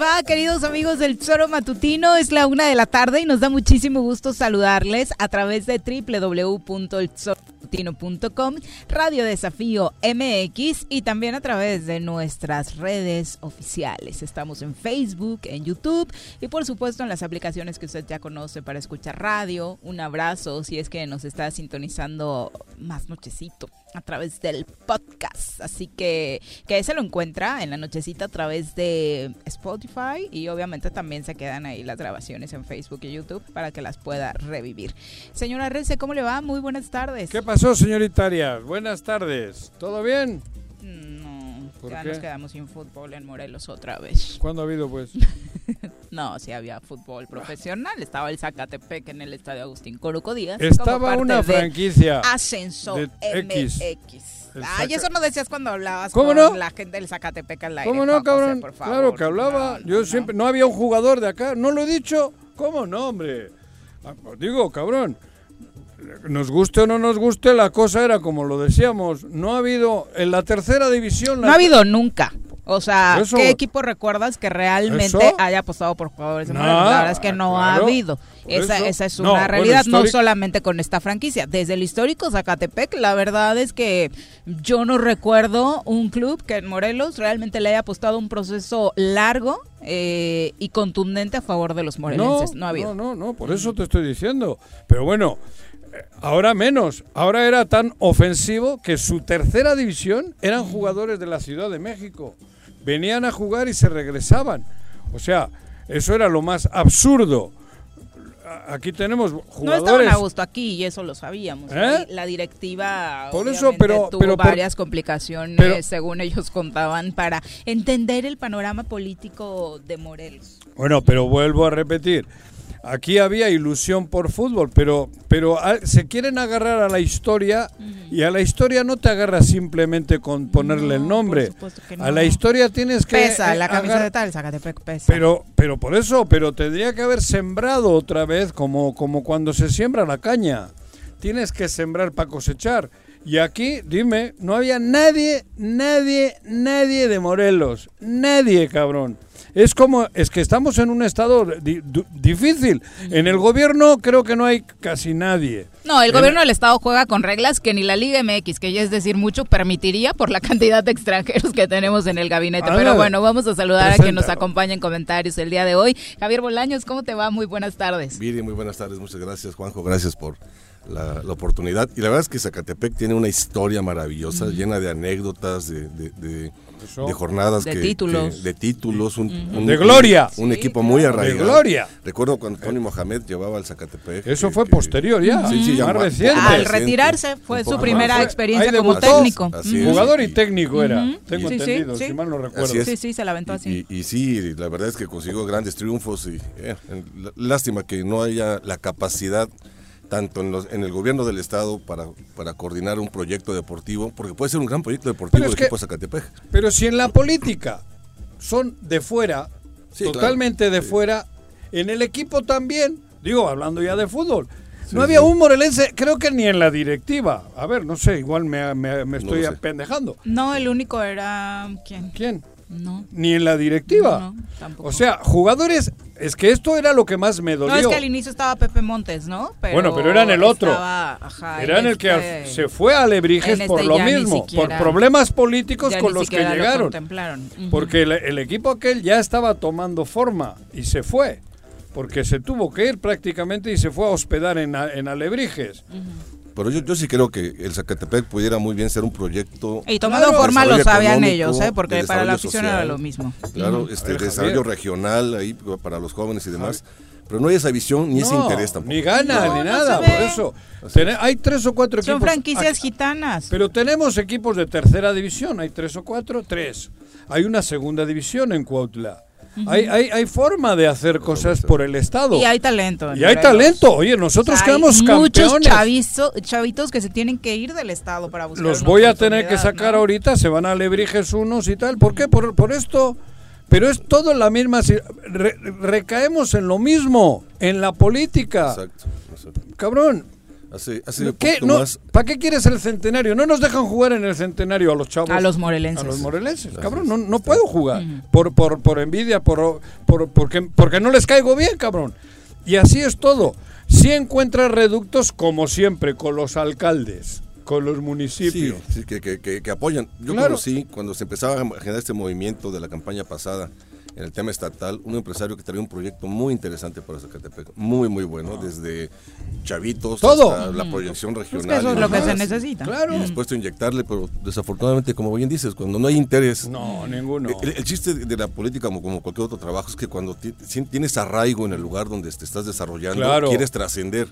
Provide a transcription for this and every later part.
va, queridos amigos del Tesoro Matutino? Es la una de la tarde y nos da muchísimo gusto saludarles a través de www.eltesoromatutino.com, Radio Desafío MX y también a través de nuestras redes oficiales. Estamos en Facebook, en YouTube y por supuesto en las aplicaciones que usted ya conoce para escuchar radio. Un abrazo si es que nos está sintonizando más nochecito a través del podcast. Así que, que se lo encuentra en la nochecita a través de Spotify y obviamente también se quedan ahí las grabaciones en Facebook y YouTube para que las pueda revivir. Señora Rece, ¿cómo le va? Muy buenas tardes. ¿Qué pasó, señorita Arias? Buenas tardes. ¿Todo bien? No, ya nos quedamos sin fútbol en Morelos otra vez. ¿Cuándo ha habido, pues? no, sí había fútbol profesional. Estaba el Zacatepec en el estadio Agustín Coruco Díaz. Estaba una franquicia. Ascenso MX. Ay, eso no decías cuando hablabas con la gente del Zacatepec al aire. ¿Cómo no, cabrón? Claro que hablaba. Yo siempre. No había un jugador de acá. No lo he dicho. ¿Cómo no, hombre? Ah, pues digo, cabrón nos guste o no nos guste, la cosa era como lo decíamos, no ha habido en la tercera división... No ha habido nunca. O sea, ¿qué equipo recuerdas que realmente haya apostado por jugadores? la verdad es que no ha habido. Esa, esa, es una realidad, no solamente con esta franquicia. Desde el histórico Zacatepec, la verdad es que yo no recuerdo un club que en Morelos realmente le haya apostado un proceso largo eh, y contundente a favor de los morelenses. No, ha habido. No, no, no, por eso te estoy diciendo. Pero bueno, Ahora menos. Ahora era tan ofensivo que su tercera división eran jugadores de la Ciudad de México. Venían a jugar y se regresaban. O sea, eso era lo más absurdo. Aquí tenemos jugadores. No estaban a gusto aquí y eso lo sabíamos. ¿Eh? La directiva por eso, pero, tuvo varias complicaciones, según ellos contaban, para entender el panorama político de Morelos. Bueno, pero vuelvo a repetir aquí había ilusión por fútbol, pero, pero se quieren agarrar a la historia y a la historia no te agarras simplemente con ponerle el nombre. A la historia tienes que... Pesa, la camisa de tal, pesa. Pero, pero por eso, pero tendría que haber sembrado otra vez como, como cuando se siembra la caña. Tienes que sembrar para cosechar. Y aquí, dime, no había nadie, nadie, nadie de Morelos. Nadie, cabrón. Es como, es que estamos en un estado difícil. En el gobierno creo que no hay casi nadie. No, el gobierno del estado juega con reglas que ni la Liga MX, que ya es decir mucho, permitiría por la cantidad de extranjeros que tenemos en el gabinete. Pero bueno, vamos a saludar a quien nos acompaña en comentarios el día de hoy. Javier Bolaños, ¿cómo te va? Muy buenas tardes. Viri, muy buenas tardes. Muchas gracias, Juanjo. Gracias por la, oportunidad. Y la verdad es que Zacatepec tiene una historia maravillosa, llena de anécdotas, de, de, jornadas de títulos, de títulos, un, de gloria, un, equipo muy arraigado. De gloria. Recuerdo cuando Tony Mohamed llevaba al Zacatepec. Eso fue posterior ya, sí, sí, ya reciente. Al retirarse fue su primera experiencia como técnico. Jugador y técnico era, tengo entendido, si mal no recuerdo. Sí, sí, se la aventó así. Y, sí, la verdad es que consiguió grandes triunfos y eh, lástima que no haya la capacidad tanto en, los, en el gobierno del estado para, para coordinar un proyecto deportivo, porque puede ser un gran proyecto deportivo de equipo Zacatepec. Pero si en la política son de fuera, totalmente de fuera, en el equipo también, Digo, hablando ya de fútbol. no había un morelense, creo que ni en la directiva. A ver, no sé, igual me, me- me estoy sé. apendejando. No, el único era. ¿Quién? ¿Quién? No. Ni en la directiva. No, no, tampoco. o sea, jugadores, es que esto era lo que más me dolió. No, es que al inicio estaba Pepe Montes, ¿no? Bueno, pero era en el otro. estaba, ajá, Era en el que este- se fue a Alebrijes en por este lo mismo, por problemas políticos con los que lo llegaron. Porque el, el equipo aquel ya estaba tomando forma y se fue. Porque se tuvo que ir prácticamente y se fue a hospedar en Alebrijes. Pero yo, yo sí creo que el Zacatepec pudiera muy bien ser un proyecto Y tomando Claro. forma lo sabían ellos, ¿eh? de Porque para la afición social. era lo mismo. Claro, este ver, desarrollo regional ahí para los jóvenes y demás. Pero no hay esa visión ni ese interés tampoco. Ni gana, No, ni no nada. Por eso. Hay tres o cuatro Son equipos. franquicias aquí. gitanas. Pero tenemos equipos de tercera división, hay tres o cuatro, tres. Hay una segunda división en Cuautla. Hay, hay, hay forma de hacer cosas por el Estado. Y hay talento. en Y hay talento. Oye, nosotros O sea, quedamos hay muchos campeones. chavizo- chavitos que se tienen que ir del Estado para buscar Los voy a tener que sacar ¿no? ahorita, se van a Lebrijes unos y tal. ¿Por qué? Por, por esto. Pero es todo la misma. re- recaemos en lo mismo, en la política. Exacto. exacto. Cabrón. Hace, hace ¿Qué? No, más. ¿Para qué quieres el centenario? No nos dejan jugar en el centenario a los chavos. A los morelenses. A los morelenses. Cabrón, no, no puedo jugar. por, por, por envidia, por, por, porque, porque no les caigo bien, cabrón. Y así es todo. Si encuentras reductos, como siempre, con los alcaldes, con los Sí, municipios. sí, que, que- que- que apoyan. Yo Claro. conocí, cuando se empezaba a generar este movimiento de la campaña pasada en el tema estatal, un empresario que traía un proyecto muy interesante para Zacatepec. Muy, muy bueno. Desde chavitos Todo. hasta la proyección Pues regional. que eso es lo que se necesita. Claro. Y dispuesto a inyectarle, pero desafortunadamente, como bien dices, cuando no hay interés. No, ninguno. El, el chiste de la política, como, como cualquier otro trabajo, es que cuando tienes arraigo en el lugar donde te estás desarrollando, Claro. quieres trascender.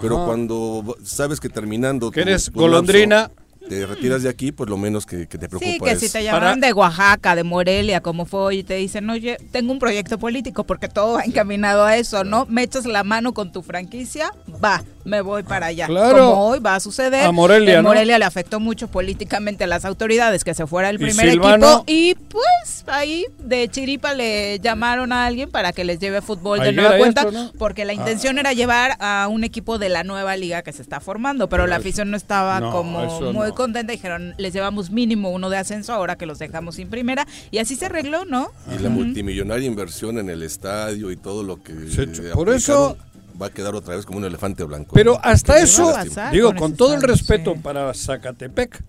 Pero cuando sabes que terminando. Que eres tu golondrina. Te retiras de aquí, pues lo menos que, que te preocupa Sí, que es. si te Para- llaman de Oaxaca, de Morelia, como fue hoy, y te dicen, oye, tengo un proyecto político, porque todo va encaminado a eso, ¿no? Me echas la mano con tu franquicia, va, me voy para allá. Claro. Como hoy va a suceder. A Morelia, En ¿no? Morelia le afectó mucho políticamente a las autoridades que se fuera el primer equipo y pues ahí de chiripa le llamaron a alguien para que les lleve fútbol de nueva cuenta, esto, ¿no? porque la intención era llevar a un equipo de la nueva liga que se está formando, pero la afición no estaba No, como muy contenta, dijeron, les llevamos mínimo uno de ascenso ahora que los dejamos sin primera y así se arregló, ¿no? Y la multimillonaria inversión en el estadio y todo lo que. Se eh, por eso- Va a quedar otra vez como un elefante blanco. Pero hasta ¿Qué eso, digo, con todo el respeto Sí. para Zacatepec,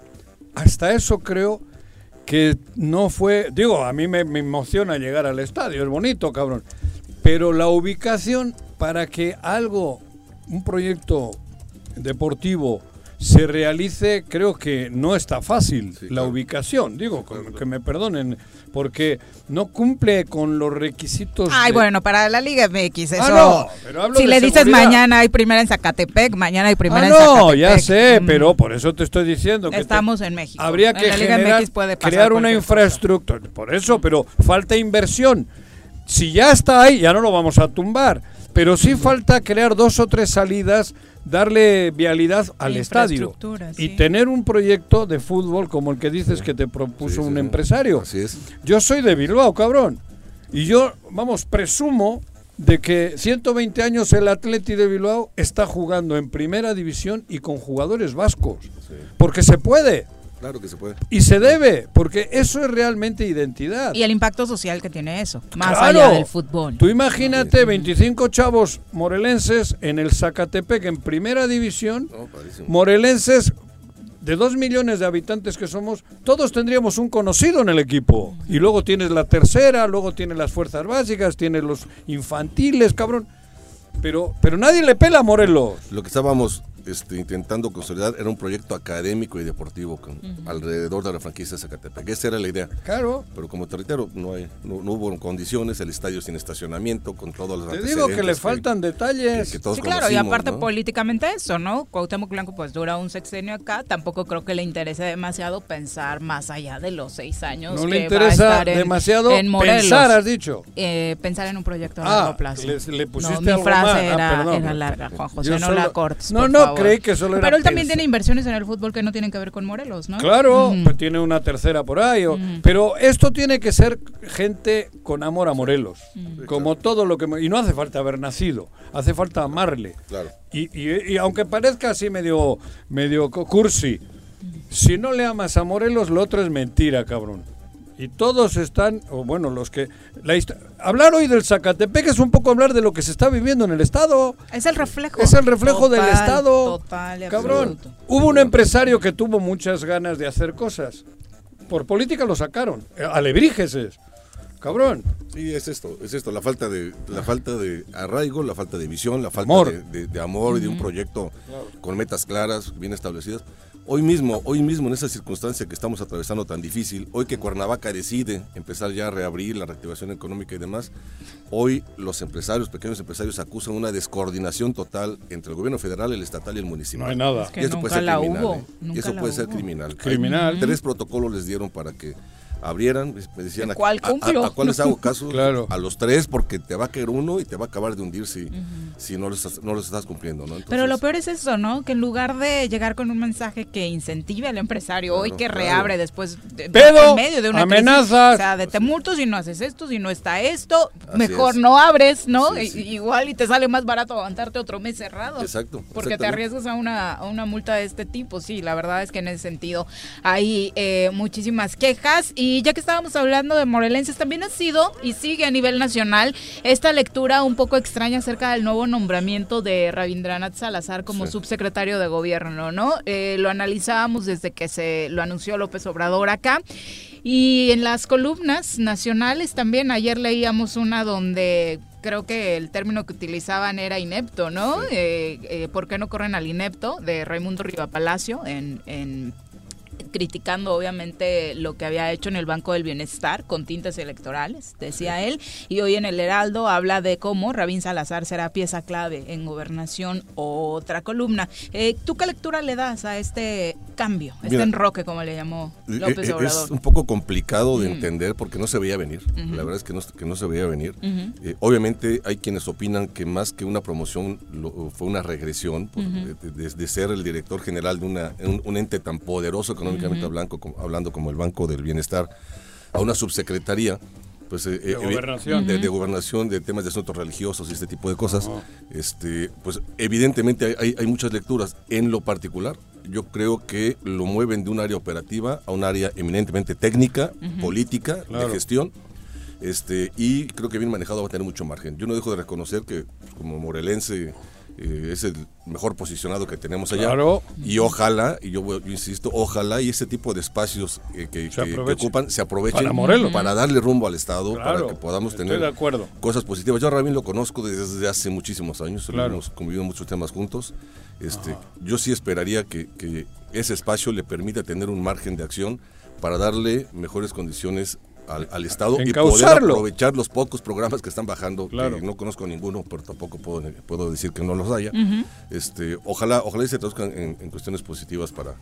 hasta eso creo que no fue, digo, a mí me, me emociona llegar al estadio, es bonito, cabrón, pero la ubicación para que algo, un proyecto deportivo se realice, creo que no está fácil Sí, la claro. ubicación, digo, con- que me perdonen, porque no cumple con los requisitos. Ay, de- bueno, para la Liga MX, eso. Ah, no, pero hablo si de le dices seguridad. mañana hay primera en Zacatepec, mañana hay primera Ah, en no, Zacatepec. ya sé, Mm. pero por eso te estoy diciendo que te- Estamos en México. habría En que la Liga generar- MX puede pasar crear una infraestructura, por eso, pero falta inversión. Si ya está ahí, ya no lo vamos a tumbar, pero sí falta crear dos o tres salidas, darle vialidad al estadio y sí. tener un proyecto de fútbol como el que dices que te propuso Sí, un sí. empresario. Así es. Yo soy de Bilbao, cabrón. Y yo, vamos, presumo de que 120 años el Atleti de Bilbao está jugando en primera división y con jugadores vascos. Sí. Porque se puede Claro que se puede. y se debe, porque eso es realmente identidad. Y el impacto social que tiene eso, más Claro. allá del fútbol. Tú imagínate 25 chavos morelenses en el Zacatepec en primera división, No, padrísimo. morelenses de dos millones de habitantes que somos, todos tendríamos un conocido en el equipo. Y luego tienes la tercera, luego tienes las fuerzas básicas, tienes los infantiles, cabrón. Pero, pero nadie le pela a Morelos. Lo que estábamos este, intentando consolidar era un proyecto académico y deportivo con- alrededor de la franquicia de Zacatepec. Esa era la idea. Claro. Pero como te reitero, no, hay, no, no hubo condiciones, el estadio sin estacionamiento, con todos los Te digo que le faltan detalles. que todos Sí, claro, y aparte ¿no? políticamente eso, ¿no? Cuauhtémoc Blanco pues dura un sexenio acá, tampoco creo que le interese demasiado pensar más allá de los seis años no que le va a interesa estar en- demasiado en Morelos. pensar, has dicho. Eh, pensar en un proyecto a Ah, largo plazo. le- le pusiste no, mi algo frase más. Ah, era, perdón. era larga, Juan José, no solo- la cortes, No, por no, favor. creí que solo era Pero él también tiene inversiones en el fútbol que no tienen que ver con Morelos, ¿no? Claro, pues tiene una tercera por ahí. o- Pero esto tiene que ser gente con amor a Morelos. Como todo lo que... Y no hace falta haber nacido, hace falta amarle. Claro. Y, y- y aunque parezca así medio, medio cursi, si no le amas a Morelos, lo otro es mentira, cabrón. Y todos están, o bueno, los que... La hablar hoy del Zacatepec es un poco hablar de lo que se está viviendo en el Estado. Es el reflejo. Es el reflejo del Estado. Total Cabrón. absoluto. Hubo un empresario que tuvo muchas ganas de hacer cosas. Por política lo sacaron. Eh, Alebrijes es. Cabrón. Sí, es esto, es esto, la falta de, la falta de arraigo, la falta de visión, la falta Amor. De, de- de amor y de un proyecto con metas claras, bien establecidas. Hoy mismo, hoy mismo en esa circunstancia que estamos atravesando tan difícil, hoy que Cuernavaca decide empezar ya a reabrir la reactivación económica y demás, hoy los empresarios, pequeños empresarios acusan una descoordinación total entre el gobierno federal, el estatal y el municipal. No hay nada. Es que y eso nunca puede ser la criminal. hubo, ¿eh? nunca eso la puede ser hubo. criminal. Criminal. Hay Tres protocolos les dieron para que abrieran, me decían, ¿a, ¿Cuál a- a- a cuáles hago caso? Claro. A los tres, porque te va a caer uno y te va a acabar de hundir si, si no, los, no los estás cumpliendo. ¿no? Pero lo Entonces, peor es eso, ¿no? Que en lugar de llegar con un mensaje que incentive al empresario hoy Claro, que claro. reabre después de, Pedo, en medio de una crisis, amenazas. o sea, de tumultos y no haces esto, si no está esto, Así mejor es. no abres, ¿no? Sí, sí. Igual y te sale más barato aguantarte otro mes cerrado. Exacto, Porque te arriesgas a una, a una multa de este tipo, sí, la verdad es que en ese sentido hay eh, muchísimas quejas y ya que estábamos hablando de morelenses, también ha sido y sigue a nivel nacional esta lectura un poco extraña acerca del nuevo nombramiento de Rabindranath Salazar como Sí. subsecretario de gobierno, ¿no? Eh, lo analizábamos desde que se lo anunció López Obrador acá. Y en las columnas nacionales también ayer leíamos una donde creo que el término que utilizaban era inepto, ¿no? Eh, eh, ¿Por qué no corren al inepto? De Raimundo Riva Palacio en, en criticando obviamente lo que había hecho en el Banco del Bienestar con tintes electorales, decía él, y hoy en el Heraldo habla de cómo Rabín Salazar será pieza clave en gobernación, otra columna. Eh, ¿Tú qué lectura le das a este cambio, este enroque, como le llamó eh, López eh, Obrador? Es un poco complicado de Mm. entender porque no se veía venir. La verdad es que no, que no se veía venir. Eh, obviamente hay quienes opinan que más que una promoción lo- fue una regresión por- de, de- de ser el director general de una, un, un ente tan poderoso hablando, como, hablando como el Banco del Bienestar a una subsecretaría pues, eh, eh, gobernación. de, de gobernación, de temas de asuntos religiosos y este tipo de cosas. este, pues evidentemente hay- hay, hay muchas lecturas. En lo particular, yo creo que lo mueven de un área operativa a un área eminentemente técnica, política, Claro. de gestión. Este, y creo que bien manejado va a tener mucho margen. Yo no dejo de reconocer que como morelense eh, es el mejor posicionado que tenemos allá. Claro. Y ojalá, y yo, yo insisto, ojalá y ese tipo de espacios eh, que, ocupan se aprovechen Para Morelos. para darle rumbo al Estado, Claro, para que podamos tener de acuerdo. cosas positivas. Yo a Rabín lo conozco desde hace muchísimos años, Claro. hemos convivido muchos temas juntos. Este, yo sí esperaría que, que ese espacio le permita tener un margen de acción para darle mejores condiciones al, al Estado y poder aprovechar los pocos programas que están bajando, Claro. que no conozco ninguno, pero tampoco puedo, puedo decir que no los haya. este, ojalá, ojalá y se traduzcan en, en cuestiones positivas para,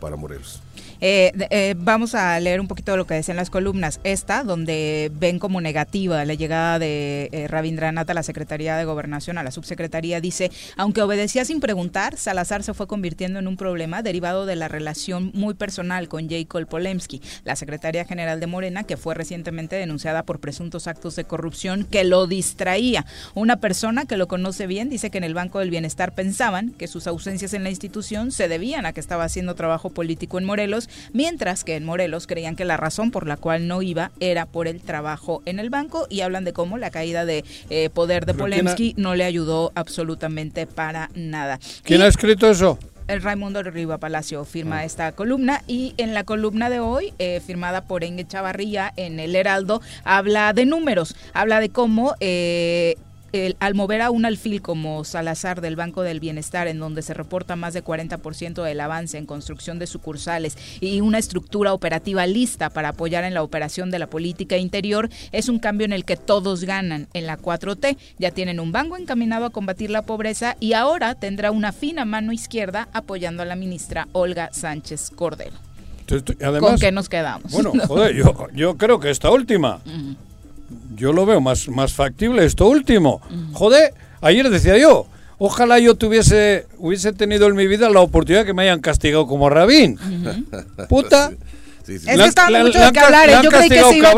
para Morelos. Eh, eh, vamos a leer un poquito de lo que decían las columnas. Esta, donde ven como negativa la llegada de eh, Rabindranath a la Secretaría de Gobernación, a la subsecretaría, dice, aunque obedecía sin preguntar, Salazar se fue convirtiendo en un problema derivado de la relación muy personal con Jacob Polemski, la secretaria general de Morena, que fue recientemente denunciada por presuntos actos de corrupción que lo distraía. Una persona que lo conoce bien dice que en el Banco del Bienestar pensaban que sus ausencias en la institución se debían a que estaba haciendo trabajo político en Morelos, mientras que en Morelos creían que la razón por la cual no iba era por el trabajo en el banco y hablan de cómo la caída de eh, poder de Pero ¿quién ha- Polemski no le ayudó absolutamente para nada. ¿Quién Y- ha escrito eso? el Raimundo Riva Palacio firma esta columna y en la columna de hoy, eh, firmada por Engue Chavarría en el Heraldo, habla de números, habla de cómo eh, el- al mover a un alfil como Salazar del Banco del Bienestar, en donde se reporta más de 40% del avance en construcción de sucursales y una estructura operativa lista para apoyar en la operación de la política interior, es un cambio en el que todos ganan. En la 4T ya tienen un banco encaminado a combatir la pobreza y ahora tendrá una fina mano izquierda apoyando a la ministra Olga Sánchez Cordero. ¿Con qué nos quedamos? bueno, joder, yo, yo creo que esta última, yo lo veo más, más factible, esto último. Joder, ayer decía yo, Ojalá yo tuviese, hubiese tenido en mi vida la oportunidad que me hayan castigado como Rabín. Puta. Sí, sí. Es Le que mucho de hablar. ¿eh? Yo creí que se iba a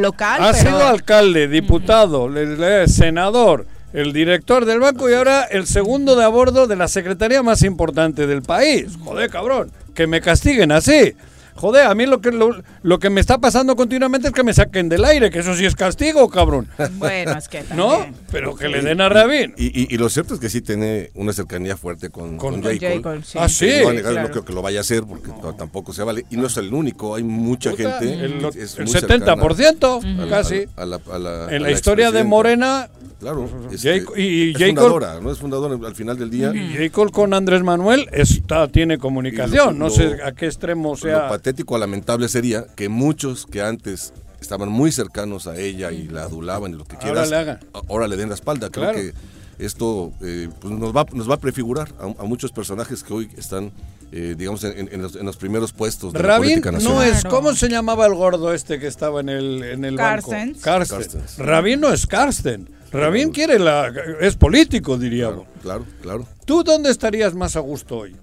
local, Ha pero... sido alcalde, diputado, le- le- senador, el director del banco y ahora el segundo de a bordo de la secretaría más importante del país. Joder, cabrón, que me castiguen así. Joder, a mí lo que, lo, lo que me está pasando continuamente es que me saquen del aire, que eso sí es castigo, cabrón. Bueno, es que ¿No? Pero que le den a Rabín. Y, y- y lo cierto es que sí tiene una cercanía fuerte con, Con- con. J. Cole. Sí. Ah, sí. No, a negar, claro. no creo que lo vaya a hacer porque no, tampoco se vale. Y no es el único, hay mucha Puta, gente. el, es el muy cercana 70%, a la- casi. a la- a la- a en la historia de. Morena, Claro. J. este, y es J. Fundadora, ¿no? Es fundadora al final del día. y J. Cole con Andrés Manuel está, tiene comunicación. No sé a qué extremo sea. Patético o lamentable sería que muchos que antes estaban muy cercanos a ella y la adulaban y lo que Ahora quieras, le ahora le den la espalda. Creo Claro. que esto eh, pues nos, va, nos va a prefigurar a, a muchos personajes que hoy están, eh, digamos, en, en los, en los primeros puestos de la Rabín política no nacional. es. Claro. ¿Cómo se llamaba el gordo este que estaba en el, en el Carstens. banco? Carsten. Carstens. Rabín no es Carsten. Rabín quiere la. Es político, diríamos. Claro, claro. ¿Tú dónde estarías más a gusto hoy?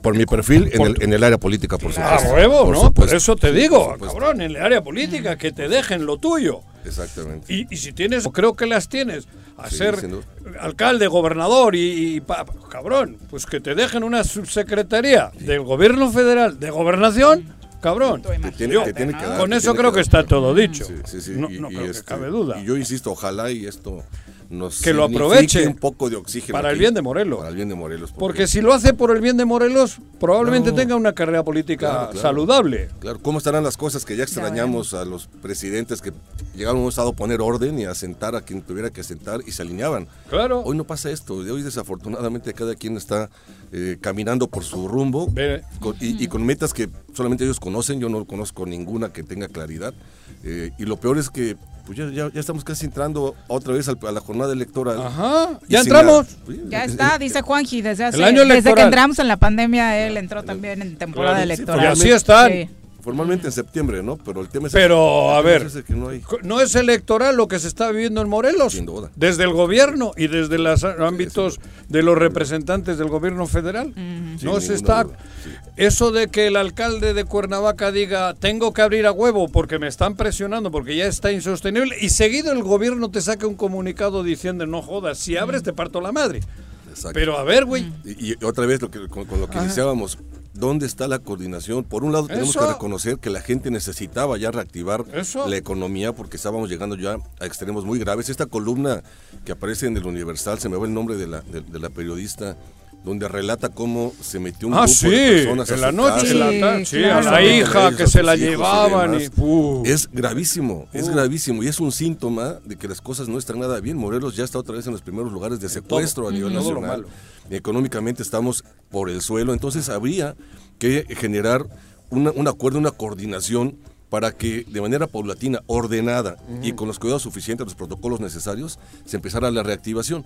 Por mi perfil en Por- el, en el área política, por A supuesto. huevo, Por ¿no? Por eso te Sí, digo, por cabrón, en el área política, que te dejen lo tuyo. Exactamente. Y, y si tienes, creo que las tienes, a Sí, ser alcalde, gobernador y, y pa- cabrón, pues que te dejen una subsecretaría del gobierno federal de gobernación, cabrón. Imagínate, tiene, te tiene ¿no? que dar, Con te eso tiene creo que que dar. está todo dicho. Sí, sí, sí. No, y, no y creo que este, cabe duda. Y yo insisto, ojalá y esto nos Que lo aproveche un poco de oxígeno para el bien de Morelos. Para el bien de Morelos. Porque si lo hace por el bien de Morelos, probablemente tenga una carrera política Claro, claro. saludable. Claro, ¿cómo estarán las cosas que ya extrañamos a los presidentes que llegaron a un estado a poner orden y a sentar a quien tuviera que sentar y se alineaban? Claro. Hoy no pasa esto. Hoy desafortunadamente cada quien está eh, caminando por su rumbo Ve- con- y, y con metas que solamente ellos conocen. Yo no conozco ninguna que tenga claridad. Eh, y lo peor es que pues ya, ya- ya estamos casi entrando otra vez al- a la jornada electoral. Ajá, ya entramos. nada. Oye, Ya es- está, es- dice Juanji, desde hace, año desde que electoral. entramos en la pandemia, él entró también en temporada Claro, sí, electoral. Y así están. Sí. Formalmente en septiembre, ¿no? Pero el tema es Pero, el a tema ver. es ese que no hay. ¿No es electoral lo que se está viviendo en Morelos? Sin duda. Desde el gobierno y desde los ámbitos de los representantes del gobierno federal. No se está. duda, sí. Eso de que el alcalde de Cuernavaca diga, tengo que abrir a huevo porque me están presionando, porque ya está insostenible, y seguido el gobierno te saca un comunicado diciendo, no jodas, si abres te parto la madre. Exacto. Pero a ver, güey, Y, y otra vez lo que, con, con lo que iniciábamos, ¿dónde está la coordinación? Por un lado tenemos Eso. que reconocer que la gente necesitaba ya reactivar Eso. la economía porque estábamos llegando ya a extremos muy graves. Esta columna que aparece en el Universal, se me va el nombre de la, de, de la periodista, donde relata cómo se metió un Ah, grupo sí, de personas a en su la noche, la Sí, claro. a la hija Ellos, que a se la llevaban. Y. Uh. Es gravísimo, es gravísimo y es un síntoma de que las cosas no están nada bien. Morelos ya está otra vez en los primeros lugares de secuestro a nivel todo lo nacional. Económicamente estamos por el suelo, entonces habría que generar una- un acuerdo, una coordinación para que de manera paulatina, ordenada y con los cuidados suficientes, los protocolos necesarios, se empezara la reactivación.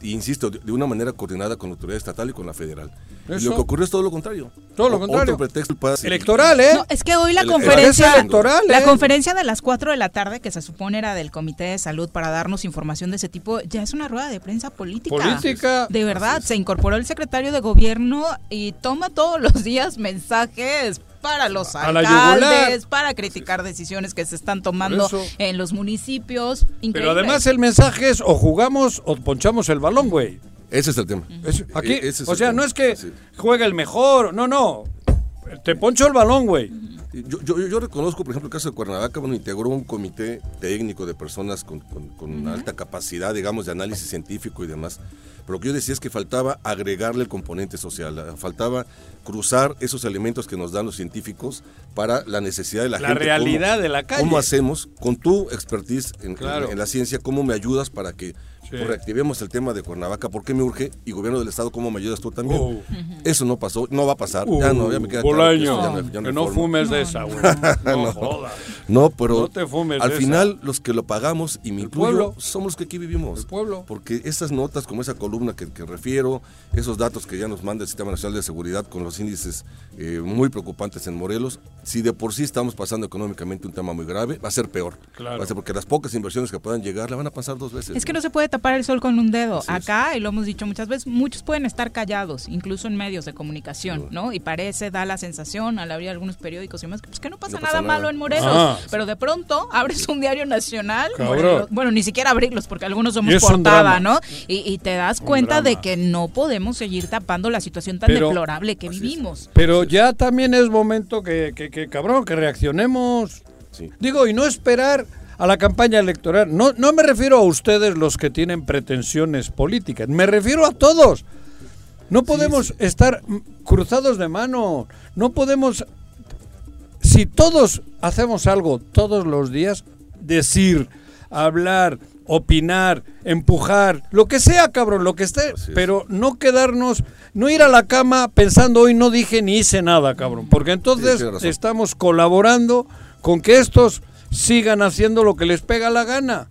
Y insisto, de una manera coordinada con la autoridad estatal y con la federal. Y lo que ocurrió es todo lo contrario. Todo lo O- contrario. Otro pretexto para- Electoral, ¿eh? No, es que hoy la El- el- conferencia electoral, la ¿eh? conferencia de las 4 de la tarde que se supone era del Comité de Salud para darnos información de ese tipo, ya es una rueda de prensa política. Política. De verdad, se incorporó el secretario de gobierno y toma todos los días mensajes para los alcaldes, para criticar decisiones que se están tomando en los municipios. Pero Increíble. además el mensaje es o jugamos o ponchamos el balón, güey. Ese es el tema. Es- aquí, E- ese es o sea, tema. no es que juegue el mejor, no, no. Te poncho el balón, güey. Yo, yo, yo reconozco, por ejemplo, el caso de Cuernavaca, bueno, integró un comité técnico de personas con, con- con alta capacidad, digamos, de análisis científico y demás. Pero lo que yo decía es que faltaba agregarle el componente social, eh, faltaba cruzar esos elementos que nos dan los científicos para la necesidad de la, La gente. realidad cómo- de la calle. ¿Cómo hacemos, con tu expertise en, en- Claro. en la ciencia, cómo me ayudas para que Sí. pues, reactivemos el tema de Cuernavaca? ¿Por qué me urge? Y gobierno del Estado, ¿cómo me ayudas tú también? Uh. Eso no pasó, no va a pasar. ya no, ya me queda claro que Bolaño, ya no- ya no que no forma. fumes de esa, güey. No, jodas. No, pero No te fumes al de final los que lo pagamos, y me El incluyo, pueblo. somos los que aquí vivimos. El pueblo. Porque esas notas como esa columna columna que, que refiero, esos datos que ya nos manda el Sistema Nacional de Seguridad con los índices eh, muy preocupantes en Morelos, si de por sí estamos pasando económicamente un tema muy grave, va a ser peor. Claro. Va a ser porque las pocas inversiones que puedan llegar la van a pasar dos veces. Es que no se puede tapar el sol con un dedo. Así es. Acá, y lo hemos dicho muchas veces, muchos pueden estar callados, incluso en medios de comunicación, ¿no? Y parece, da la sensación al abrir algunos periódicos y demás, que, pues que no pasa No nada pasa nada. malo en Morelos. Ah. Pero de pronto abres un diario nacional, Cabrón. Morelos- bueno, ni siquiera abrirlos, porque algunos somos portada. ¿no? Y, y te das Un cuenta de que no podemos seguir tapando la situación tan Pero- deplorable que es. vivimos. Pero ya también es momento que, que, que, cabrón, que reaccionemos. Sí. Digo, y no esperar a la campaña electoral. No, no me refiero a ustedes los que tienen pretensiones políticas, me refiero a todos. No podemos estar cruzados de mano, no podemos... Si todos hacemos algo todos los días, decir, hablar, opinar, empujar, lo que sea, cabrón, lo que esté, es. pero no quedarnos, no ir a la cama pensando hoy no dije ni hice nada, cabrón, porque entonces estamos colaborando con que estos sigan haciendo lo que les pega la gana.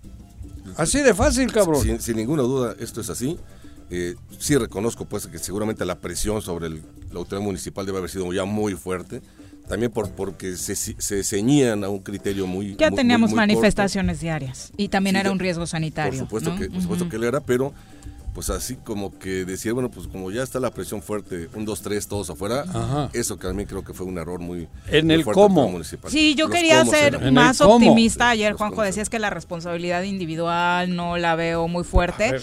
Así de fácil, cabrón. Sin, sin ninguna duda, esto es así. Eh, sí reconozco pues que seguramente la presión sobre el- la autoridad municipal debe haber sido ya muy fuerte. También por, porque se, se ceñían a un criterio muy... Ya muy- teníamos muy corto. manifestaciones diarias y también Sí, era ya- un riesgo Por sanitario. supuesto, ¿no? que, por supuesto Ujú. que él era, pero pues así como que decir, bueno, pues como ya está la presión fuerte, un, dos, tres, todos afuera, Ajá. eso que también creo que fue un error muy... En muy el fuerte cómo. Municipal. Sí, yo Los quería ser más optimista. Ayer, Los Juanjo, decías que la responsabilidad individual no la veo muy A fuerte.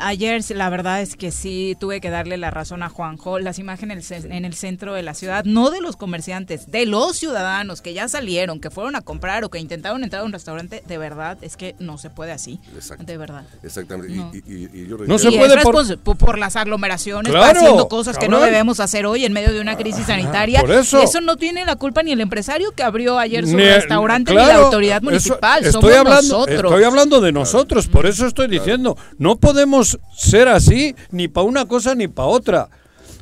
Ayer, la verdad es que sí tuve que darle la razón a Juanjo. Las imágenes en el centro de la ciudad, no de los comerciantes, de los ciudadanos que ya salieron, que fueron a comprar o que intentaron entrar a un restaurante, de verdad es que no se puede así. Exacto. De verdad. Exactamente. No. Y, y- y yo No se y puede por- por... por las aglomeraciones, Claro, haciendo cosas que no debemos hacer hoy en medio de una crisis sanitaria. por eso. No tiene la culpa ni el empresario que abrió ayer su Ni- restaurante ni la autoridad eso- municipal. estoy Somos hablando, nosotros. Estoy hablando de nosotros, por eso estoy diciendo, no podemos ser así ni para una cosa ni para otra.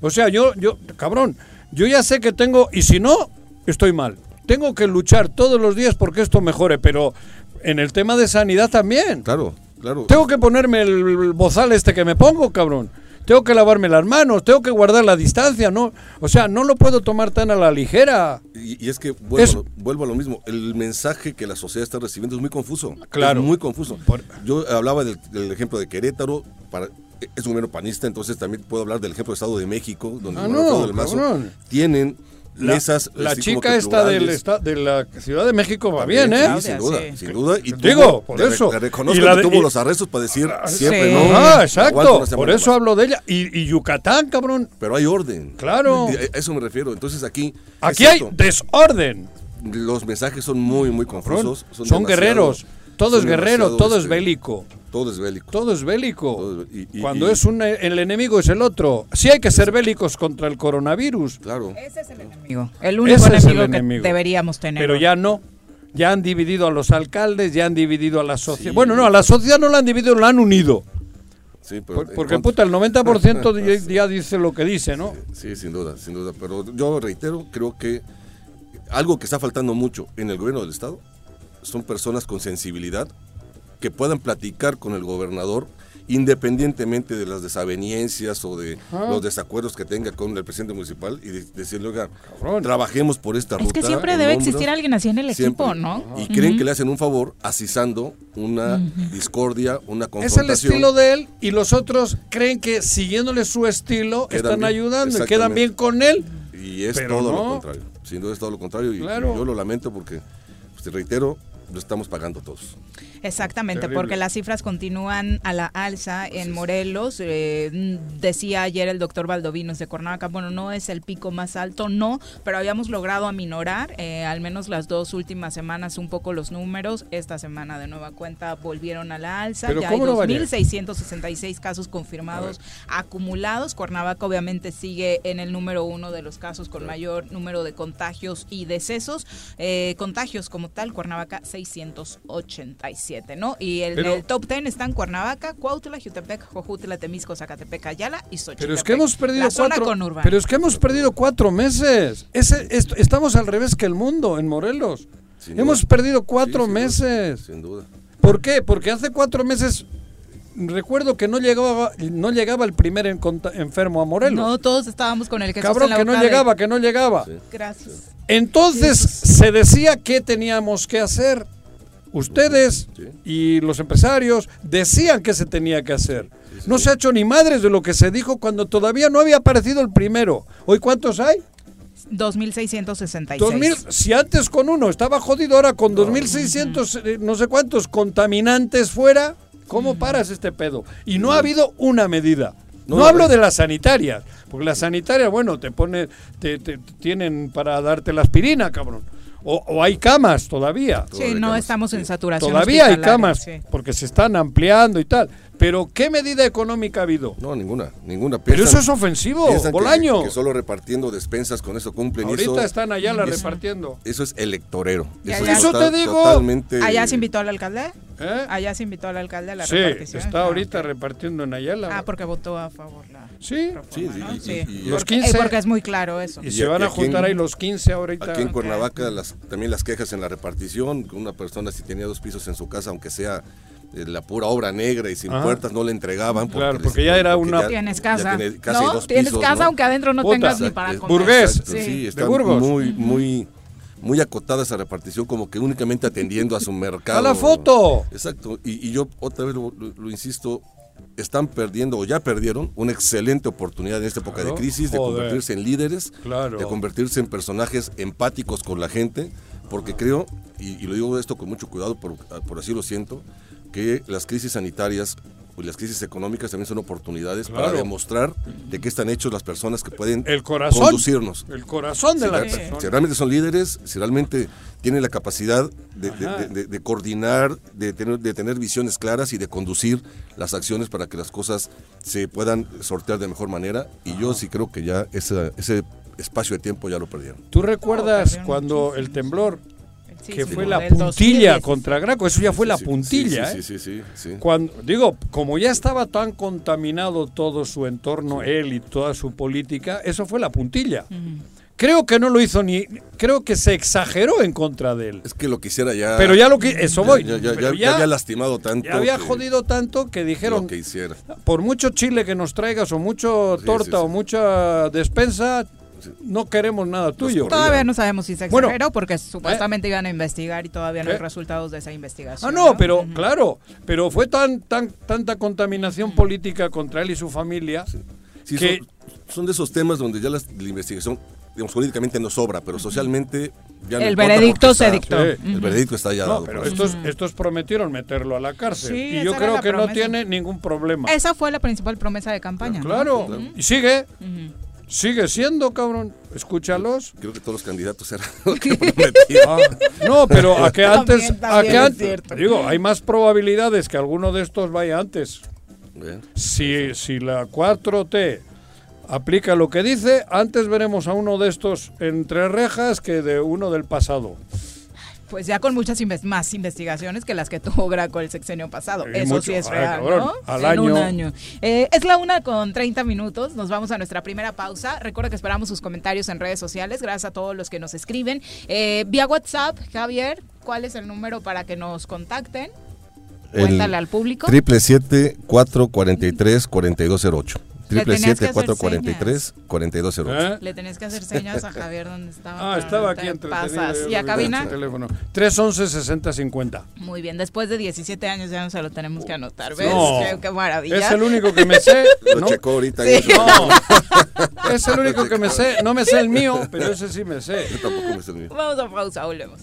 O sea, yo, yo, cabrón, yo ya sé que tengo, y si no, estoy mal. Tengo que luchar todos los días porque esto mejore, pero en el tema de sanidad también. Claro, claro. Tengo que ponerme el bozal este que me pongo, cabrón. Tengo que lavarme las manos, tengo que guardar la distancia, ¿no? O sea, no lo puedo tomar tan a la ligera. Y, y es que vuelvo, Es- a lo, vuelvo a lo mismo. El mensaje que la sociedad está recibiendo es muy confuso. Claro. Es muy confuso. Por- Yo hablaba del, del ejemplo de Querétaro. Para, es un gobierno panista, entonces también puedo hablar del ejemplo del Estado de México, donde Ah, el no, del Mazo tienen mesas. la como chica esta del esta- de la Ciudad de México va También, bien, ¿eh? Sin duda, sí. sin duda. Y Digo, tuvo- por eso. Le reconozco Y la que tuvo y- los arrestos para decir siempre Sí. no. Ah, exacto. Por eso más. hablo de ella. Y, y Yucatán, cabrón. Pero hay orden. Claro. A eso me refiero. Entonces aquí. Aquí hay desorden. Los mensajes son muy, muy confusos. Son, guerreros. Todo es guerrero, demasiado, todo es este, bélico. Todo es bélico. Todo es bélico. Todo es- y- y- Cuando y- es un el enemigo es el otro. Sí hay que ser bélicos contra el coronavirus, Claro. Ese es el enemigo. El único Ese es el enemigo, enemigo. que deberíamos tener. pero ya no. Ya han dividido a los alcaldes, ya han dividido a la sociedad. Sí. Bueno, no, a la sociedad no la han dividido, la han unido. Sí, pero Por- porque puta, el 90% ya, ya dice lo que dice, ¿no? Sí, sin duda, sin duda. Pero yo reitero, creo que algo que está faltando mucho en el gobierno del Estado son personas con sensibilidad que puedan platicar con el gobernador independientemente de las desavenencias o de Ah. los desacuerdos que tenga con el presidente municipal y de- decirle, oiga, Cabrón. trabajemos por esta Es ruta. que siempre debe hombros". existir alguien así en el Siempre. equipo, ¿no? Y creen que le hacen un favor asisando una discordia, una Es el confrontación. estilo de él y los otros creen que siguiéndole su estilo Quedan están bien, ayudando y quedan bien con él. Y es Pero todo no. lo contrario. Sin duda es todo lo contrario. Y, Claro. y yo lo lamento porque, pues, te reitero, lo estamos pagando todos. Exactamente, Terrible. porque las cifras continúan a la alza en Morelos. Eh, decía ayer el doctor Valdovinos de Cuernavaca, bueno, no es el pico más alto, no, pero habíamos logrado aminorar, eh, al menos las dos últimas semanas, un poco los números. Esta semana de nueva cuenta volvieron a la alza. Pero ya hay ¿cómo no va a llegar? 2.666 casos confirmados acumulados. Cuernavaca obviamente sigue en el número uno de los casos con mayor número de contagios y decesos. Eh, contagios como tal, Cuernavaca 687, ¿no? Y el, Pero- el top 10 están Cuernavaca, Cuautla, Jutepec, Jojutla, Temisco, Zacatepec, Ayala y Xochitepec. Pero es que hemos perdido la cuatro. Pero es que hemos perdido cuatro meses. Ese, esto- estamos al revés que el mundo en Morelos. Sin hemos duda. perdido cuatro Sí, sin duda, meses. Sin duda. ¿Por qué? Porque hace cuatro meses recuerdo que no llegaba, no llegaba el primer enfermo a Morelos. No, todos estábamos con el que Cabrón, que no llegaba, que no llegaba. Gracias. Entonces se decía qué teníamos que hacer. Ustedes Sí. y los empresarios decían que se tenía que hacer. No se ha hecho ni madres de lo que se dijo cuando todavía no había aparecido el primero. ¿Hoy cuántos hay? 2666. 2000, si antes con uno estaba jodido, ahora con 2600, eh, no sé cuántos contaminantes fuera, ¿cómo paras este pedo? Y no ha habido una medida. No, No, hablo no. de las sanitarias, porque las sanitarias, bueno, te pone, te, te- tienen para darte la aspirina, cabrón. O, o hay camas todavía. Sí, no camas, estamos en saturación. Todavía hay camas, sí. porque se están ampliando y tal. Pero ¿qué medida económica ha habido? No, ninguna, ninguna. Pero Piensan- eso es ofensivo, piensan que- Bolaño. Que, solo repartiendo despensas con eso cumplen. y Ahorita eso, están allá la es- repartiendo. Eso es electorero. Eso, allá- es Eso total- te digo. Totalmente. ¿Allá se invitó al alcalde? ¿Eh? Allá se invitó al alcalde a la Sí, repartición. está Ah, ahorita repartiendo en Ayala. Ah, porque votó a favor la Sí, reforma, Sí, ¿no? y- Sí. y- y- Los Porque- 15 eh, porque es muy claro eso. y Y se van y a en- juntar ahí los 15 ahorita. Aquí en. Cuernavaca las, también las quejas en la repartición, una persona si tenía dos pisos en su casa, aunque sea la pura obra negra y sin Ajá. puertas, no le entregaban. Claro, les- porque ya era una- Tienes casa. tiene ¿No? dos Tienes pisos, casa ¿no? aunque adentro no Puta. tengas ni para comer. Burgués. Exacto, Sí. sí, De está muy, muy, muy acotada esa repartición, como que únicamente atendiendo a su mercado. ¡A la foto! Exacto, y, y yo otra vez lo, lo- lo insisto, están perdiendo o ya perdieron una excelente oportunidad en esta época Claro, de crisis de joder. convertirse en líderes, Claro. de convertirse en personajes empáticos con la gente, porque creo, y, y lo digo esto con mucho cuidado, por, por así lo siento, que las crisis sanitarias y las crisis económicas también son oportunidades para demostrar de qué están hechos las personas que pueden El corazón. conducirnos. El corazón de Si, la la- persona. si realmente son líderes, si realmente tienen la capacidad de, de- Ajá. de- de- de coordinar, de tener, de tener visiones claras y de conducir las acciones para que las cosas se puedan sortear de mejor manera. Y yo sí creo que ya ese espacio de tiempo ya lo perdieron. ¿Tú recuerdas perdieron cuando el temblor, Sí, que sí, fue la 2016. puntilla contra Graco? Eso ya fue la puntilla, sí, ¿eh? sí, sí, sí, sí. Cuando, digo, como ya estaba tan contaminado todo su entorno, él y toda su política, eso fue la puntilla. Creo que no lo hizo ni. Creo que se exageró en contra de él. Es que lo quisiera ya. Pero ya lo que. Eso voy. Ya, ya, ya- ya había lastimado tanto. ya había que- jodido tanto que dijeron. Lo que hiciera. por mucho chile que nos traigas o mucho Sí, torta sí, sí. o mucha despensa, no queremos nada tuyo. corridos. Todavía no sabemos si se Bueno, exageró porque supuestamente iban a investigar y todavía no hay ¿Eh? resultados de esa investigación. Ah, no, pero Ujú. claro, pero fue tan, tan, tanta contaminación política contra él y su familia. Sí, que- son, son de esos temas donde ya las- la investigación, digamos, políticamente no sobra, pero socialmente ya no El veredicto se está- dictó. Sí. El veredicto está ya No, dado. pero estos, estos prometieron meterlo a la cárcel. Sí, y yo creo que no tiene ningún problema. Esa fue la principal promesa de campaña. ¿no? Claro. Y sigue. Sigue siendo, cabrón. Escúchalos. Creo que todos los candidatos eran lo que prometían. Ah, no, pero a que antes, También, a también que es antes, digo, hay más probabilidades que alguno de estos vaya antes. Bien. Si, si la 4T aplica lo que dice, antes veremos a uno de estos entre rejas que de uno del pasado. Pues ya con muchas más investigaciones que las que tuvo Graco el sexenio pasado. Eso sí es real, Ay, ¿no? Al en un año. Eh, es la una con 30 minutos. Nos vamos a nuestra primera pausa. Recuerda que esperamos sus comentarios en redes sociales. Gracias a todos los que nos escriben. Eh, vía WhatsApp, Javier, ¿cuál es el número para que nos contacten? Cuéntale al público. 777-443-4208. Triple tenías que siete hacer cuatro cuarenta y tres cuarenta y dos cero ocho. ¿Eh? Le tenías que hacer señas a Javier donde estaba. Ah, estaba aquí entretenido. pasas. ¿Y a cabina? en su teléfono. 311-6050. Muy bien, después de 17 años ya no se lo tenemos que anotar. ¿Ves? No. Qué, qué maravilla. Es el único que me sé. Lo checó ahorita. Sí. No, es el único que me sé. No me sé el mío, pero ese sí me sé. Yo tampoco me sé el mío. Vamos a pausa, volvemos.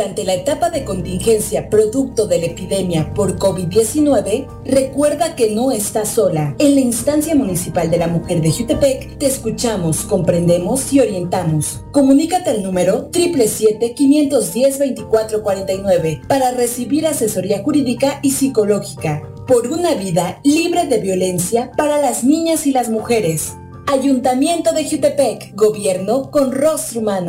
Durante la etapa de contingencia producto de la epidemia por COVID-19, recuerda que no estás sola. En la instancia municipal de la mujer de Jutepec, te escuchamos, comprendemos y orientamos. Comunícate al número 777-510-2449 para recibir asesoría jurídica y psicológica por una vida libre de violencia para las niñas y las mujeres. Ayuntamiento de Jutepec, gobierno con rostro humano.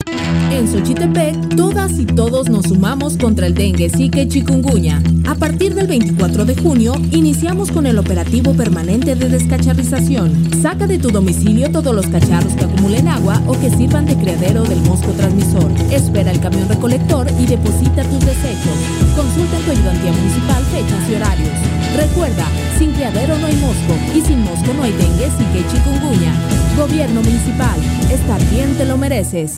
En Xochitepec, todas y todos nos sumamos contra el dengue, zika y. A partir del 24 de junio, iniciamos con el operativo permanente de descacharrización. Saca de tu domicilio todos los cacharros que acumulen agua o que sirvan de criadero del mosco transmisor. Espera el camión recolector y deposita tus desechos. Consulta tu ayudantía municipal fechas y horarios. Recuerda, sin criadero no hay mosco y sin mosco no hay dengue, zika y. Gobierno municipal, estar bien te lo mereces.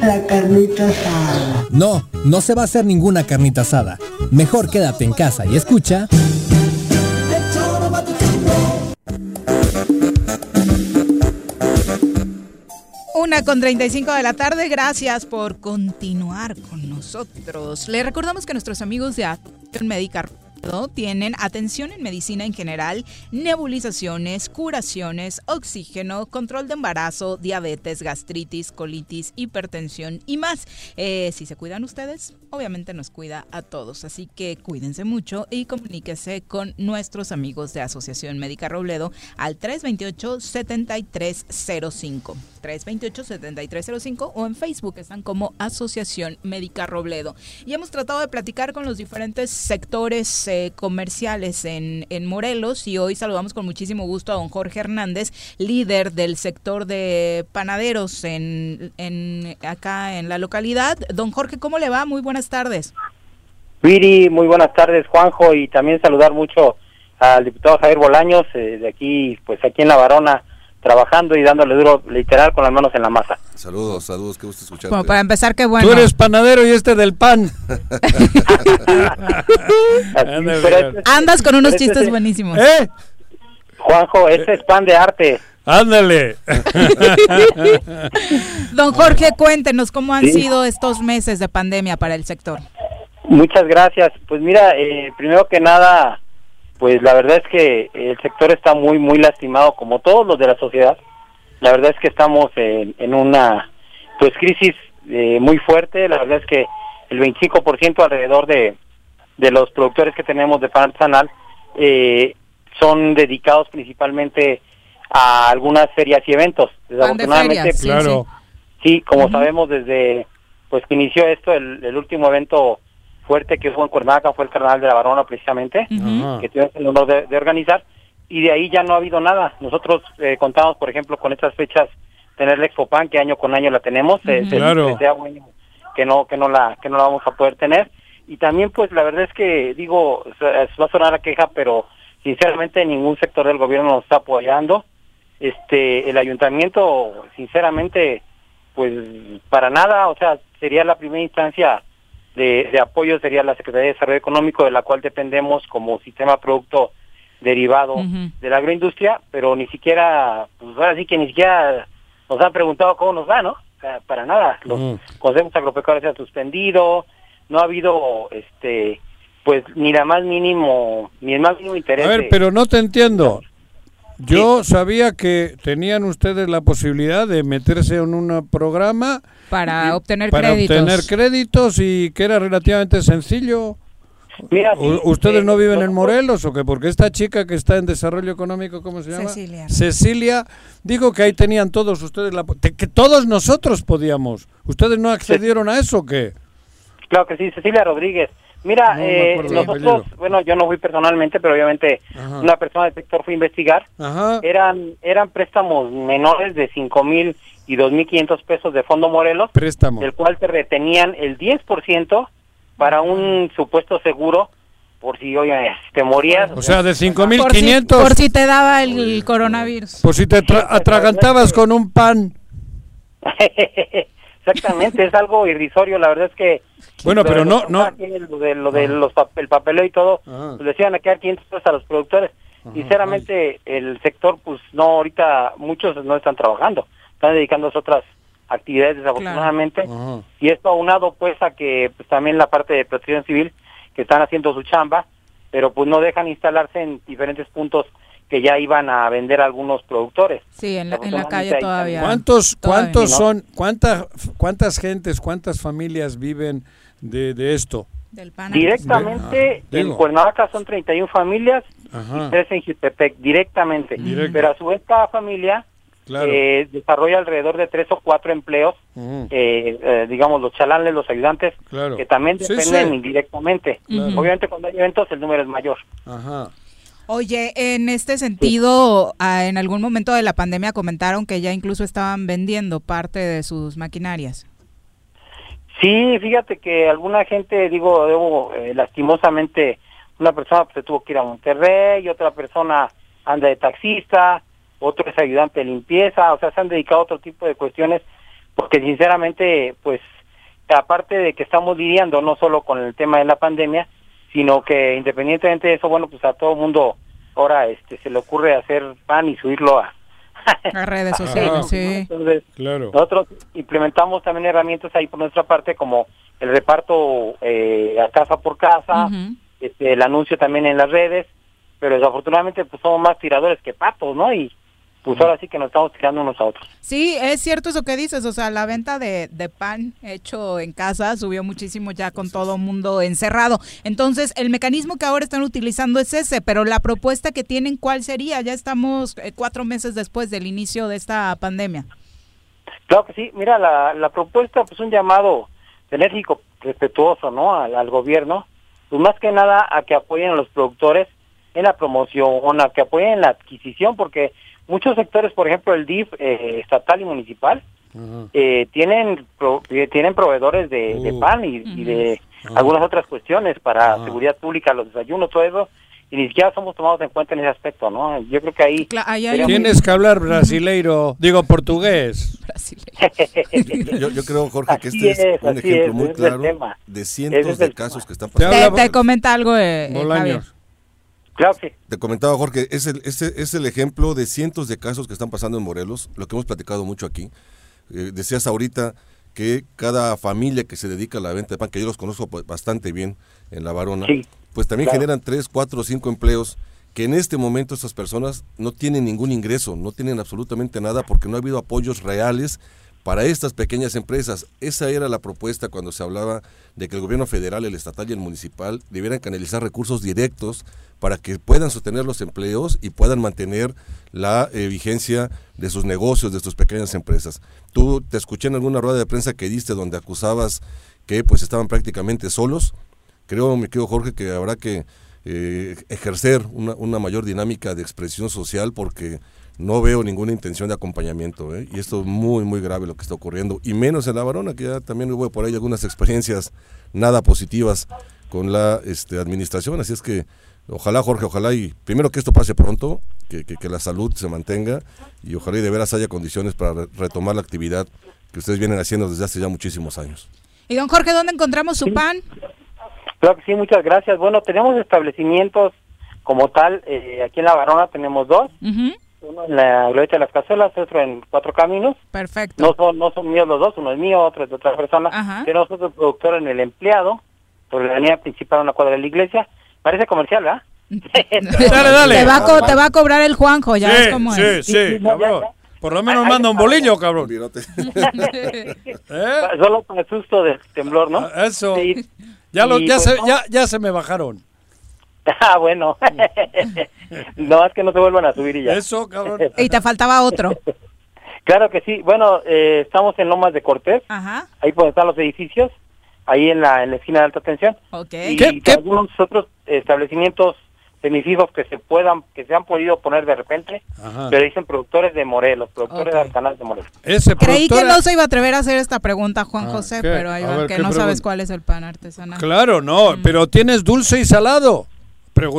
La carnita asada. No, no se va a hacer ninguna carnita asada. Mejor quédate en casa y escucha. Una con 35 de la tarde, gracias por continuar con nosotros. Le recordamos que nuestros amigos de Acción Médica tienen atención en medicina en general, nebulizaciones, curaciones, oxígeno, control de embarazo, diabetes, gastritis, colitis, hipertensión y más. Eh, si se cuidan ustedes, obviamente nos cuida a todos. Así que cuídense mucho y comuníquese con nuestros amigos de Asociación Médica Robledo al 328-7305. 328-7305 o en Facebook están como Asociación Médica Robledo. Y hemos tratado de platicar con los diferentes sectores eh, comerciales en, en Morelos y hoy saludamos con muchísimo gusto a don Jorge Hernández, líder del sector de panaderos en, en acá en la localidad. Don Jorge, ¿cómo le va? Muy buenas tardes. Viri, muy buenas tardes, Juanjo, y también saludar mucho al diputado Javier Bolaños, eh, de aquí, pues aquí en La Varona, trabajando y dándole duro, literal, con las manos en la masa. Saludos, saludos, qué gusto escucharte. Para empezar, qué bueno. Tú eres panadero y este del pan. Andas con unos chistes buenísimos. ¿Eh? Juanjo, ese es pan de arte. Ándale. Don Jorge, cuéntenos cómo han Sí. sido estos meses de pandemia para el sector. Muchas gracias. Pues mira, eh, primero que nada, pues la verdad es que el sector está muy, muy lastimado, como todos los de la sociedad. La verdad es que estamos en, en una pues crisis eh, muy fuerte. La verdad es que el 25% alrededor de, de los productores que tenemos de pan artesanal eh, son dedicados principalmente a algunas ferias y eventos. Desafortunadamente, ferias, sí, Claro. Sí, como sabemos desde pues que inició esto, el, el último evento fuerte que hubo en Cuernavaca fue el Carnaval de la Barona precisamente, que tuvimos el honor de, de organizar, y de ahí ya no ha habido nada. Nosotros eh, contamos, por ejemplo, con estas fechas, tener la Expopan, que año con año la tenemos, eh, Ujú. se- Claro. desea un año que no, que no la, que no la vamos a poder tener. Y también, pues, la verdad es que, digo, va a sonar a queja, pero sinceramente ningún sector del gobierno nos está apoyando. Este, el ayuntamiento, sinceramente, pues, para nada, o sea, sería la primera instancia de, de apoyo, sería la Secretaría de Desarrollo Económico, de la cual dependemos como sistema producto derivado de la agroindustria, pero ni siquiera, pues ahora sí que ni siquiera nos han preguntado cómo nos va, ¿no? O sea, para nada. Los Mm. consejos agropecuarios se han suspendido, no ha habido, este, pues ni la más mínimo, ni el más mínimo interés. A ver, pero no te entiendo. Yo sabía que tenían ustedes la posibilidad de meterse en un programa Para obtener para créditos. obtener créditos y que era relativamente sencillo. Mira, ¿Ustedes eh, no viven en Morelos o qué? Porque esta chica que está en desarrollo económico, ¿cómo se llama? Cecilia. Cecilia, digo que ahí tenían todos ustedes la... que todos nosotros podíamos. ¿Ustedes no accedieron a eso o qué? Claro que sí, Cecilia Rodríguez. Mira, No eh, nosotros, bueno, yo no fui personalmente, pero obviamente Ajá. una persona del sector fue a investigar. Ajá. Eran eran préstamos menores de cinco mil y dos mil quinientos pesos de Fondo Morelos, Préstamo. del cual te retenían el 10% para un supuesto seguro por si, oye, te morías. O sea, de Por si, 5.500, por si te daba el coronavirus. por si te tra- atragantabas con un pan. Exactamente, es algo irrisorio, la verdad es que... Bueno, pero no- no- Lo de, lo de los pap- el papeleo y todo, Ah. pues les iban a quedar 500 pesos a los productores. Sinceramente, el sector, pues no, ahorita muchos no están trabajando, están dedicándose a otras actividades desafortunadamente. Ajá. Y esto aunado pues a que pues también la parte de protección civil, que están haciendo su chamba, pero pues no dejan instalarse en diferentes puntos que ya iban a vender algunos productores. Sí, en la, en la calle todavía. ¿Cuántos, Todavía. cuántos son, cuántas, cuántas gentes, cuántas familias viven de, de esto? Del pan. Directamente Ah, digo. en Cuernavaca son 31 familias Ajá. y 3 en Jutepec, directamente. Directo. Pero a su vez cada familia Claro. eh, desarrolla alrededor de 3 o 4 empleos, eh, eh, digamos los chalanes, los ayudantes, Claro. que también Sí, dependen sí. indirectamente. Claro. Obviamente cuando hay eventos el número es mayor. Ajá. Oye, en este sentido, ah, en algún momento de la pandemia comentaron que ya incluso estaban vendiendo parte de sus maquinarias. Sí, fíjate que alguna gente, digo, debo, eh, lastimosamente, una persona pues, se tuvo que ir a Monterrey, otra persona anda de taxista, otro es ayudante de limpieza, o sea, se han dedicado a otro tipo de cuestiones, porque sinceramente, pues, aparte de que estamos lidiando no solo con el tema de la pandemia, sino que independientemente de eso, bueno, pues a todo mundo ahora este se le ocurre hacer pan y subirlo a, A redes sociales, sí. entonces, Claro. nosotros implementamos también herramientas ahí por nuestra parte, como el reparto eh, a casa por casa, este, el anuncio también en las redes, pero desafortunadamente pues somos más tiradores que patos, ¿no? Y pues ahora sí que nos estamos tirando unos a otros. Sí, es cierto eso que dices, o sea, la venta de, de pan hecho en casa subió muchísimo ya con todo mundo encerrado. Entonces, el mecanismo que ahora están utilizando es ese, pero la propuesta que tienen, ¿cuál sería? Ya estamos eh, cuatro meses después del inicio de esta pandemia. Claro que sí, mira, la, la propuesta, pues un llamado enérgico, respetuoso, ¿no? Al, al gobierno, pues más que nada a que apoyen a los productores en la promoción, a que apoyen en la adquisición, porque muchos sectores, por ejemplo, el DIF eh, estatal y municipal, eh, tienen pro- eh, tienen proveedores de, de Uh. pan y, y de Ajá. algunas otras cuestiones para Ajá. seguridad pública, los desayunos, todo eso, y ni siquiera somos tomados en cuenta en ese aspecto, ¿no? Yo creo que ahí... Cla- ahí hay sería un- muy- Tienes que hablar brasileiro, digo portugués. Yo, yo creo, Jorge, que Así este es, es, un ejemplo es, muy claro de cientos es de casos tema. que están pasando. Te, comenta algo, eh. Claro que. Te comentaba, Jorge, es el, es, el- es el ejemplo de cientos de casos que están pasando en Morelos, lo que hemos platicado mucho aquí. Eh, decías ahorita que cada familia que se dedica a la venta de pan, que yo los conozco bastante bien en La Varona, Sí, pues también claro. generan tres, cuatro, cinco empleos que en este momento estas personas no tienen ningún ingreso, no tienen absolutamente nada porque no ha habido apoyos reales para estas pequeñas empresas. Esa era la propuesta cuando se hablaba de que el gobierno federal, el estatal y el municipal debieran canalizar recursos directos para que puedan sostener los empleos y puedan mantener la eh, vigencia de sus negocios, de sus pequeñas empresas. Tú te escuché en alguna rueda de prensa que diste donde acusabas que pues estaban prácticamente solos. Creo, mi querido Jorge, que habrá que eh, ejercer una, una mayor dinámica de expresión social porque no veo ninguna intención de acompañamiento. ¿eh? Y esto es muy, muy grave lo que está ocurriendo. Y menos en La Varona, que ya también hubo por ahí algunas experiencias nada positivas con la este, administración. Así es que ojalá, Jorge, ojalá y primero que esto pase pronto, que, que- que la salud se mantenga y ojalá y de veras haya condiciones para re- retomar la actividad que ustedes vienen haciendo desde hace ya muchísimos años. Y don Jorge, ¿dónde encontramos su pan? Claro que sí, muchas gracias. Bueno, tenemos establecimientos como tal, eh, aquí en La Varona tenemos dos, Ujú, uno en la Glorieta de las Cazuelas, otro en Cuatro Caminos. Perfecto. No son, no son míos los dos, uno es mío, otro es de otra persona. Ajá. Tenemos otro productor en el empleado, por la avenida principal, una cuadra de la iglesia. Parece comercial, ¿verdad? Dale, dale. Te va, a co- te va a cobrar el Juanjo, ya ves cómo sí, es. sí, cabrón. Por lo menos manda un bolillo, cabrón. ¿Eh? Solo con el susto del temblor, ¿no? Eso. Sí. Ya, lo, ya, pues, se, no. ya, ya se me bajaron. Ah, bueno. no más que no se vuelvan a subir y ya. Eso, cabrón. Y te faltaba otro. Claro que sí. Bueno, eh, estamos en Lomas de Cortés, Ajá. ahí donde están los edificios, ahí en la, en la esquina de alta tensión. Ok. Y algunos otros establecimientos semifijos que se puedan, que se han podido poner de repente, Ajá. pero dicen productores de Morelos, productores Ok. artesanales de Morelos. Ese Creí que no se iba a atrever a hacer esta pregunta, Juan Ah, José, ¿qué? pero ahí va, ver, que ¿qué no sabes cuál es el pan artesanal. Claro, no, pero tienes dulce y salado.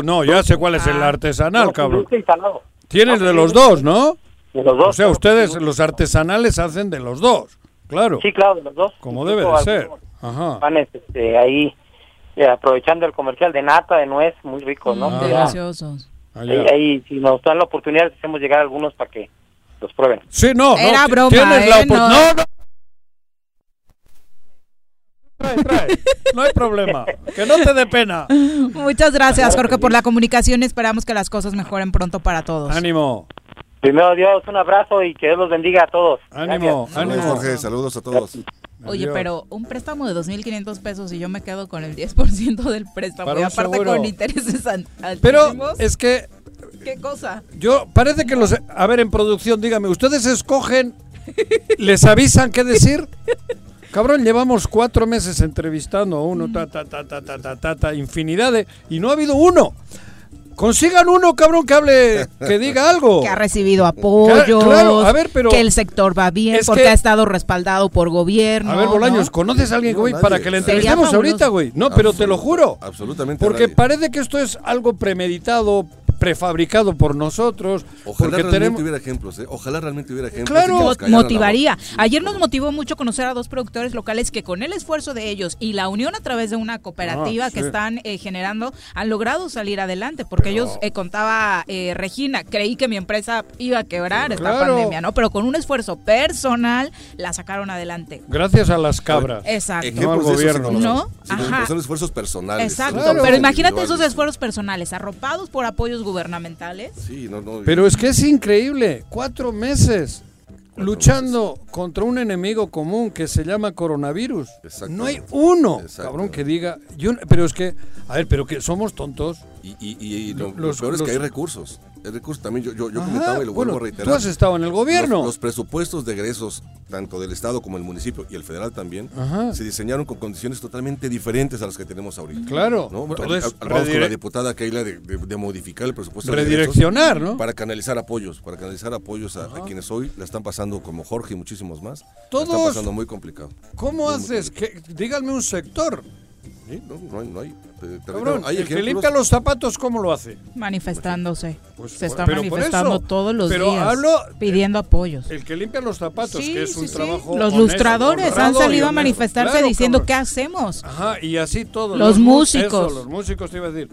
No, ya sé cuál es Ah. el artesanal, No, cabrón. Tienes No, de los dos, ¿no? De los dos. O sea, claro. ustedes, los artesanales, hacen de los dos. Claro. Sí, claro, de los dos. Como debe de ser. Ajá. Panes este, ahí, eh, aprovechando el comercial de nata, de nuez, muy ricos, ¿no? Ya. deliciosos. Ahí, ahí, si nos dan la oportunidad, les hacemos llegar algunos para que los prueben. Sí, no, no. Era ti- broma, Tienes la ¿eh? opor- No. no, no. Trae, trae. No hay problema. Que no te dé pena. Muchas gracias, Jorge, por la comunicación. Esperamos que las cosas mejoren pronto para todos. Ánimo. Primero Dios, un abrazo y que Dios los bendiga a todos. Ánimo, Gracias. ánimo. Jorge, saludos a todos. Oye, Adiós. pero un préstamo de 2.500 pesos y yo me quedo con el 10% del préstamo. Para y un aparte seguro. con intereses al- Pero altísimos. es que ¿Qué cosa? yo, parece que los... A ver, en producción, dígame, ¿ustedes escogen, les avisan qué decir? Cabrón, llevamos cuatro meses entrevistando a uno, ta, ta, ta, ta, ta, ta, ta, ta, infinidad de... Y no ha habido uno. Consigan uno, cabrón, que hable, que diga algo. Que ha recibido apoyos, claro, a ver, pero- que el sector va bien, Es porque que- ha estado respaldado por gobierno. A ver, Bolaños, ¿no? ¿conoces a alguien, No, güey, nadie. para que le entrevistemos ahorita, güey? No, pero te lo juro. Absolutamente Porque nadie. parece que esto es algo premeditado, prefabricado por nosotros. Ojalá porque realmente tenemos... hubiera ejemplos, ¿eh? Ojalá realmente hubiera ejemplos. Claro. motivaría. Ayer nos motivó mucho conocer a dos productores locales que con el esfuerzo de ellos y la unión a través de una cooperativa Ah, que están eh, generando han logrado salir adelante porque ellos eh, contaba eh, Regina creí que mi empresa iba a quebrar esta Claro. pandemia no pero con un esfuerzo personal la sacaron adelante Gracias a las cabras. exacto No al gobierno. Ajá. Son esfuerzos personales. exacto pero imagínate esos esfuerzos personales arropados por apoyos gubernamentales Sí, no, no. Pero es que es increíble, cuatro meses luchando contra un enemigo común que se llama coronavirus. No hay uno, cabrón, que diga, yo, pero es que, a ver, pero que somos tontos. Y, y, y- y lo, lo Los- peor es los- que hay recursos. Recursos también. Yo, yo, comentaba y lo vuelvo bueno, a reiterar. tú has estado en el gobierno. Los, los presupuestos de egresos, tanto del Estado como el municipio y el federal también, Ajá. se diseñaron con condiciones totalmente diferentes a las que tenemos ahorita. Claro. ¿no? Entonces, hab- hablamos con la diputada Keila de, de- de modificar el presupuesto de Redireccionar, egresos ¿no? Para canalizar apoyos, para canalizar apoyos a, a quienes hoy la están pasando como Jorge y muchísimos más. La Todos- están pasando muy complicado. ¿Cómo Muy, muy haces? Que, díganme un sector. Sí, no, no hay, no hay. Te- te Cabrón, reitero, hay el que limpia los zapatos, ¿cómo lo hace? manifestándose Pues, se está manifestando eso. todos los Pero días hablo- pidiendo apoyos El que limpia los zapatos, Sí, que es un sí, sí. trabajo. Los honesto, lustradores han salido a manifestarse Claro, diciendo cabrón. qué hacemos. Ajá, y así todos. Los mu- músicos. eso, los músicos te iba a decir.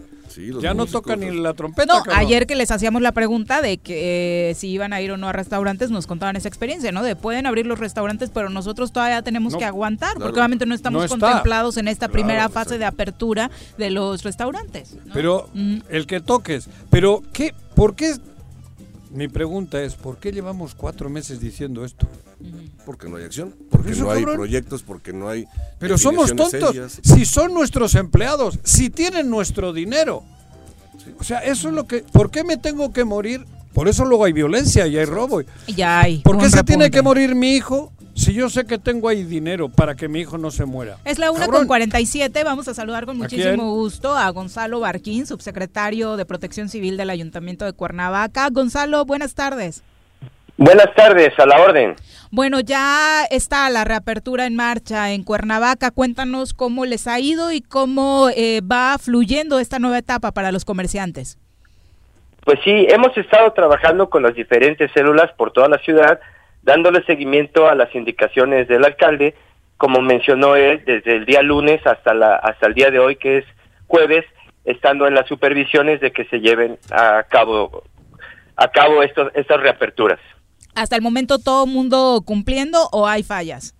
Ya no tocan ni la trompeta. No, cabrón. ayer que les hacíamos la pregunta de que eh, si iban a ir o no a restaurantes, nos contaban esa experiencia, ¿no? De pueden abrir los restaurantes, pero nosotros todavía tenemos No, que aguantar, claro. porque obviamente no estamos No contemplados en esta Claro, primera fase de apertura de los restaurantes. Pero el que toques. Pero, ¿qué? ¿Por qué? Mi pregunta es, ¿por qué llevamos cuatro meses diciendo esto? Porque no hay acción, porque no hay cabrón. proyectos, porque no hay. Pero somos tontos. serias. Si son nuestros empleados, si tienen nuestro dinero. O sea, eso es lo que... ¿Por qué me tengo que morir? Por eso luego hay violencia y hay robo. Ya hay. ¿Por qué se tiene que morir mi hijo si yo sé que tengo ahí dinero para que mi hijo no se muera? Es la una Cabrón. con 47. Vamos a saludar con ¿A muchísimo gusto a Gonzalo Barquín, subsecretario de Protección Civil del Ayuntamiento de Cuernavaca. Gonzalo, buenas tardes. Buenas tardes, a la orden. Bueno, ya está la reapertura en marcha en Cuernavaca. Cuéntanos cómo les ha ido y cómo eh, va fluyendo esta nueva etapa para los comerciantes. Pues sí, hemos estado trabajando con las diferentes células por toda la ciudad, dándole seguimiento a las indicaciones del alcalde, como mencionó él, desde el día lunes hasta la hasta el día de hoy, que es jueves, estando en las supervisiones de que se lleven a cabo a cabo estos, estas reaperturas. ¿Hasta el momento todo mundo cumpliendo o hay fallas?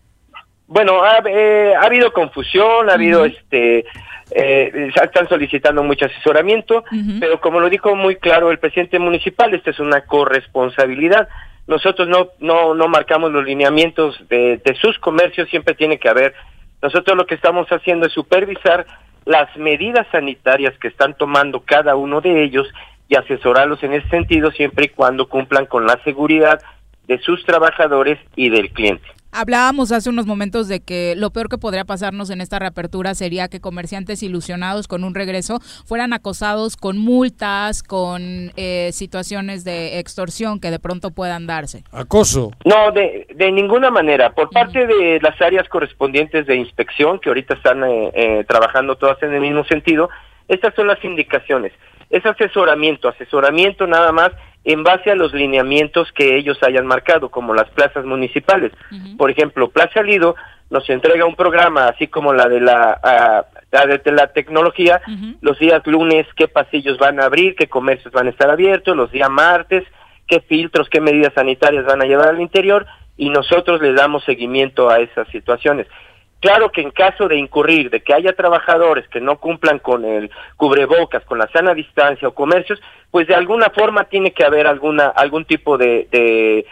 Bueno, ha, eh, ha habido confusión, ha habido este, eh, están solicitando mucho asesoramiento, pero como lo dijo muy claro el presidente municipal, esta es una corresponsabilidad. Nosotros no, no, no marcamos los lineamientos de, de sus comercios, siempre tiene que haber. Nosotros lo que estamos haciendo es supervisar las medidas sanitarias que están tomando cada uno de ellos y asesorarlos en ese sentido siempre y cuando cumplan con la seguridad de sus trabajadores y del cliente. Hablábamos hace unos momentos de que lo peor que podría pasarnos en esta reapertura sería que comerciantes ilusionados con un regreso fueran acosados con multas, con eh, situaciones de extorsión que de pronto puedan darse. Acoso. No, de, de ninguna manera. Por parte de las áreas correspondientes de inspección, que ahorita están eh, eh, trabajando todas en el mismo sentido, estas son las indicaciones. Es asesoramiento, asesoramiento nada más en base a los lineamientos que ellos hayan marcado, como las plazas municipales. Por ejemplo, Plaza Lido nos entrega un programa, así como la de la, la de la tecnología, los días lunes, qué pasillos van a abrir, qué comercios van a estar abiertos, los días martes, qué filtros, qué medidas sanitarias van a llevar al interior, y nosotros le damos seguimiento a esas situaciones. Claro que en caso de incurrir, de que haya trabajadores que no cumplan con el cubrebocas, con la sana distancia o comercios, pues de alguna forma tiene que haber alguna algún tipo de, de,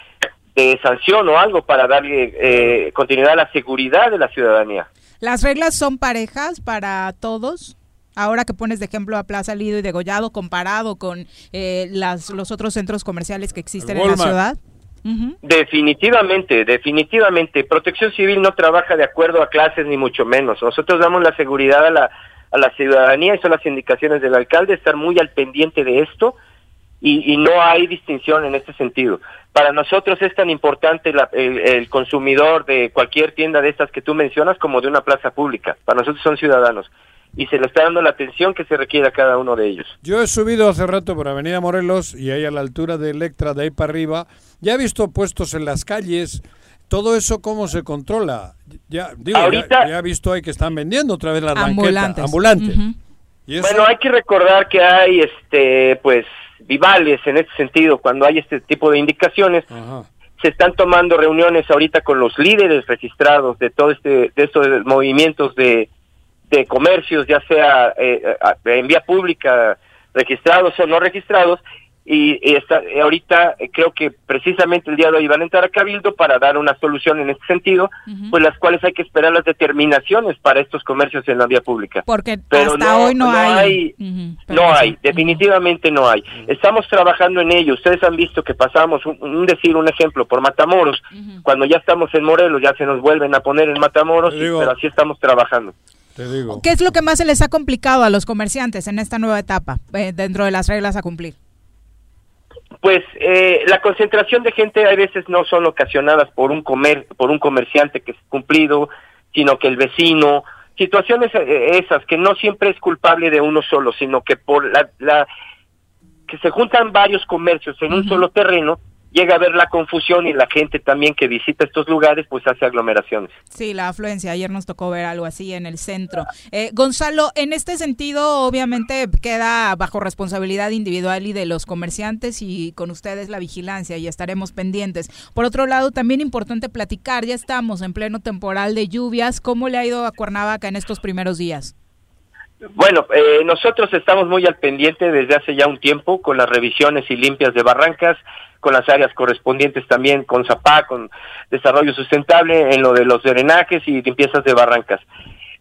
de sanción o algo para darle eh, continuidad a la seguridad de la ciudadanía. ¿Las reglas son parejas para todos? Ahora que pones de ejemplo a Plaza Lido y Degollado comparado con eh, las, los otros centros comerciales que existen en la Walmart. Definitivamente, definitivamente. Protección Civil no trabaja de acuerdo a clases ni mucho menos. Nosotros damos la seguridad a la, a la ciudadanía y son las indicaciones del alcalde, estar muy al pendiente de esto y, y no hay distinción en este sentido. Para nosotros es tan importante la- el, el consumidor de cualquier tienda de estas que tú mencionas como de una plaza pública. Para nosotros son ciudadanos y se le está dando la atención que se requiere a cada uno de ellos. Yo he subido hace rato por Avenida Morelos y ahí a la altura de Electra, de ahí para arriba, ya he visto puestos en las calles. Todo eso, ¿cómo se controla? Ya, digo, ya- Ahorita- ya, he visto ahí que están vendiendo otra vez las Ambulantes. banquetas. Ambulantes. ¿Y eso? Bueno, hay que recordar que hay, este, pues, vivales en este sentido. Cuando hay este tipo de indicaciones, se están tomando reuniones ahorita con los líderes registrados de todo este, de estos movimientos de, de comercios, ya sea eh, eh, en vía pública, registrados o no registrados. Y, y está, eh, ahorita eh, creo que precisamente el día de hoy van a entrar a Cabildo para dar una solución en este sentido, pues las cuales hay que esperar las determinaciones para estos comercios en la vía pública. Porque Pero hasta no- hoy no, no hay. no hay, definitivamente no hay. Estamos trabajando en ello. Ustedes han visto que pasamos, un, un decir, un ejemplo, por Matamoros. Cuando ya estamos en Morelos, ya se nos vuelven a poner en Matamoros, y- pero así estamos trabajando. Te digo. ¿Qué es lo que más se les ha complicado a los comerciantes en esta nueva etapa, eh, dentro de las reglas a cumplir? Pues eh, la concentración de gente a veces no son ocasionadas por un comer, por un comerciante que es cumplido, sino que el vecino, situaciones eh, esas que no siempre es culpable de uno solo, sino que por la, la que se juntan varios comercios en un solo terreno llega a ver la confusión y la gente también que visita estos lugares pues hace aglomeraciones. Sí, la afluencia. Ayer nos tocó ver algo así en el centro. Eh, Gonzalo, en este sentido, obviamente queda bajo responsabilidad individual y de los comerciantes y con ustedes la vigilancia y estaremos pendientes. Por otro lado, también importante platicar, ya estamos en pleno temporal de lluvias. ¿Cómo le ha ido a Cuernavaca en estos primeros días? Bueno, eh, nosotros estamos muy al pendiente desde hace ya un tiempo con las revisiones y limpias de barrancas, con las áreas correspondientes también con ZAPA, con desarrollo sustentable, en lo de los drenajes y limpiezas de barrancas.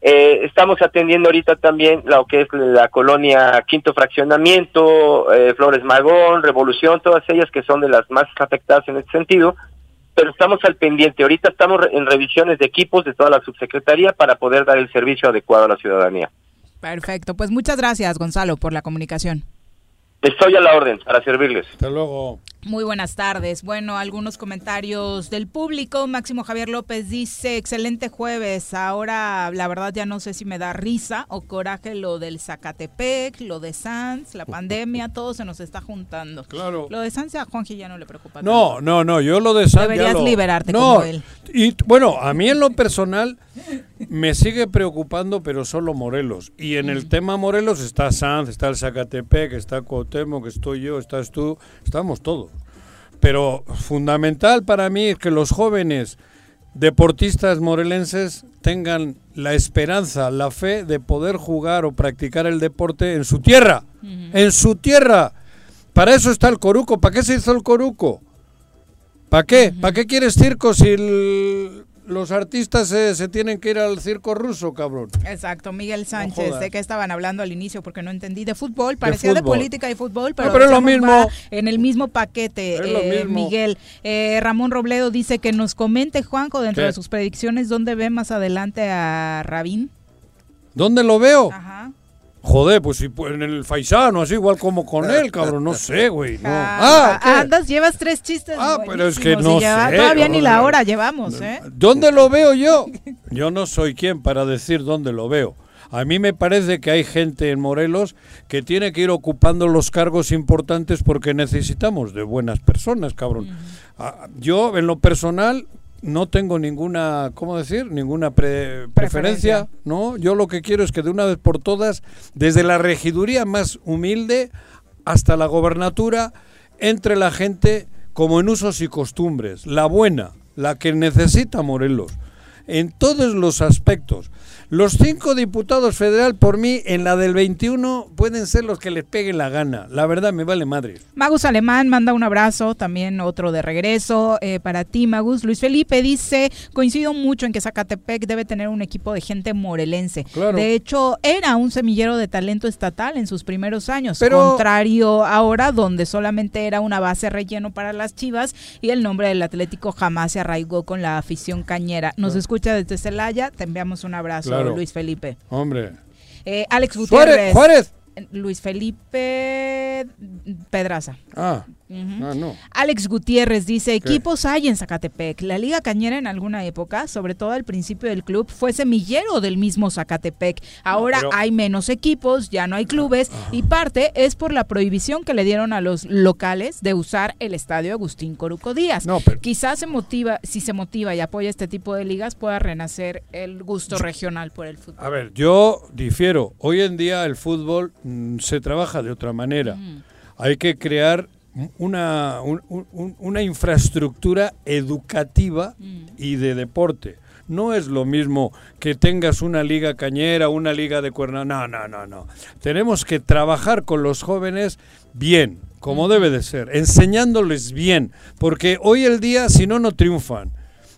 Eh, estamos atendiendo ahorita también lo que es la colonia Quinto Fraccionamiento, eh, Flores Magón, Revolución, todas ellas que son de las más afectadas en este sentido, pero estamos al pendiente. Ahorita estamos en revisiones de equipos de toda la subsecretaría para poder dar el servicio adecuado a la ciudadanía. Perfecto, pues muchas gracias Gonzalo por la comunicación. Estoy a la orden para servirles. Hasta luego. Muy buenas tardes. Bueno, algunos comentarios del público. Máximo Javier López dice, excelente jueves. Ahora, la verdad, ya no sé si me da risa o coraje lo del Zacatepec, lo de Sanz, la pandemia, todo se nos está juntando. Claro. Lo de Sanz a Juanji ya no le preocupa. No, no, no, yo lo de Sanz Deberías lo- liberarte no, como él. Y bueno, a mí en lo personal me sigue preocupando, pero solo Morelos. Y en el tema Morelos está Sanz, está el Zacatepec, está Cuauhtémoc, estoy yo, estás tú, estamos todos. Pero fundamental para mí es que los jóvenes deportistas morelenses tengan la esperanza, la fe de poder jugar o practicar el deporte en su tierra, en su tierra. Para eso está el Coruco. ¿Para qué se hizo el Coruco? ¿Para qué? ¿Para qué quieres circo si el- los artistas se, se tienen que ir al circo ruso, cabrón? Exacto, Miguel Sánchez, de qué estaban hablando al inicio porque no entendí de fútbol, parecía de, fútbol. política y fútbol, pero, pero es lo mismo. en el mismo paquete. Eh, mismo. Miguel, Eh, Ramón Robledo dice que nos comente Juanjo dentro ¿Qué? de sus predicciones dónde ve más adelante a Rabín. ¿Dónde lo veo? Ajá. Joder, pues si pues, en el Faisano, así igual como con él, cabrón, no sé, güey. No. Ah, Ah, andas, llevas tres chistes. Ah, pero es que no lleva- sé, Todavía ni la hora llevamos, ¿eh? ¿Dónde lo veo yo? Yo no soy quien para decir dónde lo veo. A mí me parece que hay gente en Morelos que tiene que ir ocupando los cargos importantes porque necesitamos de buenas personas, cabrón. Ah, Yo, en lo personal, no tengo ninguna, ¿cómo decir? Ninguna pre- preferencia, ¿no? Yo lo que quiero es que de una vez por todas, desde la regiduría más humilde hasta la gobernatura, entre la gente como en usos y costumbres, la buena, la que necesita Morelos, en todos los aspectos. Los cinco diputados federal, por mí, en la del 21, pueden ser los que les peguen la gana. La verdad, me vale madre. Magus Alemán manda un abrazo, también otro de regreso eh, para ti, Magus. Luis Felipe dice, coincido mucho en que Zacatepec debe tener un equipo de gente morelense. Claro. De hecho, era un semillero de talento estatal en sus primeros años, Pero- contrario ahora, donde solamente era una base relleno para las chivas y el nombre del Atlético jamás se arraigó con la afición cañera. Nos escucha desde Celaya, te enviamos un abrazo, Claro. Luis Felipe. Hombre. Eh, Alex Gutiérrez. Juárez. Luis Felipe Pedraza. Ah, Ah, no. Alex Gutiérrez dice, ¿Qué? equipos hay en Zacatepec. La Liga Cañera en alguna época, sobre todo al principio del club, fue semillero del mismo Zacatepec. Ahora pero- hay menos equipos, ya no hay clubes y parte es por la prohibición que le dieron a los locales de usar el estadio Agustín Coruco Díaz. Quizás se motiva, si se motiva y apoya este tipo de ligas, pueda renacer el gusto regional por el fútbol. A ver, yo difiero. Hoy en día el fútbol mm, se trabaja de otra manera. Hay que crear una, un- un- una infraestructura educativa y de deporte. No es lo mismo que tengas una liga cañera, una liga de cuerna. No, no, no, no. Tenemos que trabajar con los jóvenes bien, como debe de ser, enseñándoles bien, porque hoy el día, si no, no triunfan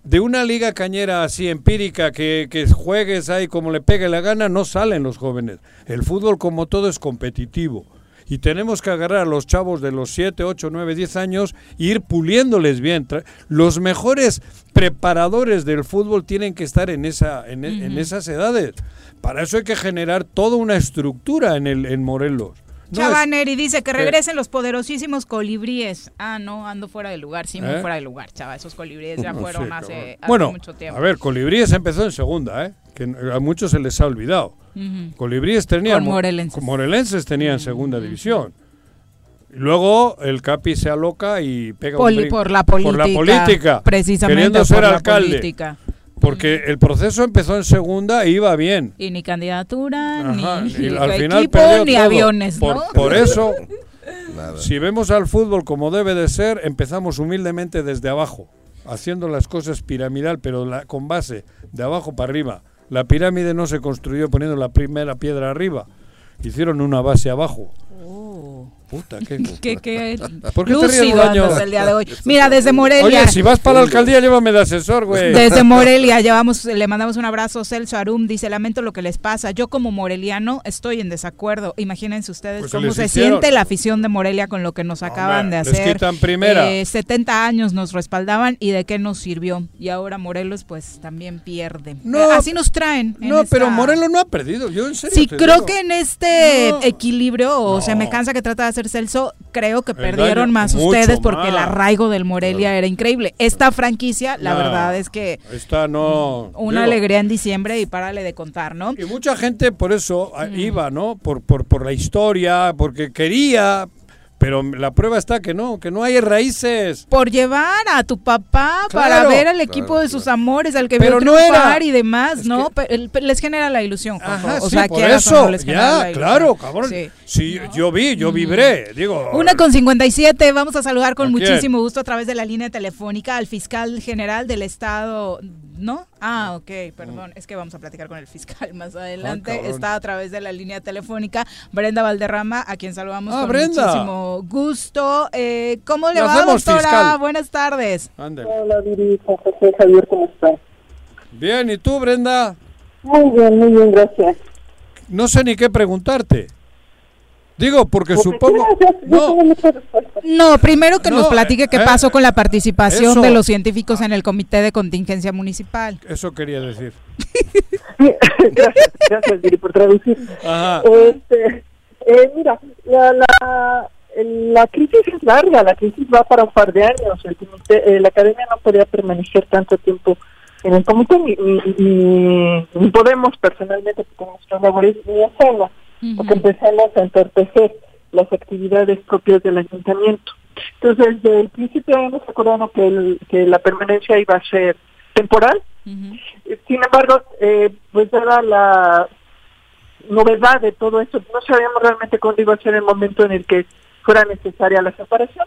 de una liga cañera así empírica que, que juegues ahí como le pegue la gana, no salen los jóvenes. El fútbol como todo es competitivo. Y tenemos que agarrar a los chavos de los 7, 8, 9, 10 años e ir puliéndoles bien. Los mejores preparadores del fútbol tienen que estar en, esa, en, en esas edades. Para eso hay que generar toda una estructura en, el, en Morelos. No Chavaneri dice que regresen los poderosísimos colibríes. Ah, no, ando fuera de lugar. Sí, muy ¿Eh? fuera de lugar, chava. Esos colibríes ya No fueron sé, hace, bueno, mucho tiempo. a ver, Colibríes empezó en segunda, ¿eh? que a muchos se les ha olvidado. Ujú. Colibríes tenían Con morelenses. morelenses tenían segunda división. Luego el Capi se aloca y pega Poli- un por la Por la política, política. precisamente Queriendo por ser la alcalde. política. Porque el proceso empezó en segunda e iba bien. Y ni candidatura, Ajá, ni, y ni al final equipo, perdió ni todo. aviones, por, ¿no? por eso, si vemos al fútbol como debe de ser, empezamos humildemente desde abajo, haciendo las cosas piramidal, pero la- con base de abajo para arriba. La pirámide no se construyó poniendo la primera piedra arriba, hicieron una base abajo. Puta, qué... Qué, qué ¿Por qué te ríes, lúcido andas el día de hoy. Mira, desde Morelia. Oye, si vas para la alcaldía, llévame de asesor, güey. Desde Morelia llevamos, le mandamos un abrazo. Celso Arum dice, lamento lo que les pasa. Yo como moreliano estoy en desacuerdo. Imagínense ustedes Pues cómo les se hicieron. siente la afición de Morelia con lo que nos acaban Hombre, de les hacer. quitan primera. Eh, 70 años nos respaldaban y de qué nos sirvió. Y ahora Morelos pues también pierde. No, Eh, Así nos traen. en No, pero Morelos no ha perdido, yo en serio. Sí, te creo digo. que en este No. equilibrio o No. semejanza que trata de hacer Celso, creo que El perdieron daño, más ustedes porque el más. arraigo del Morelia era increíble. Esta franquicia, la verdad es que Esta no. una digo, alegría en diciembre y párale de contar, ¿no? Y mucha gente por eso ah, iba, ¿no? Por, por, por la historia, porque quería, pero la prueba está que no, que no hay raíces. Por llevar a tu papá para ver al equipo de sus amores, al que Pero vio no era. y demás, ¿no? Les genera la ilusión, Juanjo. Ajá, o sí, sea, por eso, no les la ya, claro, cabrón. Sí. Sí, yo vi, yo vibré, digo. Una con 57, vamos a saludar con ¿A quién? muchísimo gusto a través de la línea telefónica al fiscal general del estado, ¿no? Ah, ok, perdón, es que vamos a platicar con el fiscal más adelante. cabrón. Está a través de la línea telefónica Brenda Valderrama, a quien saludamos Ah, con Brenda. muchísimo gusto. Eh, ¿Cómo le va, hacemos doctora? fiscal. Buenas tardes. Ándale. Hola, Viri, José Javier, ¿cómo estás? Bien, ¿y tú, Brenda? Muy bien, muy bien, gracias. No sé ni qué preguntarte. Digo, porque supongo... No. No, primero que No, nos platique qué eh, pasó con la participación eso. de los científicos en el comité de contingencia municipal. Eso quería decir. gracias, gracias, Viri, por traducir. Ajá. Este, eh, mira, la, la, la crisis es larga, la crisis va para un par de años. El comité, eh, la academia no podía permanecer tanto tiempo en el comité, ni, ni, ni- ni podemos personalmente, porque nuestra labor es muy ajena, porque empezamos a entorpecer las actividades propias del ayuntamiento. Entonces, desde el principio hemos acordado que, el- que la permanencia iba a ser temporal. Sin embargo, eh, pues dada la novedad de todo esto, no sabíamos realmente cuándo iba a ser el momento en el que fuera necesaria la separación.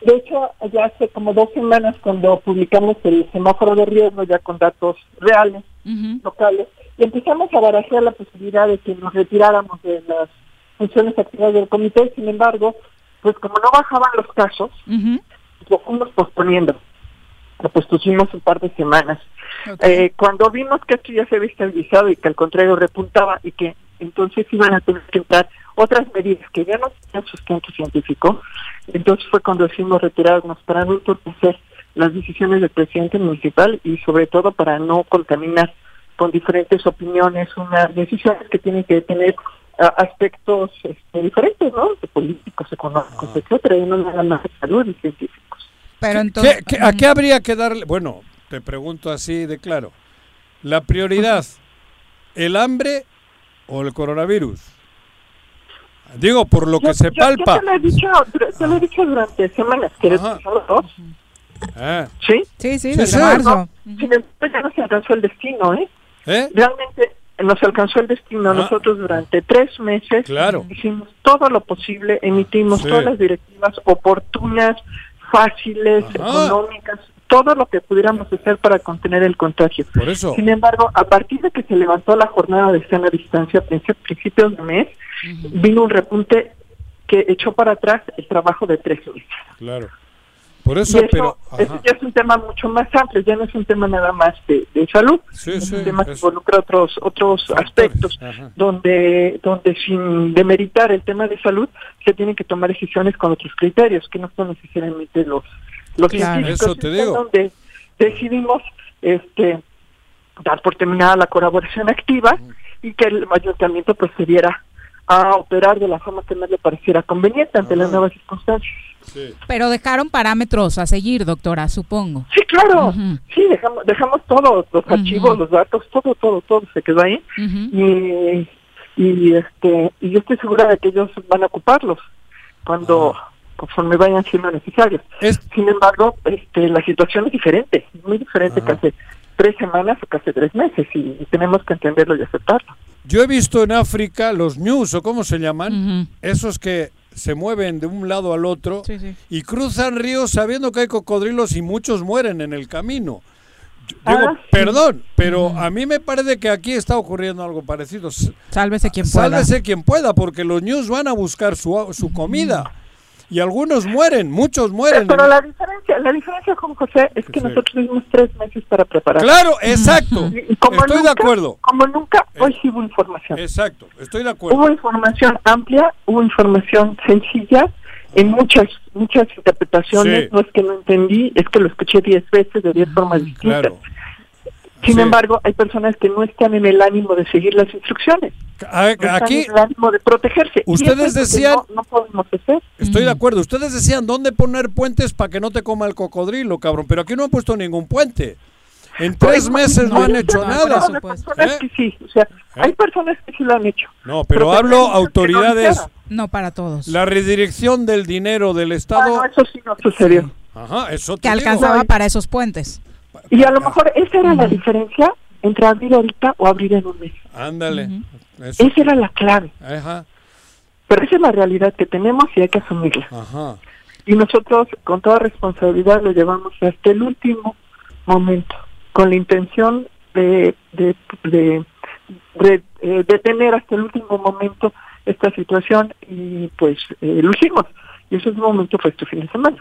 De hecho, ya hace como dos semanas cuando publicamos el semáforo de riesgo ya con datos reales, locales, y empezamos a barajar la posibilidad de que nos retiráramos de las funciones activas del comité, sin embargo, pues como no bajaban los casos, lo fuimos posponiendo. Lo pospusimos un par de semanas. Eh, cuando vimos que esto ya se había estabilizado y que al contrario repuntaba y que entonces iban a tener que entrar otras medidas que ya no tenían sustento científico, entonces fue cuando decidimos retirarnos para no entorpecer las decisiones del presidente municipal y sobre todo para no contaminar con diferentes opiniones unas decisiones que tienen que tener ah, aspectos este, diferentes, ¿no? De políticos, económicos, etcétera, y no nada más de salud y científicos. Pero entonces, ¿Qué- qué- ¿A qué habría que darle? Bueno, te pregunto así de claro. ¿La prioridad, el hambre o el coronavirus? Digo, por lo que se yo- palpa. Yo te lo he dicho, te lo he dicho durante semanas, que son los dos. Ah. ¿Sí? Sí, sí, desde sí. marzo. Sin embargo, ya no se alcanzó el destino, ¿eh? ¿Eh? Realmente nos alcanzó el destino. Ah. Nosotros durante tres meses Claro. hicimos todo lo posible, emitimos Sí. todas las directivas oportunas, fáciles, Ajá. económicas, todo lo que pudiéramos hacer para contener el contagio. Por eso. Sin embargo, a partir de que se levantó la jornada de sana distancia a princi- principios de mes, vino un repunte que echó para atrás el trabajo de tres meses. Claro. Por eso, eso, pero. eso ya es un tema mucho más amplio, ya no es un tema nada más de, de salud, Sí, es sí, un tema que involucra otros otros aspectos, Ajá. donde donde sin demeritar el tema de salud se tienen que tomar decisiones con otros criterios, que no son necesariamente los los Claro. científicos, Eso te digo. donde decidimos este dar por terminada la colaboración activa y que el ayuntamiento procediera a operar de la forma que más le pareciera conveniente ante las nuevas circunstancias. Pero dejaron parámetros a seguir, doctora, supongo. Sí, claro. Sí, dejamos, dejamos todos los archivos, los datos, todo, todo, todo se quedó ahí. Y, y este y yo estoy segura de que ellos van a ocuparlos cuando conforme vayan siendo necesarios. Sin embargo, este, la situación es diferente, muy diferente que hace tres semanas o que hace tres meses y, tenemos que entenderlo y aceptarlo. Yo he visto en África los news, o cómo se llaman, esos que se mueven de un lado al otro y cruzan ríos sabiendo que hay cocodrilos y muchos mueren en el camino. Digo, Ah, perdón, pero a mí me parece que aquí está ocurriendo algo parecido. Sálvese quien pueda. Sálvese quien pueda, porque los news van a buscar su, su comida. Y algunos mueren, muchos mueren. Pero la diferencia, la diferencia con José es que nosotros tuvimos tres meses para preparar. Claro, exacto. Como Estoy de nunca- acuerdo. Como nunca, hoy sí hubo información. Exacto, estoy de acuerdo. Hubo información amplia, hubo información sencilla, en muchas muchas interpretaciones. Sí. No es que no entendí, es que lo escuché diez veces de diez formas distintas. Claro. Sin Sí. embargo, hay personas que no están en el ánimo de seguir las instrucciones. A- No están Aquí en el ánimo de protegerse. Ustedes decían- No, no podemos hacer. estoy de acuerdo. Ustedes decían dónde poner puentes para que no te coma el cocodrilo, cabrón. Pero aquí no han puesto ningún puente. En tres meses no han hecho nada. Hay personas ¿Eh? que sí, o sea, hay personas que sí lo han hecho. No, pero Pero hablo autoridades. No para todos. La redirección del dinero del Ah, Estado. no, eso sí no sucedió. Ajá, eso te Que digo. alcanzaba para esos puentes. Y a lo mejor esa era la diferencia entre abrir ahorita o abrir en un mes. Ándale. Esa era la clave. Ajá, Pero esa es la realidad que tenemos y hay que asumirla. ajá. Y nosotros, con toda responsabilidad, lo llevamos hasta el último momento, con la intención de, de, de, de, eh, detener hasta el último momento esta situación y pues eh, lo hicimos. Y ese momento fue este fin de semana.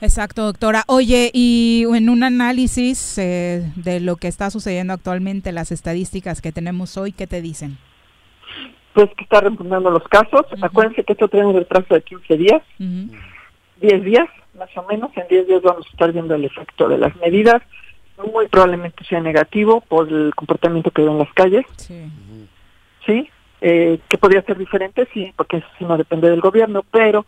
Exacto, doctora. Oye, y en un análisis eh, de lo que está sucediendo actualmente, las estadísticas que tenemos hoy, ¿qué te dicen? Pues que está repuntando los casos. Acuérdense que esto tiene un retraso de 15 días. 10 días, más o menos. En 10 días vamos a estar viendo el efecto de las medidas. Muy probablemente sea negativo por el comportamiento que veo en las calles. Sí. Sí, eh, que podría ser diferente, sí, porque eso sí no depende del gobierno, pero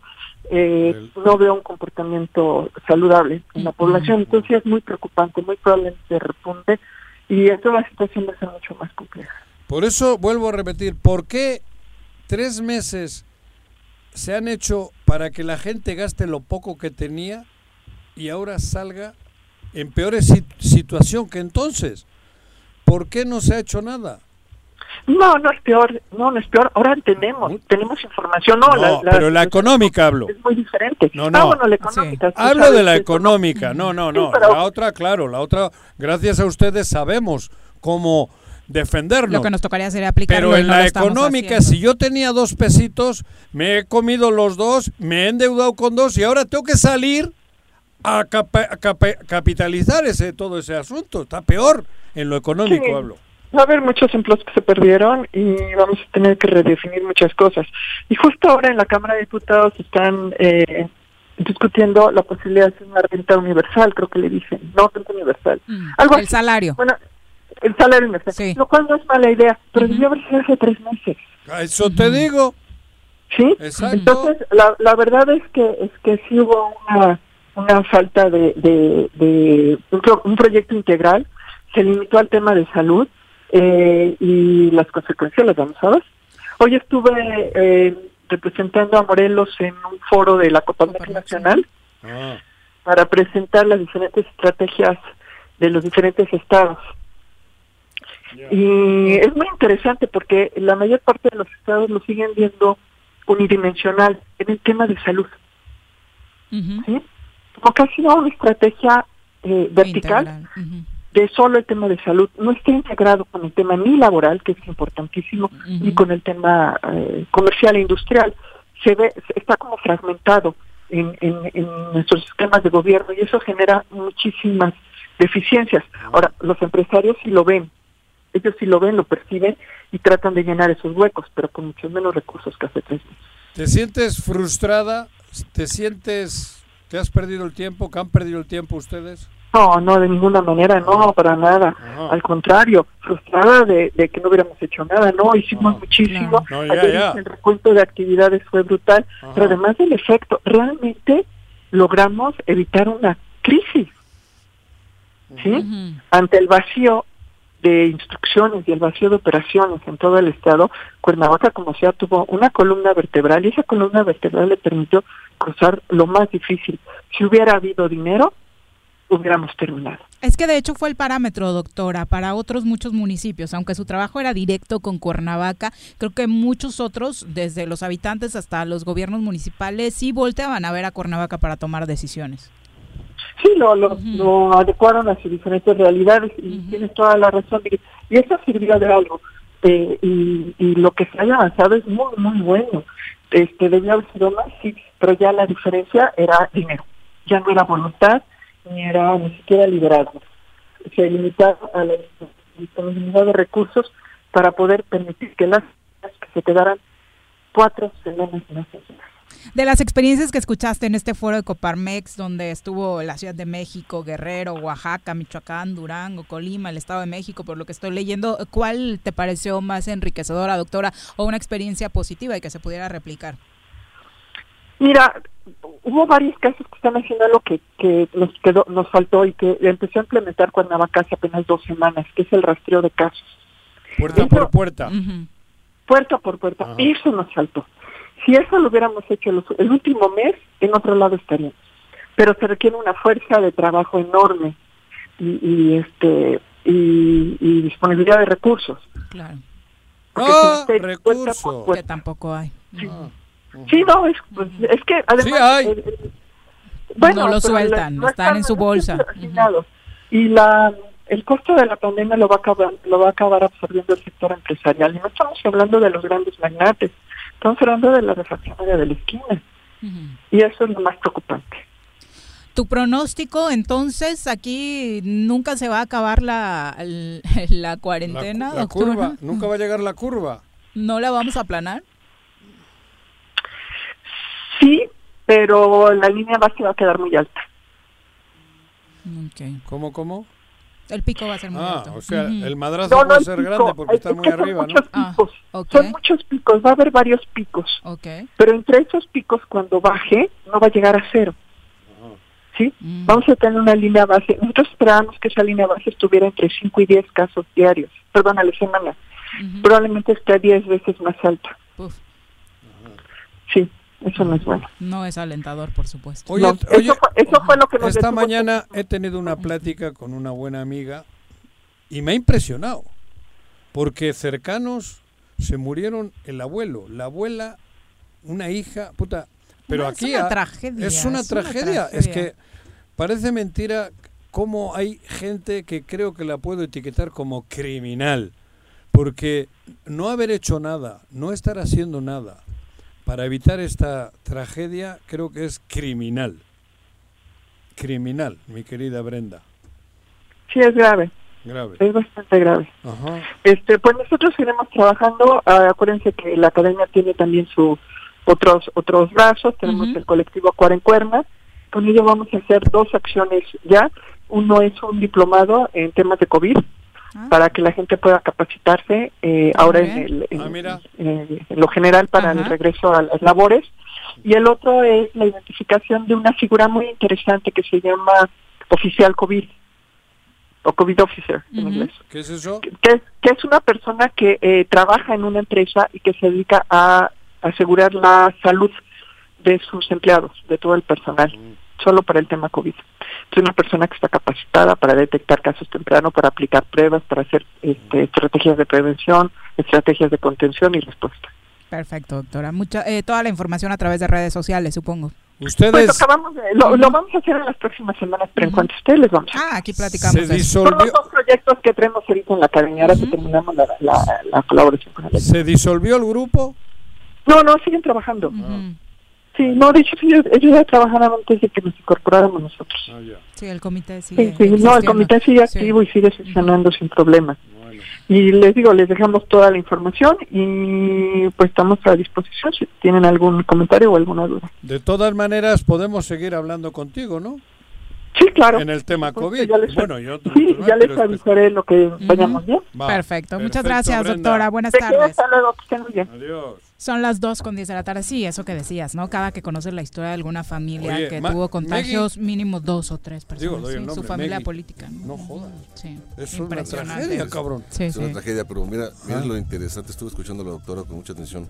eh, no veo un comportamiento saludable en la población. Entonces es muy preocupante, muy probablemente repunte y esto la situación va a ser mucho más compleja. Por eso vuelvo a repetir, ¿por qué tres meses se han hecho para que la gente gaste lo poco que tenía y ahora salga en peor si- situación que entonces? ¿Por qué no se ha hecho nada? No, no es peor, no, no es peor. Ahora tenemos, tenemos información. No, la, No, pero la económica hablo. es muy diferente. No, Ah, no. bueno, la económica. Hablo sabes de la económica, no, no, no. pero- La otra, claro, la otra, gracias a ustedes sabemos cómo defendernos. Lo que nos tocaría sería aplicarlo Pero en no la económica, haciendo. si yo tenía dos pesitos, me he comido los dos, me he endeudado con dos y ahora tengo que salir a, capa- a capa- capitalizar ese todo ese asunto. Está peor en lo económico, Sí. hablo. Va a haber muchos empleos que se perdieron y vamos a tener que redefinir muchas cosas. Y justo ahora en la Cámara de Diputados están eh, discutiendo la posibilidad de hacer una renta universal, creo que le dicen, no renta universal. Algo Mm. el así. salario. Bueno, el salario universal, lo cual no es mala idea, pero debió haber sido hace tres meses. A Eso te digo. ¿Sí? Exacto. Entonces, la, la verdad es que es que sí hubo una, una falta de, de, de un, pro- un proyecto integral, se limitó al tema de salud eh, y las consecuencias las vamos a ver. Hoy estuve eh, representando a Morelos en un foro de la Coparmex Nacional para presentar las diferentes estrategias de los diferentes estados. Y es muy interesante porque la mayor parte de los estados lo siguen viendo unidimensional en el tema de salud. ¿sí? Como que ha sido una estrategia eh, vertical de solo el tema de salud. No está integrado con el tema ni laboral, que es importantísimo, ni con el tema eh, comercial e industrial. Se ve, se- está como fragmentado en, en, en nuestros sistemas de gobierno y eso genera muchísimas deficiencias. Ahora, los empresarios sí lo ven, ellos sí lo ven, lo perciben y tratan de llenar esos huecos, pero con muchos menos recursos que hace tres meses. ¿Te sientes frustrada? ¿Te sientes que has perdido el tiempo? ¿Que han perdido el tiempo ustedes? No, no, de ninguna manera, no, para nada. Al contrario, frustrada de, de que no hubiéramos hecho nada, no, hicimos muchísimo. No, ya, Ayer ya. El recuento de actividades fue brutal, pero además del efecto, realmente logramos evitar una crisis. ¿Sí? Ante el vacío de instrucciones y el vacío de operaciones en todo el estado, Cuernavaca como sea tuvo una columna vertebral y esa columna vertebral le permitió cruzar lo más difícil. Si hubiera habido dinero, hubiéramos terminado. Es que de hecho fue el parámetro, doctora, para otros muchos municipios. Aunque su trabajo era directo con Cuernavaca, creo que muchos otros, desde los habitantes hasta los gobiernos municipales, sí volteaban a ver a Cuernavaca para tomar decisiones. Sí, lo, lo, lo adecuaron a sus diferentes realidades y tienes toda la razón. Y, y eso sirvió de algo. Eh, y, y lo que se haya avanzado es muy, muy bueno. Este, debía haber sido más, sí, pero ya la diferencia era dinero. Ya no era voluntad, ni era ni siquiera liderazgo. Se limitaba a la disponibilidad de recursos para poder permitir que las que se quedaran cuatro semanas más. De las experiencias que escuchaste en este foro de Coparmex, donde estuvo la Ciudad de México, Guerrero, Oaxaca, Michoacán, Durango, Colima, el Estado de México, por lo que estoy leyendo, ¿cuál te pareció más enriquecedora, doctora, o una experiencia positiva y que se pudiera replicar? Mira, hubo varios casos que están haciendo lo que, que nos quedó, nos faltó y que empezó a implementar Cuernavaca hace apenas dos semanas, que es el rastreo de casos. Puerta por puerta. Puerta por puerta. Eso nos faltó. Si eso lo hubiéramos hecho los- el último mes, en otro lado estaríamos. Pero se requiere una fuerza de trabajo enorme y, y este y, y disponibilidad de recursos. Claro. Porque ¡Ah! si usted cuenta por recurso. puerta- Que tampoco hay. Sí, no, es, pues, es que además... Sí hay. eh, eh, bueno, No lo sueltan, no están en su bolsa. Y la el costo de la pandemia lo va a acabar lo va a acabar absorbiendo el sector empresarial. Y no estamos hablando de los grandes magnates, estamos hablando de la refaccionaria de la esquina. Y eso es lo más preocupante. Tu pronóstico, entonces, aquí nunca se va a acabar la, la cuarentena, La curva, nunca va a llegar la curva. ¿No la vamos a aplanar? Sí, pero la línea base va a quedar muy alta. ¿Cómo, cómo? El pico va a ser muy Ah, alto. o sea, Ujú. el madrazo No, no puede hay ser pico. grande porque Es está muy son arriba, ¿no? muchos picos. ok. Son muchos picos, va a haber varios picos. Ok. Pero entre esos picos, cuando baje, no va a llegar a cero. ¿Sí? Mm. Vamos a tener una línea base. Nosotros esperábamos que esa línea base estuviera entre 5 y 10 casos diarios, perdón, a la semana. Probablemente esté 10 veces más alta. Sí, eso no es bueno. No es alentador, por supuesto. Oye, No, oye, eso, fue, eso fue lo que nos esta detuvo. mañana he tenido una plática con una buena amiga y me ha impresionado porque cercanos se murieron el abuelo, la abuela, una hija, puta. Pero No, es aquí una ha- tragedia, es una es una tragedia. Es que parece mentira cómo hay gente que creo que la puedo etiquetar como criminal. Porque no haber hecho nada, no estar haciendo nada para evitar esta tragedia, creo que es criminal. Criminal, mi querida Brenda. Sí, es grave. Grave. Es bastante grave. Ajá. Este, pues nosotros seguimos trabajando. Ah, acuérdense que la academia tiene también sus otros otros brazos. Tenemos el colectivo Cuarencuerna. Con ello vamos a hacer dos acciones ya. Uno es un diplomado en temas de COVID para que la gente pueda capacitarse eh, ahora en, el, en, en- en lo general para el regreso a las labores. Y el otro es la identificación de una figura muy interesante que se llama oficial COVID o COVID officer en inglés. ¿Qué es eso? que es, que es una persona que eh, trabaja en una empresa y que se dedica a asegurar la salud de sus empleados, de todo el personal, solo para el tema COVID. Es una persona que está capacitada para detectar casos tempranos, para aplicar pruebas, para hacer este, estrategias de prevención, estrategias de contención y respuesta. Perfecto, doctora. Mucha, eh, toda la información a través de redes sociales, supongo. Ustedes Pues acabamos de- lo, lo vamos a hacer en las próximas semanas, pero en cuanto a ustedes les vamos a Ah, aquí platicamos. Se. Son los dos proyectos que tenemos ahorita en la academia, ahora que terminamos la, la, la colaboración con el ¿Se disolvió el grupo? No, no, siguen trabajando. Sí, no, de hecho ellos, ellos ya trabajaban antes de que nos incorporáramos nosotros. Sí, el comité Sí, sigue. sí, no, el comité sigue Sí. activo y sigue sesionando sin problema. Y les digo, les dejamos toda la información y pues estamos a disposición si tienen algún comentario o alguna duda. De todas maneras, podemos seguir hablando contigo, ¿no? Sí, claro. En el tema Pues, COVID. ya les- bueno, yo Sí, ya les avisaré lo que vayamos bien. Va, Perfecto. Muchas gracias, Brenda. doctora. Buenas qué, tardes. hasta luego, que estén muy bien. Adiós. Son las 2 con 10 de la tarde. Sí, eso que decías, ¿no? Cada que conoces la historia de alguna familia Oye, que tuvo contagios, mínimo dos o tres Digo, personas. doy el sí, su nombre, familia política. No jodas. Sí. Es una tragedia, cabrón. Sí, es sí. una tragedia, pero mira, mira Ah. lo interesante. Estuve escuchando a la doctora con mucha atención.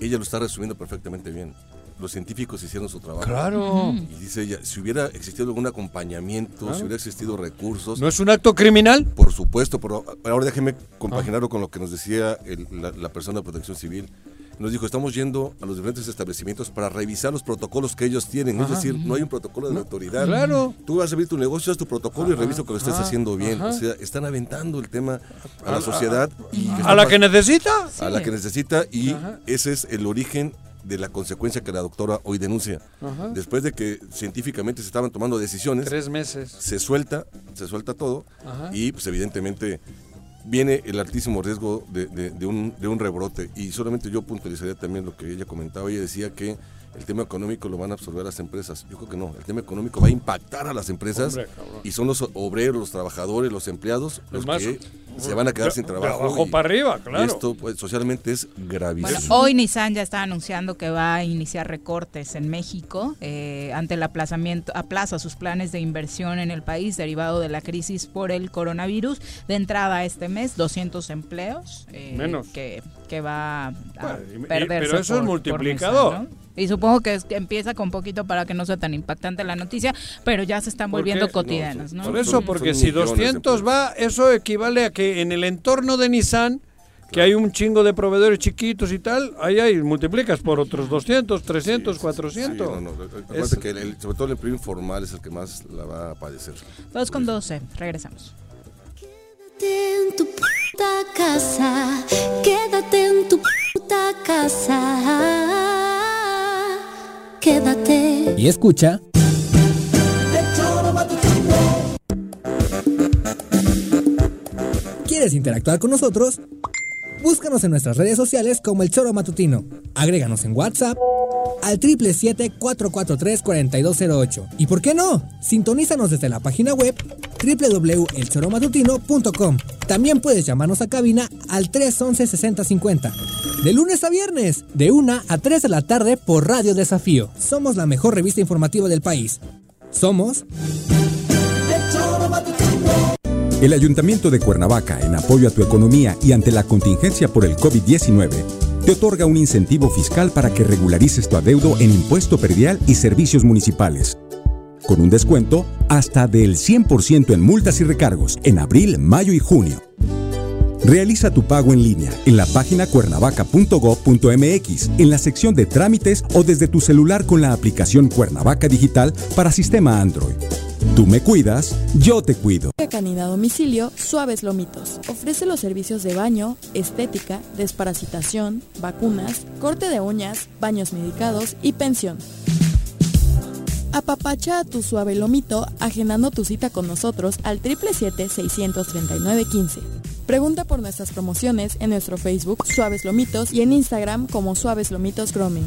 Ella lo está resumiendo perfectamente bien. los científicos hicieron su trabajo. Claro. Y dice ella, si hubiera existido algún acompañamiento, Claro. si hubiera existido recursos. ¿No es un acto criminal? Por supuesto, pero ahora déjeme compaginarlo con lo que nos decía el- la, la persona de protección civil. Nos dijo, estamos yendo a los diferentes establecimientos para revisar los protocolos que ellos tienen. Ajá. Es decir, no hay un protocolo de la autoridad. Claro. Tú vas a abrir tu negocio, haz tu protocolo y revisa que lo estés ajá, haciendo bien. O sea, están aventando el tema a A- la sociedad. y a la que necesita. A la que necesita y ese es el origen de la consecuencia que la doctora hoy denuncia. Ajá. Después de que científicamente se estaban tomando decisiones, Tres meses. se suelta, se suelta todo Ajá. y pues evidentemente viene el altísimo riesgo de, un, de un rebrote. Y solamente yo puntualizaría también lo que ella comentaba. Ella decía que el tema económico lo van a absorber las empresas. Yo creo que no. El tema económico va a impactar a las empresas Hombre, y son los obreros, los trabajadores, los empleados los más, que se van a quedar de- sin de trabajo. abajo y- para arriba, y claro. esto pues, socialmente es gravísimo. Bueno, hoy Nissan ya está anunciando que va a iniciar recortes en México eh, ante el aplazamiento, aplaza sus planes de inversión en el país derivado de la crisis por el coronavirus. De entrada este mes, 200 empleos eh, Menos. que, que va a Bueno, y- y- perderse pero eso es por- multiplicador. Nissan, ¿no? Y supongo que, es- que empieza con poquito para que no sea tan impactante la noticia, pero ya se están ¿Por volviendo cotidianas, ¿no? Por eso, porque si 200 va, eso equivale a que en el entorno de Nissan, que hay un chingo de proveedores chiquitos y tal, ahí hay, multiplicas por otros 200, 300, 400. Sí, no, no, Es- que el- el- sobre todo el empleo informal es el que más la va a padecer. 2 con 12, regresamos. Quédate en tu puta casa, quédate en tu puta casa, quédate. Y escucha. ¿Quieres interactuar con nosotros? Búscanos en nuestras redes sociales como El Choro Matutino. Agréganos en WhatsApp al 777-443-4208. ¿Y por qué no? Sintonízanos desde la página web www.elchoromatutino.com. También puedes llamarnos a cabina al 311-6050. De lunes a viernes, de 1 a 3 de la tarde por Radio Desafío. Somos la mejor revista informativa del país. Somos... El Ayuntamiento de Cuernavaca, en apoyo a tu economía y ante la contingencia por el COVID-19, te otorga un incentivo fiscal para que regularices tu adeudo en impuesto perdial y servicios municipales. Con un descuento hasta del 100% en multas y recargos en abril, mayo y junio. Realiza tu pago en línea en la página cuernavaca.gov.mx, en la sección de trámites o desde tu celular con la aplicación Cuernavaca Digital para sistema Android. Tú me cuidas, yo te cuido. Canina a domicilio Suaves Lomitos. Ofrece los servicios de baño, estética, desparasitación, vacunas, corte de uñas, baños medicados y pensión. Apapacha a tu suave lomito agendando tu cita con nosotros al 777-639-15. Pregunta por nuestras promociones en nuestro Facebook Suaves Lomitos y en Instagram como Suaves Lomitos Grooming.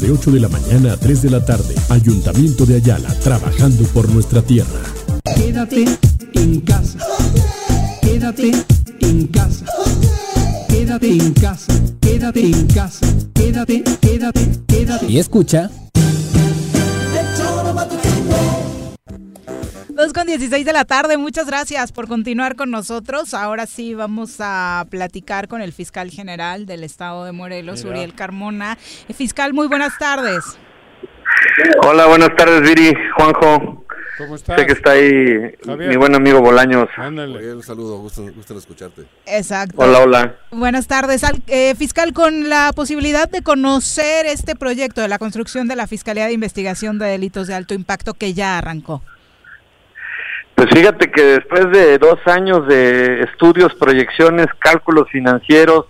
de 8 de la mañana a 3 de la tarde. Ayuntamiento de Ayala, trabajando por nuestra tierra. Quédate en casa. Quédate en casa. Quédate en casa. Quédate en casa. Quédate, quédate, quédate. Y escucha. 2 con 16 de la tarde, muchas gracias por continuar con nosotros. Ahora sí vamos a platicar con el fiscal general del estado de Morelos, Mira. Uriel Carmona. Eh, Fiscal, muy buenas tardes. Hola, buenas tardes, Viri, Juanjo. ¿Cómo estás? Sé que está ahí Javier. mi buen amigo Bolaños. Un saludo, gusto, gusto en escucharte. Exacto. Hola, hola. Buenas tardes, Al- eh, fiscal, con la posibilidad de conocer este proyecto de la construcción de la Fiscalía de Investigación de Delitos de Alto Impacto que ya arrancó. Pues fíjate que después de dos años de estudios, proyecciones, cálculos financieros,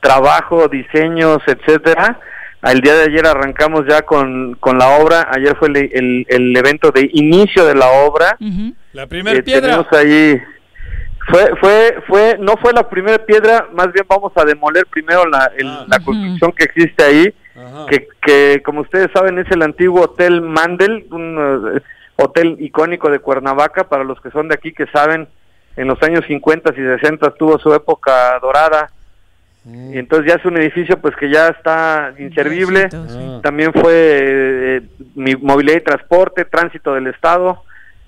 trabajo, diseños, etcétera, al día de ayer arrancamos ya con, con la obra. Ayer fue el, el- el evento de inicio de la obra. La primera Eh, piedra. Tenemos ahí fue fue fue no fue la primera piedra, más bien vamos a demoler primero la, el- Ah. la construcción que existe ahí, que, que como ustedes saben es el antiguo hotel Mandel, un eh, hotel icónico de Cuernavaca para los que son de aquí que saben en los años 50 y 60 tuvo su época dorada. Y entonces ya es un edificio pues que ya está inservible. También fue eh, mi movilidad y transporte, tránsito del Estado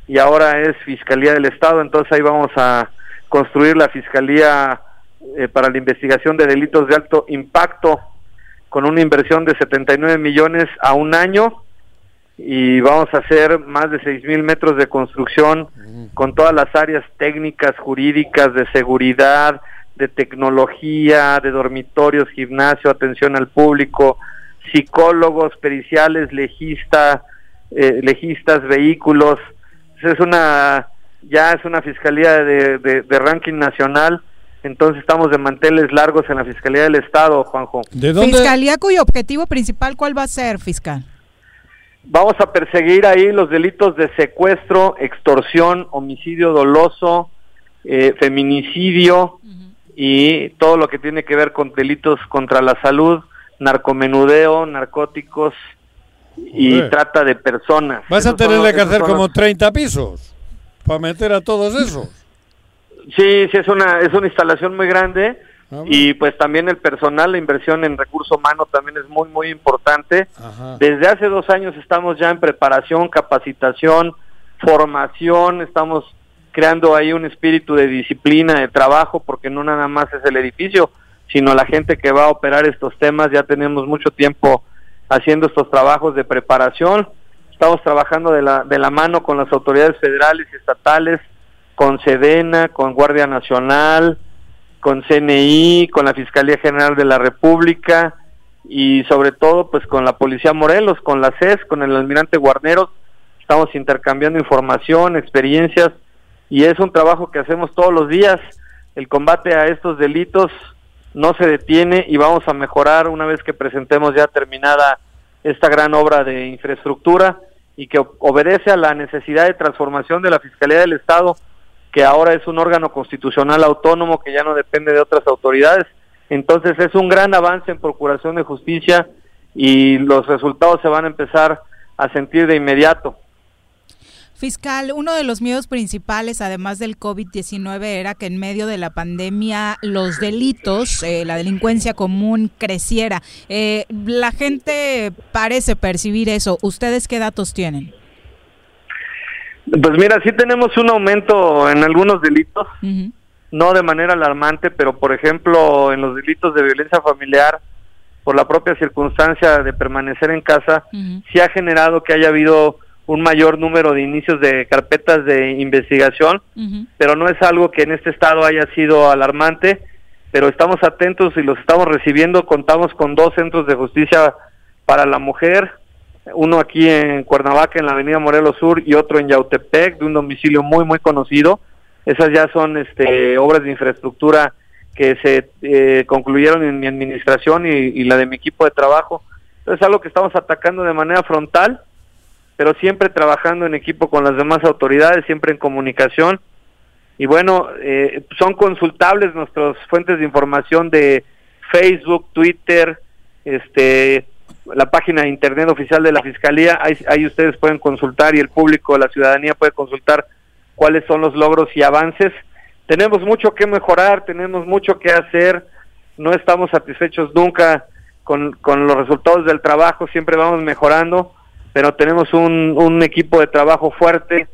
y ahora es Fiscalía del Estado. Entonces ahí vamos a construir la Fiscalía eh, para la investigación de delitos de alto impacto con una inversión de 79 millones a un año y vamos a hacer más de 6 mil metros de construcción con todas las áreas técnicas, jurídicas, de seguridad, de tecnología, de dormitorios, gimnasio, atención al público, psicólogos, periciales, legista, eh, legistas, vehículos. Es una, ya es una fiscalía de, de- de ranking nacional, entonces estamos de manteles largos en la Fiscalía del Estado, Juanjo. Fiscalía cuyo objetivo principal, ¿cuál va a ser, fiscal? Vamos a perseguir ahí los delitos de secuestro, extorsión, homicidio doloso, eh, feminicidio y todo lo que tiene que ver con delitos contra la salud, narcomenudeo, narcóticos y Joder. trata de personas. Vas a Esos son tenerle los- que hacer como los- 30 pisos para meter a todos esos. Sí, sí, es una, es una instalación muy grande Ah, y pues también el personal, la inversión en recurso humano también es muy, muy importante. Desde hace dos años estamos ya en preparación, capacitación, formación, estamos creando ahí un espíritu de disciplina, de trabajo, porque no nada más es el edificio, sino la gente que va a operar estos temas. Ya tenemos mucho tiempo haciendo estos trabajos de preparación. Estamos trabajando de la, de la mano con las autoridades federales y estatales, con Sedena, con Guardia Nacional, con CNI, con la Fiscalía General de la República y sobre todo pues con la Policía Morelos, con la CES, con el almirante Guarneros. Estamos intercambiando información, experiencias y es un trabajo que hacemos todos los días. El combate a estos delitos no se detiene y vamos a mejorar una vez que presentemos ya terminada esta gran obra de infraestructura y que obedece a la necesidad de transformación de la Fiscalía del Estado, que ahora es un órgano constitucional autónomo que ya no depende de otras autoridades. Entonces es un gran avance en procuración de justicia y los resultados se van a empezar a sentir de inmediato. Fiscal, uno de los miedos principales, además del COVID-19, era que en medio de la pandemia los delitos, eh, la delincuencia común creciera. Eh, la gente parece percibir eso. ¿Ustedes qué datos tienen? Pues mira, sí tenemos un aumento en algunos delitos, no de manera alarmante, pero por ejemplo en los delitos de violencia familiar, por la propia circunstancia de permanecer en casa, sí ha generado que haya habido un mayor número de inicios de carpetas de investigación, pero no es algo que en este estado haya sido alarmante, pero estamos atentos y los estamos recibiendo, contamos con dos centros de justicia para la mujer, uno aquí en Cuernavaca, en la avenida Morelos Sur, y otro en Yautepec, de un domicilio muy, muy conocido. Esas ya son este, obras de infraestructura que se eh, concluyeron en mi administración y, la de mi equipo de trabajo. Es algo que estamos atacando de manera frontal, pero siempre trabajando en equipo con las demás autoridades, siempre en comunicación. Y bueno, eh, son consultables nuestras fuentes de información de Facebook, Twitter, este, la página de internet oficial de la Fiscalía. Ahí, ahí ustedes pueden consultar y el público, la ciudadanía puede consultar cuáles son los logros y avances. Tenemos mucho que mejorar, tenemos mucho que hacer, no estamos satisfechos nunca con, con los resultados del trabajo, siempre vamos mejorando, pero tenemos un, un equipo de trabajo fuerte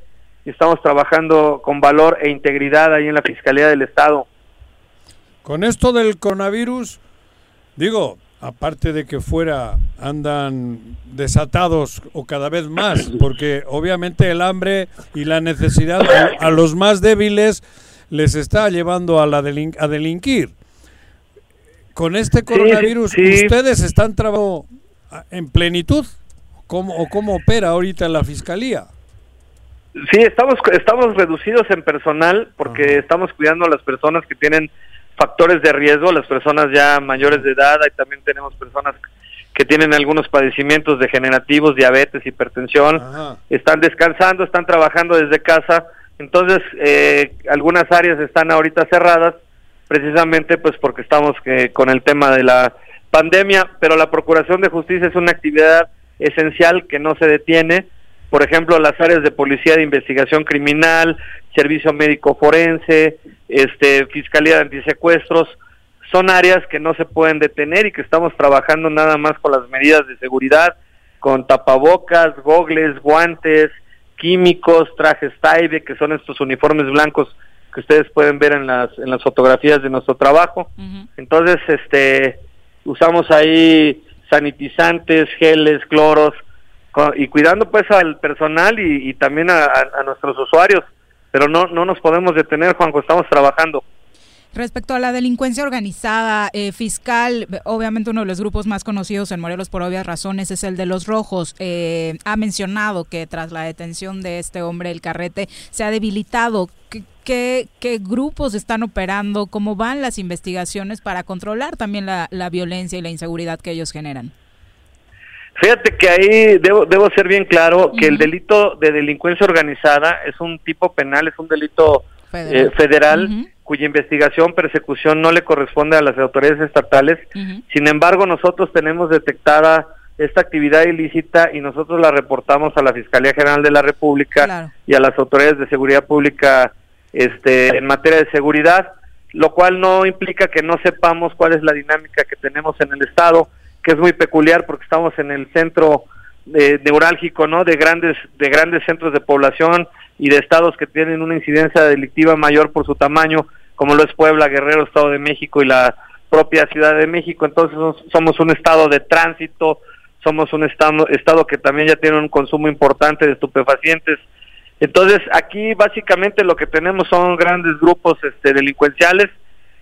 y estamos trabajando con valor e integridad ahí en la Fiscalía del Estado. Con esto del coronavirus, digo, aparte de que fuera andan desatados o cada vez más, porque obviamente el hambre y la necesidad a, a los más débiles les está llevando a, la delin- a delinquir. Con este coronavirus, sí. ¿ustedes están trabajando en plenitud? ¿Cómo, ¿O cómo opera ahorita la fiscalía? Sí, estamos, estamos reducidos en personal porque estamos cuidando a las personas que tienen factores de riesgo, las personas ya mayores de edad, y también tenemos personas que tienen algunos padecimientos degenerativos, diabetes, hipertensión, están descansando, están trabajando desde casa, entonces eh, algunas áreas están ahorita cerradas, precisamente pues porque estamos eh, con el tema de la pandemia, pero la Procuración de Justicia es una actividad esencial que no se detiene, por ejemplo, las áreas de policía de investigación criminal, servicio médico forense, este, fiscalía de antisecuestros, son áreas que no se pueden detener y que estamos trabajando nada más con las medidas de seguridad, con tapabocas, gogles, guantes, químicos, trajes Taibe, que son estos uniformes blancos que ustedes pueden ver en las en las fotografías de nuestro trabajo. Entonces, este usamos ahí sanitizantes, geles, cloros y cuidando pues al personal y, y también a, a- a nuestros usuarios, pero no no nos podemos detener, Juanjo, estamos trabajando. Respecto a la delincuencia organizada, eh, fiscal, obviamente uno de los grupos más conocidos en Morelos por obvias razones es el de los rojos. Eh, ha mencionado que tras la detención de este hombre, el carrete, se ha debilitado. ¿Qué, qué, qué grupos están operando? ¿Cómo van las investigaciones para controlar también la, la violencia y la inseguridad que ellos generan? Fíjate que ahí debo, debo ser bien claro que el delito de delincuencia organizada es un tipo penal, es un delito Federal. eh, federal cuya investigación, persecución no le corresponde a las autoridades estatales. Sin embargo, nosotros tenemos detectada esta actividad ilícita y nosotros la reportamos a la Fiscalía General de la República y a las autoridades de seguridad pública este, en materia de seguridad, lo cual no implica que no sepamos cuál es la dinámica que tenemos en el Estado, que es muy peculiar porque estamos en el centro eh, neurálgico, ¿no? De grandes, de grandes centros de población y de estados que tienen una incidencia delictiva mayor por su tamaño, como lo es Puebla, Guerrero, Estado de México y la propia Ciudad de México. Entonces somos un estado de tránsito, somos un estado, estado que también ya tiene un consumo importante de estupefacientes. Entonces aquí básicamente lo que tenemos son grandes grupos este, delincuenciales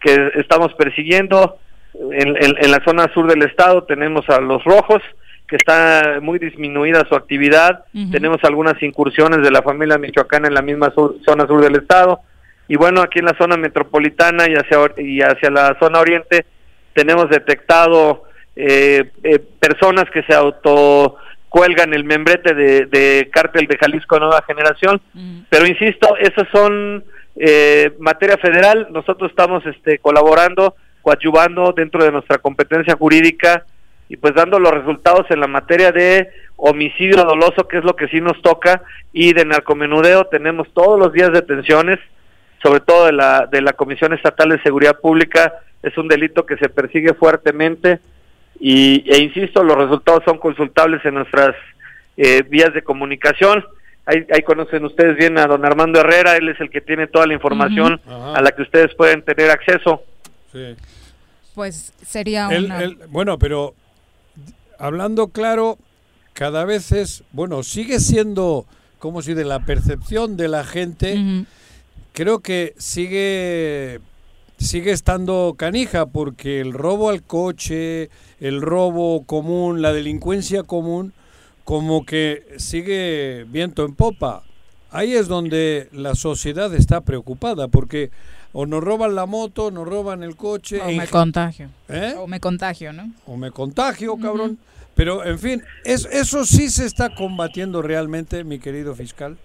que estamos persiguiendo. En, en- en la zona sur del estado tenemos a los rojos, que está muy disminuida su actividad. Tenemos algunas incursiones de la familia michoacana en la misma sur- zona sur del estado. Y bueno, aquí en la zona metropolitana y hacia, y hacia la zona oriente tenemos detectado eh, eh, personas que se auto cuelgan el membrete de, de cártel de Jalisco Nueva Generación. Pero insisto, esas son eh, materia federal. Nosotros estamos este, colaborando, coadyuvando dentro de nuestra competencia jurídica y pues dando los resultados en la materia de homicidio doloso, que es lo que sí nos toca, y de narcomenudeo tenemos todos los días detenciones, sobre todo de la, de la Comisión Estatal de Seguridad Pública, es un delito que se persigue fuertemente y, e insisto, los resultados son consultables en nuestras eh, vías de comunicación. Ahí, ahí conocen ustedes bien a don Armando Herrera, él es el que tiene toda la información a la que ustedes pueden tener acceso. Sí. Pues sería El- una... el- bueno, pero hablando claro, cada vez es, bueno, sigue siendo como si de la percepción de la gente, creo que sigue sigue estando canija porque el robo al coche, el robo común, la delincuencia común, como que sigue viento en popa. Ahí es donde la sociedad está preocupada porque o nos roban la moto, nos roban el coche. O en me contagio. ¿Eh? O me contagio, ¿no? o me contagio, cabrón. Pero, en fin, es, eso sí se está combatiendo realmente, mi querido fiscal.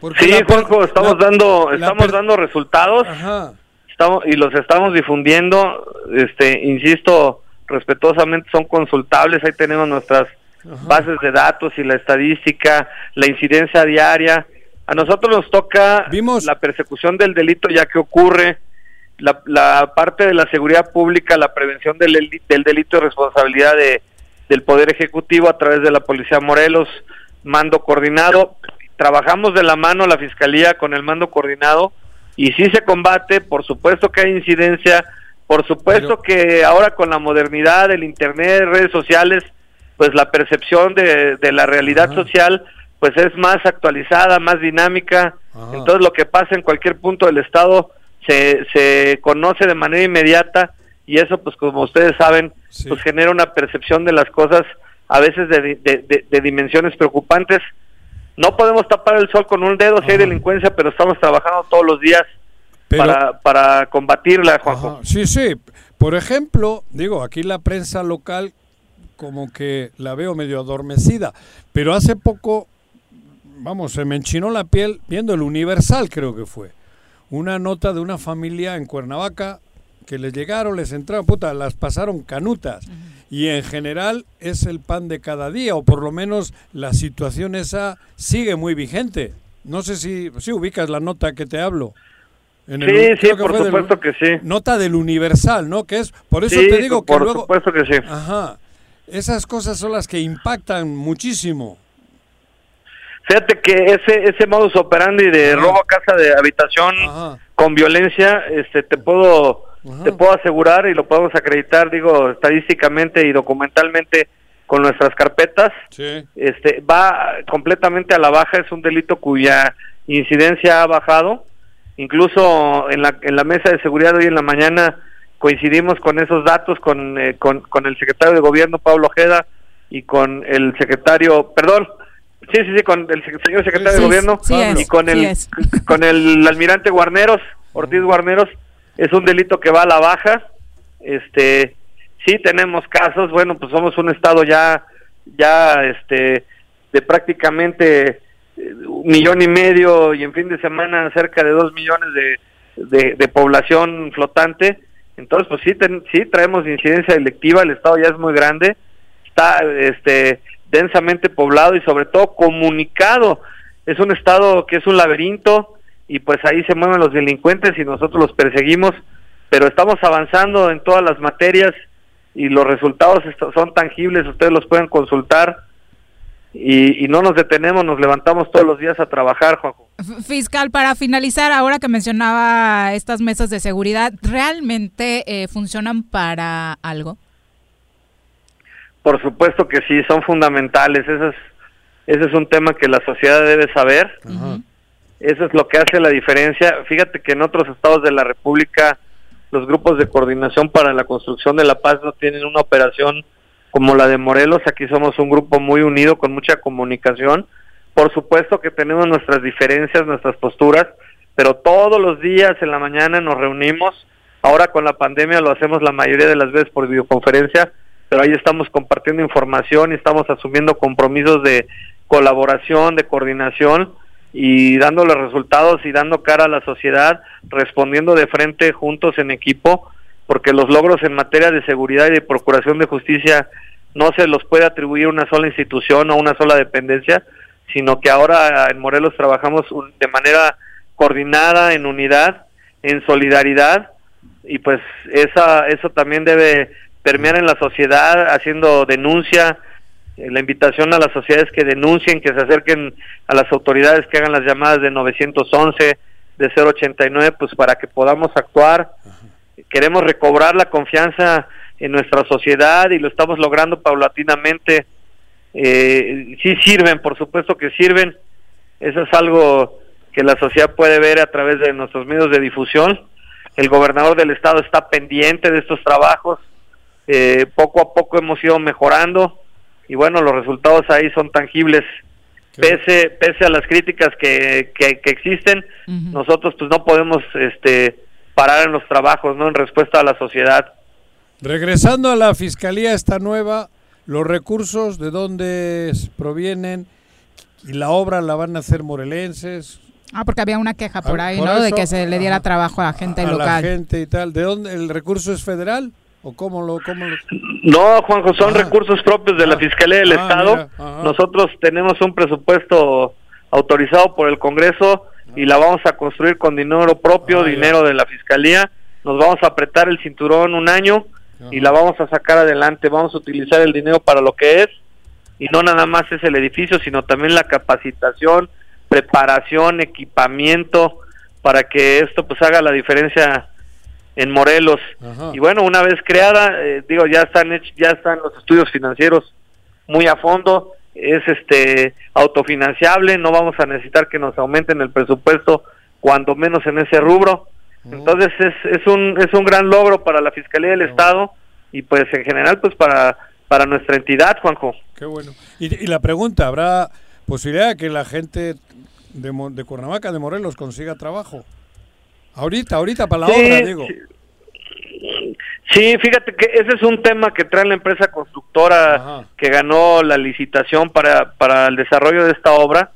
Porque Sí, Juanjo, estamos la- dando, la estamos per- dando resultados. Ajá. Estamos, y los estamos difundiendo, este, insisto, respetuosamente son consultables, ahí tenemos nuestras bases de datos y la estadística, la incidencia diaria. A nosotros nos toca la persecución del delito ya que ocurre, la, la parte de la seguridad pública, la prevención del, deli- del delito de responsabilidad de, del Poder Ejecutivo a través de la Policía Morelos, mando coordinado. Trabajamos de la mano la Fiscalía con el mando coordinado y sí se combate, por supuesto que hay incidencia, por supuesto que ahora con la modernidad, el Internet, redes sociales, pues la percepción de, de la realidad social pues es más actualizada, más dinámica, entonces lo que pasa en cualquier punto del Estado se, se conoce de manera inmediata y eso pues como ustedes saben pues genera una percepción de las cosas a veces de, di- de- de- de dimensiones preocupantes. No podemos tapar el sol con un dedo si hay delincuencia, pero estamos trabajando todos los días para, para combatirla, Juanjo. Sí, sí. Por ejemplo, digo, aquí la prensa local como que la veo medio adormecida, pero hace poco, vamos, se me enchinó la piel viendo el Universal, creo que fue. Una nota de una familia en Cuernavaca que les llegaron, les entraron, puta, las pasaron canutas. Y en general es el pan de cada día, o por lo menos la situación esa sigue muy vigente. No sé si, si ubicas la nota que te hablo. En Sí, el- sí, que por del- supuesto que sí. Nota del Universal, ¿no? Que es, por eso Sí, te digo que por luego... supuesto que sí. Ajá. Esas cosas son las que impactan muchísimo. Fíjate que ese ese modus operandi de robo a casa de habitación con violencia, este te puedo te puedo asegurar y lo podemos acreditar, digo, estadísticamente y documentalmente con nuestras carpetas. Sí. Este va completamente a la baja, es un delito cuya incidencia ha bajado. Incluso en la en la mesa de seguridad hoy en la mañana coincidimos con esos datos con eh, con, con el secretario de gobierno Pablo Ojeda y con el secretario, perdón, Sí, sí, sí, con el señor secretario Sí, de gobierno sí es, y con el con el almirante Guarneros, Ortiz Guarneros, es un delito que va a la baja. Este, sí tenemos casos, bueno, pues somos un estado ya ya este de prácticamente eh, un millón y medio y en fin de semana cerca de dos millones de, de, de población flotante. Entonces, pues sí, ten- sí traemos incidencia delictiva, el estado ya es muy grande, está este densamente poblado y sobre todo comunicado. Es un estado que es un laberinto y pues ahí se mueven los delincuentes y nosotros los perseguimos, pero estamos avanzando en todas las materias y los resultados son tangibles, ustedes los pueden consultar y, y no nos detenemos, nos levantamos todos los días a trabajar, Juanjo. Fiscal, para finalizar, ahora que mencionaba estas mesas de seguridad, ¿realmente eh, funcionan para algo? Por supuesto que sí, son fundamentales. Ese es, ese es un tema que la sociedad debe saber. Eso es lo que hace la diferencia. Fíjate que en otros estados de la República los grupos de coordinación para la construcción de la paz no tienen una operación como la de Morelos. Aquí somos un grupo muy unido, con mucha comunicación. Por supuesto que tenemos nuestras diferencias, nuestras posturas, pero todos los días en la mañana nos reunimos. Ahora con la pandemia lo hacemos la mayoría de las veces por videoconferencia, pero ahí estamos compartiendo información y estamos asumiendo compromisos de colaboración, de coordinación y dando los resultados y dando cara a la sociedad, respondiendo de frente juntos en equipo, porque los logros en materia de seguridad y de procuración de justicia no se los puede atribuir una sola institución o una sola dependencia, sino que ahora en Morelos trabajamos de manera coordinada, en unidad, en solidaridad, y pues esa eso también debe permear en la sociedad haciendo denuncia eh, la invitación a las sociedades que denuncien que se acerquen a las autoridades que hagan las llamadas de 911 de 089 pues para que podamos actuar. Queremos recobrar la confianza en nuestra sociedad y lo estamos logrando paulatinamente. Eh, sí sirven por supuesto que sirven. Eso es algo que la sociedad puede ver a través de nuestros medios de difusión. El gobernador del estado está pendiente de estos trabajos, eh, poco a poco hemos ido mejorando y bueno, los resultados ahí son tangibles. Pese, pese a las críticas que, que, que existen, nosotros pues no podemos este, parar en los trabajos, ¿no? En respuesta a la sociedad. Regresando a la fiscalía esta nueva, los recursos de dónde provienen y la obra la van a hacer morelenses. Ah, porque había una queja por Ah, ahí, por ¿no? de que se le diera trabajo a la gente a la local. gente y tal. ¿De dónde el recurso es federal o cómo lo cómo lo- No, Juanjo, son recursos propios de la Fiscalía del Ah, Estado. mira. Nosotros tenemos un presupuesto autorizado por el Congreso y la vamos a construir con dinero propio, Ah, ya. dinero de la Fiscalía. Nos vamos a apretar el cinturón un año y la vamos a sacar adelante. Vamos a utilizar el dinero para lo que es y no nada más es el edificio, sino también la capacitación, preparación, equipamiento para que esto pues haga la diferencia en Morelos. Y bueno, una vez creada, eh, digo, ya están hech- ya están los estudios financieros muy a fondo, es este autofinanciable, no vamos a necesitar que nos aumenten el presupuesto cuando menos en ese rubro. Entonces es, es un es un gran logro para la Fiscalía del Estado y pues en general pues para para nuestra entidad, Juanjo. Qué bueno. Y, y la pregunta, ¿habrá posibilidad de que la gente de, de Cuernavaca, de Morelos, consiga trabajo? Ahorita, ahorita para la Sí, obra, digo. Sí, fíjate que ese es un tema que trae la empresa constructora que ganó la licitación para, para el desarrollo de esta obra.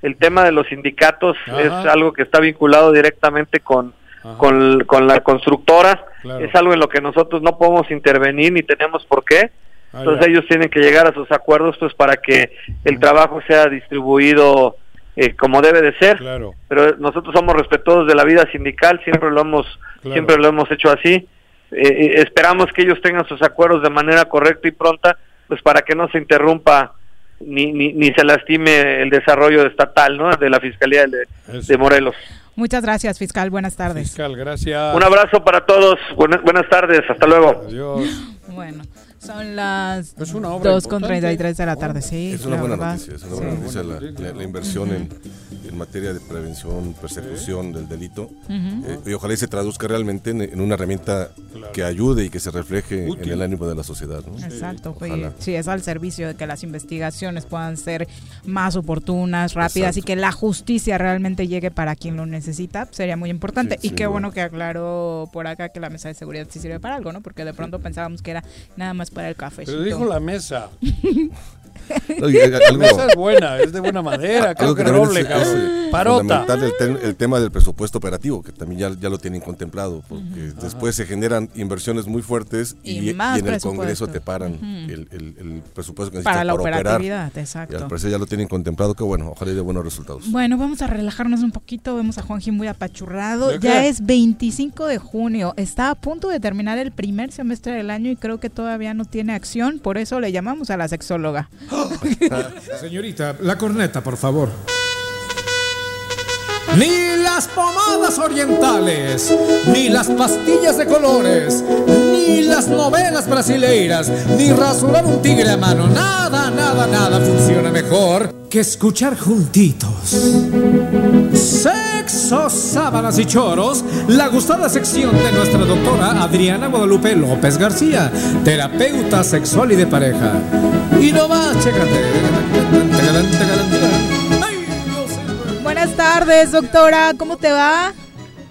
El tema de los sindicatos Ajá. es algo que está vinculado directamente con, con, con la constructora. Claro. Es algo en lo que nosotros no podemos intervenir ni tenemos por qué. Ah, Entonces ellos tienen que llegar a sus acuerdos pues para que el trabajo sea distribuido eh, como debe de ser. Claro. Pero nosotros somos respetuosos de la vida sindical, siempre lo hemos Claro. siempre lo hemos hecho así. Eh, eh, esperamos que ellos tengan sus acuerdos de manera correcta y pronta, pues para que no se interrumpa ni, ni, ni se lastime el desarrollo estatal, ¿no? De la Fiscalía de, de Morelos. Muchas gracias, fiscal. Buenas tardes. Fiscal, gracias. Un abrazo para todos. Buenas, buenas tardes. Hasta luego. Adiós. Bueno, son las Es una obra 2 con importante. 33 de la tarde, sí. Es una buena verdad. noticia, es una Sí. buena noticia la, la- la inversión en, en materia de prevención, persecución del delito. Ujú. Eh, y ojalá y se traduzca realmente en, en una herramienta que ayude y que se refleje en el ánimo de la sociedad. ¿no? Exacto, Ojalá. sí, es al servicio de que las investigaciones puedan ser más oportunas, rápidas y que la justicia realmente llegue para quien lo necesita, sería muy importante. Sí, y sin qué duda. bueno que aclaró por acá que la mesa de seguridad sí sirve para algo, ¿no? Porque de pronto pensábamos que era nada más para el café. Pero dijo la mesa. La algo- mesa es buena, es de buena madera, creo Algo que, que roble, es- es, eh, Parota. el, te- el tema del presupuesto operativo, que también ya, ya lo tienen contemplado, porque después se generan inversiones muy fuertes y, Y y en el. Congreso te paran Ujú. el, el- el presupuesto que Para necesitas la operar. operatividad, Y exacto. al parecer ya lo tienen contemplado, que bueno, ojalá y de buenos resultados. Bueno, vamos a relajarnos un poquito. Vemos a Juanji muy apachurrado. ¿De Ya es 25 de junio. Está a punto de terminar el primer semestre del año y creo que todavía no tiene acción. Por eso le llamamos a la sexóloga. Señorita, la corneta, por favor. Ni las pomadas orientales, ni las pastillas de colores, ni las novelas brasileiras, ni rasurar un tigre a mano. Nada, nada, nada funciona mejor que escuchar juntitos. Sexo, sábanas y choros, la gustada sección de nuestra doctora Adriana Guadalupe López García, terapeuta sexual y de pareja. Y no más, Buenas tardes, doctora. ¿Cómo te va?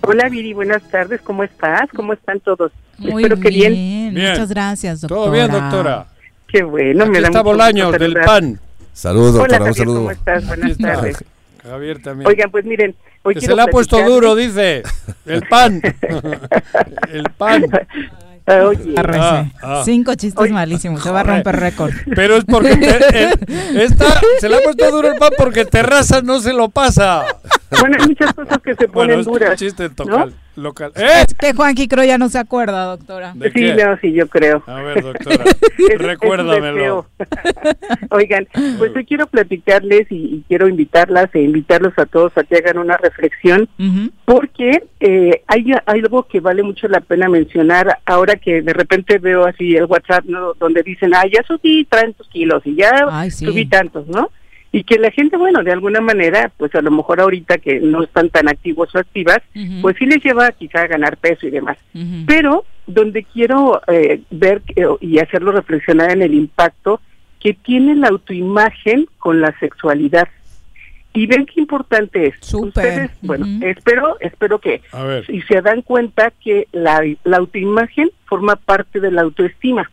Hola Viri, buenas tardes, ¿cómo estás? ¿Cómo están todos? Muy Espero que bien. bien. Muchas gracias, doctora. Todo bien, doctora. Qué bueno, Aquí me da está mucho Bolaños gusto del. PAN. Saludos, Hola, doctora, un Javier, saludo. ¿cómo estás? Buenas tardes. Javier también. Oigan, pues miren, hoy que se le ha puesto duro, dice. El pan. el pan. Ah, oye. Ah, ah. Cinco chistes malísimos. Se va a romper récord. Pero es porque te- el- esta, se le ha puesto duro el pan porque Terrazas no se lo pasa. Bueno, hay muchas cosas que se Bueno, ponen un duras. chiste ¿no? local. ¡Eh! Es que Juanqui creo ya no se acuerda, doctora. ¿De Sí, qué? no, sí, yo creo. A ver, doctora, Es- recuérdamelo. Oigan, pues hoy quiero platicarles y, y quiero invitarlas e invitarlos a todos a que hagan una reflexión porque eh, hay algo que vale mucho la pena mencionar ahora que de repente veo así el WhatsApp ¿no? donde dicen, ah, ya subí tantos kilos y ya Ay, sí. subí tantos, ¿no? Y que la gente, bueno, de alguna manera, pues a lo mejor ahorita que no están tan activos o activas, pues sí les lleva quizá a ganar peso y demás. Pero donde quiero eh, ver que- y hacerlo reflexionar en el impacto que tiene la autoimagen con la sexualidad. Y ven qué importante es. Ustedes, bueno, espero, espero que A ver. y se dan cuenta que la, la autoimagen forma parte de la autoestima.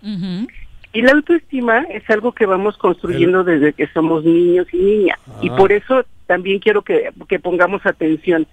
Y la autoestima es algo que vamos construyendo desde que somos niños y niñas. Y Ah. por eso también quiero que, que pongamos atención.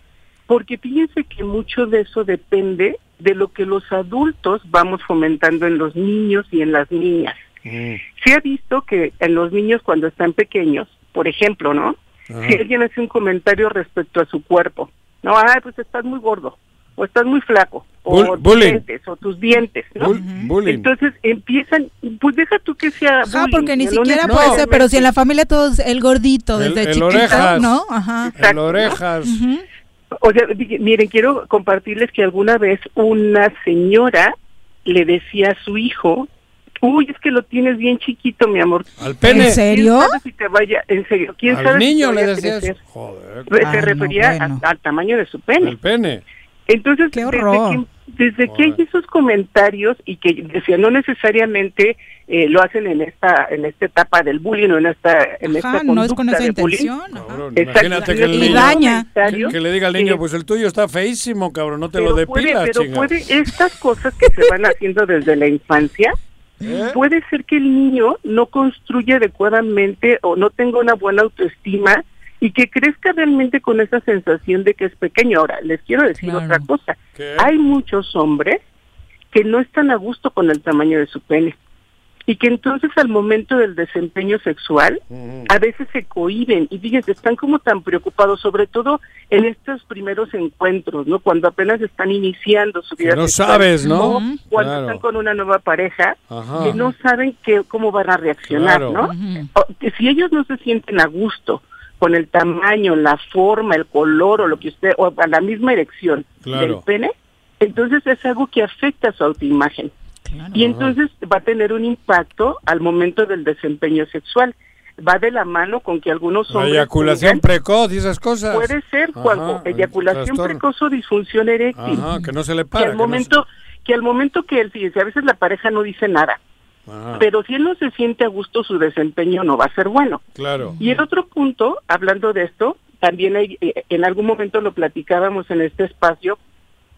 Porque fíjense que mucho de eso depende de lo que los adultos vamos fomentando en los niños y en las niñas. Se ha visto que en los niños cuando están pequeños, por ejemplo, ¿no? Si alguien hace un comentario respecto a su cuerpo, no, ay, pues estás muy gordo, o estás muy flaco, o Bull- tus dientes, o tus dientes, ¿no? Bull- bullying. Entonces empiezan, pues deja tú que sea Ajá, bullying, porque ni siquiera puede ser, pero si en la familia todos el gordito El- desde el chiquito, orejas. ¿no? Ajá. El orejas. O sea, miren, quiero compartirles que alguna vez una señora le decía a su hijo, uy, es que lo tienes bien chiquito, mi amor. ¿Al pene? ¿En serio? ¿Quién sabe si te vaya, en serio, quién Al sabe si niño te le decías. Joder. Ah, se no, refería a- al tamaño de su pene. El pene. Entonces, Qué desde que, desde que hay esos comentarios y que decía no necesariamente eh, lo hacen en esta en esta etapa del bullying o en esta en Ajá, esta no es con conducta esa de bullying. intención. Exacto. Imagínate que niño. daña. Que, que le diga al niño, Eh, pues el tuyo está feísimo, cabrón, no te lo puede, depilas, pero puede estas cosas que se van haciendo desde la infancia ¿Eh? puede ser que el niño no construya adecuadamente o no tenga una buena autoestima y que crezca realmente con esa sensación de que es pequeño. Ahora, les quiero decir Claro. otra cosa. ¿Qué? Hay muchos hombres que no están a gusto con el tamaño de su pene y que entonces al momento del desempeño sexual a veces se cohiben y fíjense, están como tan preocupados, sobre todo en estos primeros encuentros, ¿no? Cuando apenas están iniciando su vida Que no sexual, sabes, ¿no? Cuando Claro. están con una nueva pareja, Ajá. que no saben que, cómo van a reaccionar, Claro. ¿no? O que si ellos no se sienten a gusto con el tamaño, la forma, el color o lo que usted, o a la misma erección Claro. del pene, entonces es algo que afecta a su autoimagen. Y entonces va a tener un impacto al momento del desempeño sexual. Va de la mano con que algunos La hombres... eyaculación tengan- precoz y esas cosas. Puede ser, Ajá, Juanjo, el eyaculación precoz o disfunción eréctil. Ajá, que no se le que para. al que no se- momento que al momento que él fíjese, a veces la pareja no dice nada, Ajá, pero si él no se siente a gusto su desempeño no va a ser bueno. claro. Y el otro punto, hablando de esto, también hay, eh, en algún momento lo platicábamos en este espacio,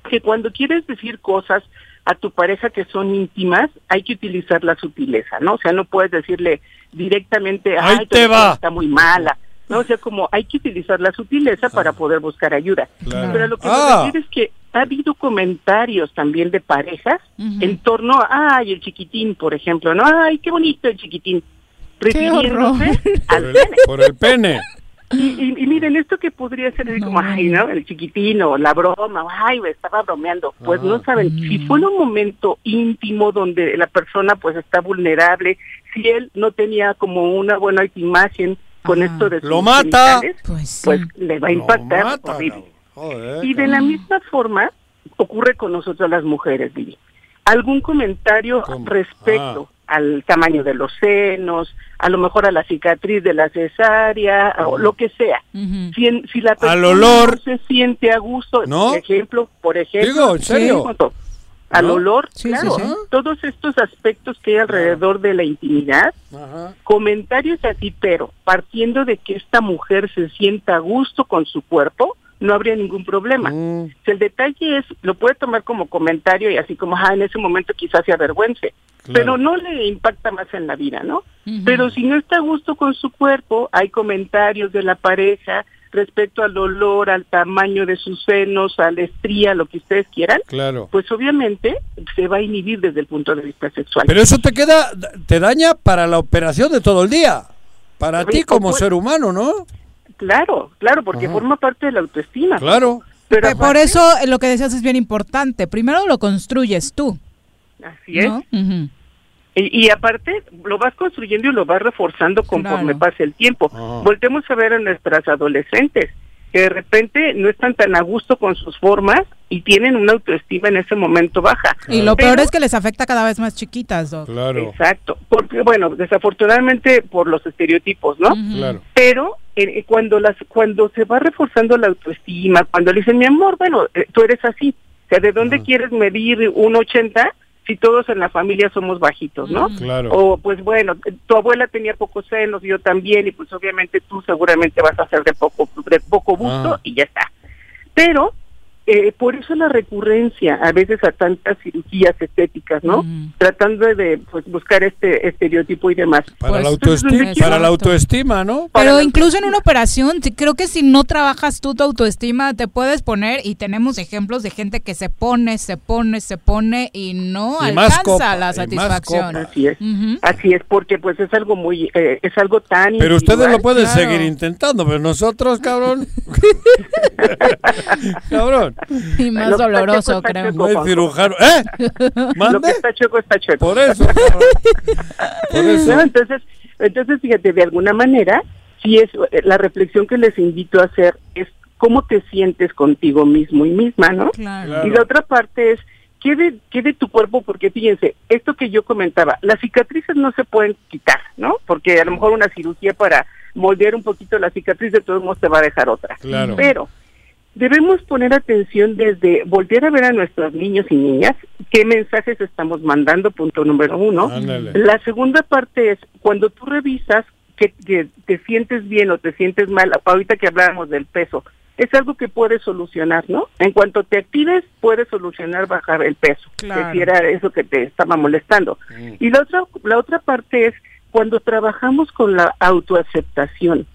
que cuando quieres decir cosas a tu pareja que son íntimas, hay que utilizar la sutileza, ¿no? O sea, no puedes decirle directamente, Ahí ay, tu te va". está muy mala. No, o sea, como hay que utilizar la sutileza para poder buscar ayuda. Claro. Pero lo que Ah. me refiero es que ha habido comentarios también de parejas en torno a, ay, el chiquitín, por ejemplo, ¿no? Ay, qué bonito el chiquitín. Refiriéndose al Por el, pene. por el pene. Y, y- y miren, esto que podría ser así como, ay, ¿no? El chiquitino, la broma, ay, me estaba bromeando. Pues no saben, si fue en un momento íntimo donde la persona pues está vulnerable, si él no tenía como una buena imagen con esto de sus Lo mata. Pues, pues le va a Lo impactar mata, horrible. Joder, Y de la misma forma ocurre con nosotros las mujeres, Vivi. Algún comentario ¿Cómo? respecto al tamaño de los senos, a lo mejor a la cicatriz de la cesárea, o lo que sea. Si, en- si la persona olor. no se siente a gusto, ¿No? por ejemplo, por ejemplo, Digo, ¿en serio? Sí, Joto, al olor, Sí, sí, claro, sí. todos estos aspectos que hay alrededor de la intimidad, Ajá. comentarios así, pero partiendo de que esta mujer se sienta a gusto con su cuerpo, no habría ningún problema. Mm. Si el detalle es, lo puede tomar como comentario y así como, ah, en ese momento quizás se avergüence, Claro. pero no le impacta más en la vida, ¿no? Pero si no está a gusto con su cuerpo, hay comentarios de la pareja respecto al olor, al tamaño de sus senos, a la estría, lo que ustedes quieran, Claro. pues obviamente se va a inhibir desde el punto de vista sexual. Pero eso te queda, te daña para la operación de todo el día. Para ti como pues- ser humano, ¿no? Claro, claro, porque Ajá. forma parte de la autoestima. Claro. Pero Pe- Por aparte- eso eh, lo que decías es bien importante. Primero lo construyes tú. Así es. ¿no? Y aparte, lo vas construyendo y lo vas reforzando conforme Claro. pasa el tiempo. Ajá. Voltemos a ver a nuestras adolescentes. Que de repente no están tan a gusto con sus formas y tienen una autoestima en ese momento baja. Y lo Pero- peor es que les afecta cada vez más chiquitas, Doc. Claro. Exacto, porque bueno, desafortunadamente por los estereotipos, ¿no? Claro. Pero eh, cuando las cuando se va reforzando la autoestima, cuando le dicen, "Mi amor, bueno, eh, tú eres así." O sea, ¿de dónde quieres medir un 80 si todos en la familia somos bajitos, ¿no? Claro. O pues bueno, tu abuela tenía pocos senos, yo también y pues obviamente tú seguramente vas a ser de poco de poco busto Ah. y ya está. Pero eh, por eso la recurrencia a veces a tantas cirugías estéticas, ¿no? Tratando de pues, buscar este estereotipo y demás. Para, la Entonces, autoestima, para la autoestima, ¿no? Pero incluso en una operación, creo que si no trabajas tú tu autoestima, te puedes poner, y tenemos ejemplos de gente que se pone, se pone, se pone y no Y más alcanza copa, la y más satisfacción. copa. Así es. Así es, porque pues es algo muy, eh, es algo tan Pero ustedes lo pueden seguir intentando, pero nosotros, cabrón. cabrón. Y más Lo está doloroso, está creo. No hay Juanjo. cirujano. ¿Eh? Lo que está chueco está chueco. Por eso. Por eso. No, entonces, entonces fíjate, de alguna manera, si es eh, la reflexión que les invito a hacer es cómo te sientes contigo mismo y misma, ¿no? Claro. Y la otra parte es ¿qué de, qué de tu cuerpo? Porque fíjense, esto que yo comentaba, las cicatrices no se pueden quitar, ¿no? Porque a lo mejor una cirugía para moldear un poquito la cicatriz de todos modos te va a dejar otra. Claro. Pero debemos poner atención desde volver a ver a nuestros niños y niñas, qué mensajes estamos mandando, punto número uno. Ándale. La segunda parte es cuando tú revisas que, que te sientes bien o te sientes mal, ahorita que hablábamos del peso, es algo que puedes solucionar, ¿no? En cuanto te actives, puedes solucionar bajar el peso, Claro. que si era eso que te estaba molestando. Y la otra, la otra parte es cuando trabajamos con la autoaceptación.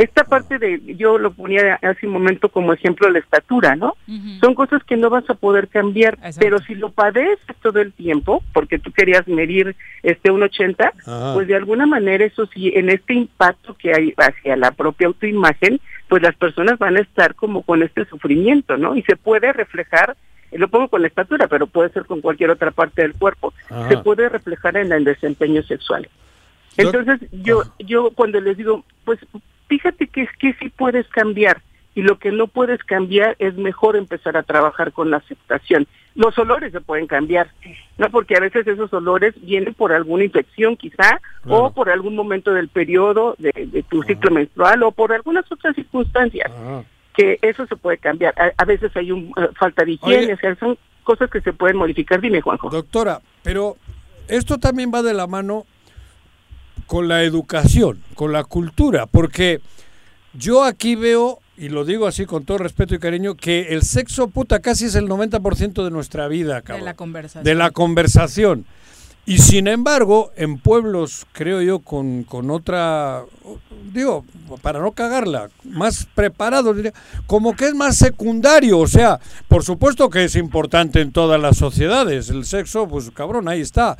Esta parte de, yo lo ponía hace un momento como ejemplo la estatura, ¿no? Son cosas que no vas a poder cambiar, pero si lo padeces todo el tiempo, porque tú querías medir este un 80, Ajá. pues de alguna manera eso sí, en este impacto que hay hacia la propia autoimagen, pues las personas van a estar como con este sufrimiento, ¿no? Y se puede reflejar, lo pongo con la estatura, pero puede ser con cualquier otra parte del cuerpo, Ajá. se puede reflejar en el desempeño sexual. Entonces yo yo cuando les digo, pues fíjate que es que sí puedes cambiar y lo que no puedes cambiar es mejor empezar a trabajar con la aceptación. Los olores se pueden cambiar, no porque a veces esos olores vienen por alguna infección quizá Claro. o por algún momento del periodo de, de tu ciclo menstrual o por algunas otras circunstancias Ajá. que eso se puede cambiar. A, a veces hay un eh, falta de higiene, Oye. o sea, son cosas que se pueden modificar. Dime, Juanjo. Doctora, pero esto también va de la mano con la educación, con la cultura, porque yo aquí veo, y lo digo así con todo respeto y cariño, que el sexo puta casi es el 90% de nuestra vida, De cabrón. la conversación. de la conversación. Y sin embargo, en pueblos, creo yo, con, con otra, digo, para no cagarla, más preparados, diría, como que es más secundario. O sea, por supuesto que es importante en todas las sociedades. El sexo, pues cabrón, ahí está.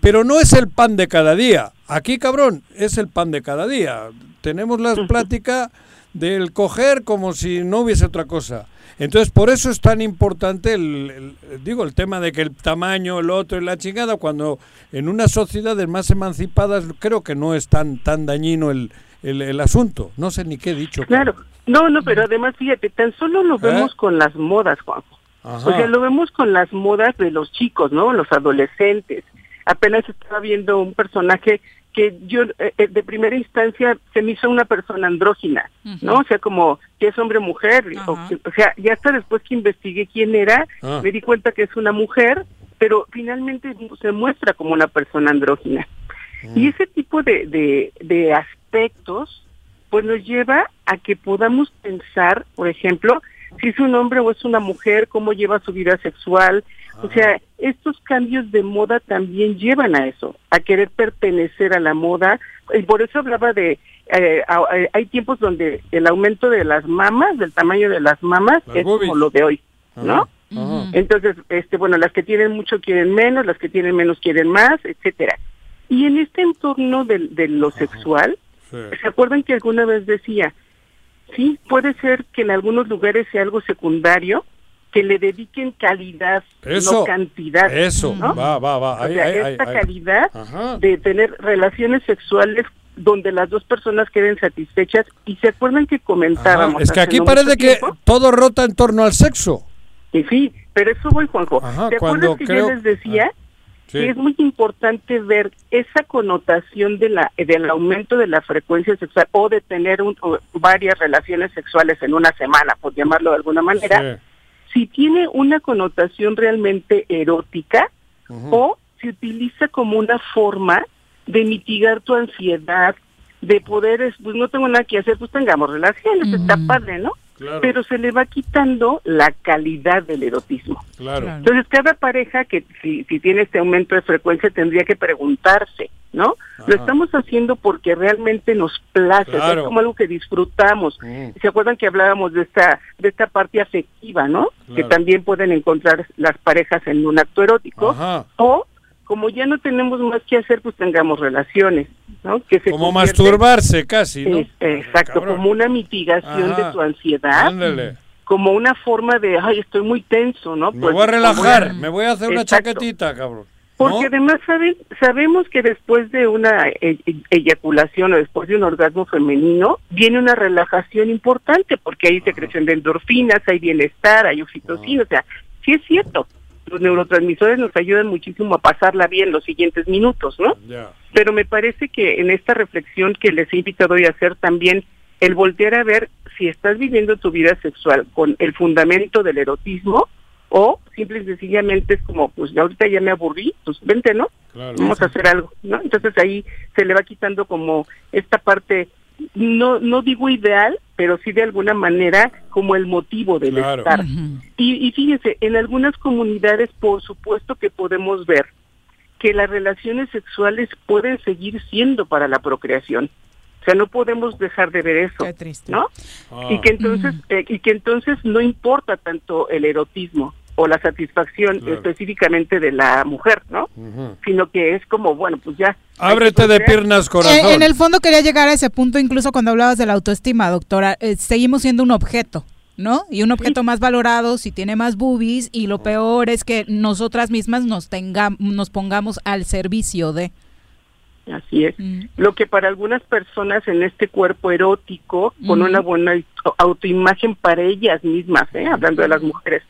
Pero no es el pan de cada día. Aquí, cabrón, es el pan de cada día. Tenemos la plática del coger como si no hubiese otra cosa. Entonces, por eso es tan importante el, el- digo, el tema de que el tamaño, el otro y la chingada, cuando en unas sociedades más emancipadas creo que no es tan tan dañino el, el, el asunto. No sé ni qué he dicho. Claro, no, no, pero además, fíjate, tan solo lo vemos con las modas, Juanjo. Ajá. O sea, lo vemos con las modas de los chicos, ¿no? Los adolescentes. Apenas estaba viendo un personaje que yo eh, eh, de primera instancia se me hizo una persona andrógina, ¿no? O sea, como que es hombre o mujer, o, o sea, ya hasta después que investigué quién era, Ah. me di cuenta que es una mujer, pero finalmente se muestra como una persona andrógina. Y ese tipo de, de, de aspectos, pues nos lleva a que podamos pensar, por ejemplo, si es un hombre o es una mujer, cómo lleva su vida sexual. O sea, estos cambios de moda también llevan a eso, a querer pertenecer a la moda. Y por eso hablaba de, eh, a- a- hay tiempos donde el aumento de las mamas, del tamaño de las mamas, Las es boobies. como lo de hoy, ¿no? Ajá. Entonces, este, bueno, las que tienen mucho quieren menos, las que tienen menos quieren más, etcétera. Y en este entorno de, de lo sexual, ¿se acuerdan que alguna vez decía, sí, puede ser que en algunos lugares sea algo secundario, que le dediquen calidad, Eso, no cantidad. Eso, ¿no? va, va, va. O Ahí, sea, ahí, ahí, esta ahí. calidad de tener relaciones sexuales donde las dos personas queden satisfechas y se acuerdan que comentábamos. Es que aquí no parece que tiempo? todo rota en torno al sexo. Y sí, pero eso voy, Juanjo. Ajá, ¿Te acuerdas que creo- yo les decía sí. que es muy importante ver esa connotación de la del aumento de la frecuencia sexual o de tener un- o varias relaciones sexuales en una semana, por llamarlo de alguna manera, si tiene una connotación realmente erótica o se utiliza como una forma de mitigar tu ansiedad, de poder, es, pues no tengo nada que hacer, pues tengamos relaciones, está padre, ¿no? Claro. Pero se le va quitando la calidad del erotismo. Claro. Entonces, cada pareja que si, si tiene este aumento de frecuencia tendría que preguntarse, ¿no? Lo estamos haciendo porque realmente nos place, o sea, Claro. es como algo que disfrutamos. Mm. ¿Se acuerdan que hablábamos de esta de esta parte afectiva, ¿no? Que también pueden encontrar las parejas en un acto erótico Ajá. o como ya no tenemos más que hacer, pues tengamos relaciones, ¿no? Que se Como masturbarse casi, ¿no? Es- exacto, Cabrón. como una mitigación Ajá. de tu ansiedad Ándale. como una forma de, ay, estoy muy tenso, ¿no? Me Pues, voy a relajar, me voy a hacer una chaquetita, cabrón. Porque ¿No? además saben, sabemos que después de una e- e- eyaculación o después de un orgasmo femenino viene una relajación importante porque hay secreción de endorfinas, hay bienestar, hay oxitocina, o sea, sí es cierto. Los neurotransmisores nos ayudan muchísimo a pasarla bien los siguientes minutos, ¿no? Pero me parece que en esta reflexión que les he invitado hoy a hacer también el voltear a ver si estás viviendo tu vida sexual con el fundamento del erotismo o simple y sencillamente es como, pues ya ahorita ya me aburrí, pues vente, ¿no? Claro. Vamos a hacer algo, ¿no? Entonces ahí se le va quitando como esta parte, no no digo ideal, pero sí de alguna manera como el motivo del Claro. estar. Y, y fíjense, en algunas comunidades por supuesto que podemos ver que las relaciones sexuales pueden seguir siendo para la procreación. O sea, no podemos dejar de ver eso, ¿no? Ah. Y que entonces eh, y que entonces no importa tanto el erotismo o la satisfacción Claro. específicamente de la mujer, ¿no? Sino que es como, bueno, pues ya. Ábrete de piernas, corazón. En, en el fondo quería llegar a ese punto, incluso cuando hablabas de la autoestima, doctora. eh, seguimos siendo un objeto, ¿no? Y un objeto más valorado si tiene más boobies y lo peor es que nosotras mismas nos, tenga, nos pongamos al servicio de... Así es. Lo que para algunas personas en este cuerpo erótico, con Ujú. una buena auto- autoimagen para ellas mismas, ¿eh? hablando de las mujeres,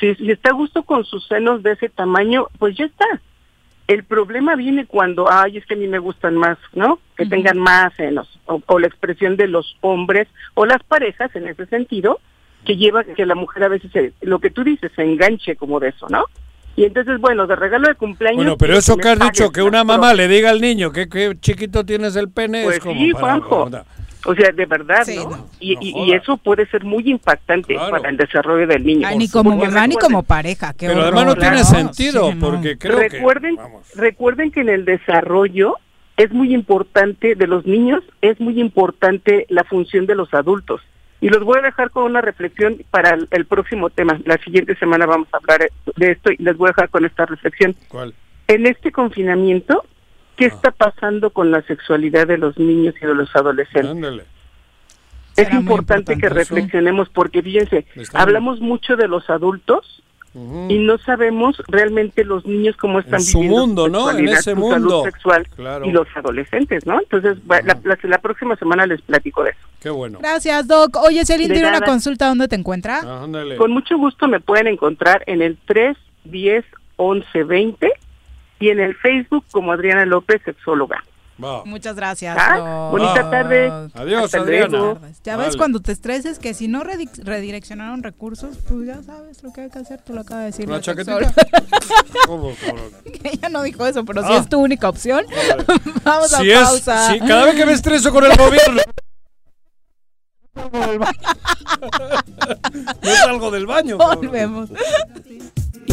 si, si está a gusto con sus senos de ese tamaño, pues ya está. El problema viene cuando, ay, es que a mí me gustan más, ¿no? Que tengan más senos, o, o la expresión de los hombres, o las parejas en ese sentido, que lleva que la mujer a veces, se- lo que tú dices, se enganche como de eso, ¿no? Y entonces, bueno, de regalo de cumpleaños... Bueno, pero eso que has dicho, que una mamá le diga al niño que, que chiquito tienes el pene, Pues es como sí, para- Juanjo. O sea, de verdad, ¿no? Y, no y- y jodas. eso puede ser muy impactante Claro. para el desarrollo del niño. Ay, ni como Porque mamá ni como pareja. qué Pero además no tiene sentido, sí, no. porque creo recuerden, que... vamos. recuerden que en el desarrollo es muy importante de los niños, es muy importante la función de los adultos. Y los voy a dejar con una reflexión para el, el próximo tema. La siguiente semana vamos a hablar de esto y les voy a dejar con esta reflexión. ¿Cuál? En este confinamiento, ¿qué Ah. está pasando con la sexualidad de los niños y de los adolescentes? Ándale. Es importante, importante que eso. reflexionemos porque fíjense, hablamos mucho de los adultos y no sabemos realmente los niños cómo están En su viviendo mundo, ¿no? En sexualidad, ese su mundo. salud sexual Claro. y los adolescentes, ¿no? Entonces, va- la, la- la próxima semana les platico de eso. Qué bueno. Gracias, Doc. Oye, Celine, De tiene una consulta. ¿Dónde te encuentra? Ah, ándale. Con mucho gusto me pueden encontrar en el 3 10 11 20 y en el Facebook como Adriana López, sexóloga. Va. Muchas gracias. Ah, bonita tarde. Adiós, Hasta Adriana. luego. Ya ves Vale. cuando te estreses que si no redi- redireccionaron recursos, pues ya sabes lo que hay que hacer, tú lo acabas de decir. ¿Una la chaquetita? ¿Cómo, cabrón? Ella no dijo eso, pero si Ah. es tu única opción, vamos a Si es, pausa. si cada vez que me estreso con el gobierno. no salgo del baño. cabrón. Volvemos.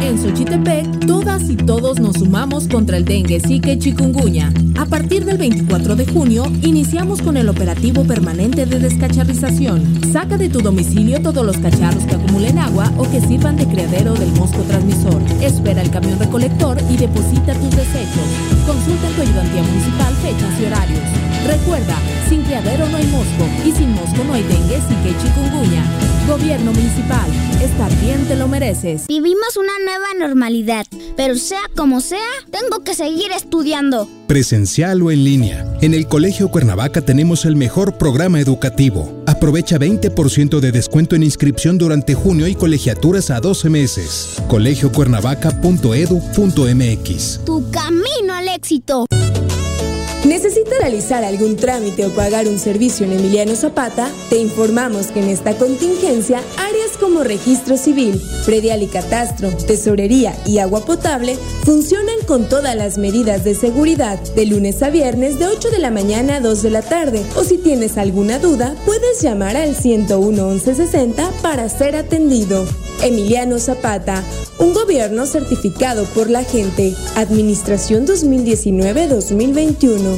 En Xochitepec, todas y todos nos sumamos contra el dengue, zika y chikungunya. A partir del 24 de junio, iniciamos con el operativo permanente de descacharrización. Saca de tu domicilio todos los cacharros que acumulen agua o que sirvan de criadero del mosco transmisor. Espera el camión recolector y deposita tus desechos. Consulta en tu ayudantía municipal fechas y horarios. Recuerda, sin criadero no hay mosco y sin mosco no hay dengue, zika y chikungunya. Gobierno municipal, estar bien te lo mereces. Vivimos una nueva normalidad, pero sea como sea, tengo que seguir estudiando. Presencial o en línea. En el Colegio Cuernavaca tenemos el mejor programa educativo. Aprovecha 20% de descuento en inscripción durante junio y colegiaturas a 12 meses. colegiocuernavaca.edu.mx. Tu camino al éxito. ¿Necesita realizar algún trámite o pagar un servicio en Emiliano Zapata? Te informamos que en esta contingencia, áreas como registro civil, predial y catastro, tesorería y agua potable funcionan con todas las medidas de seguridad de lunes a viernes de 8 de la mañana a 2 de la tarde. O si tienes alguna duda, puedes llamar al 101 1160 para ser atendido. Emiliano Zapata, un gobierno certificado por la gente. Administración 2019-2021.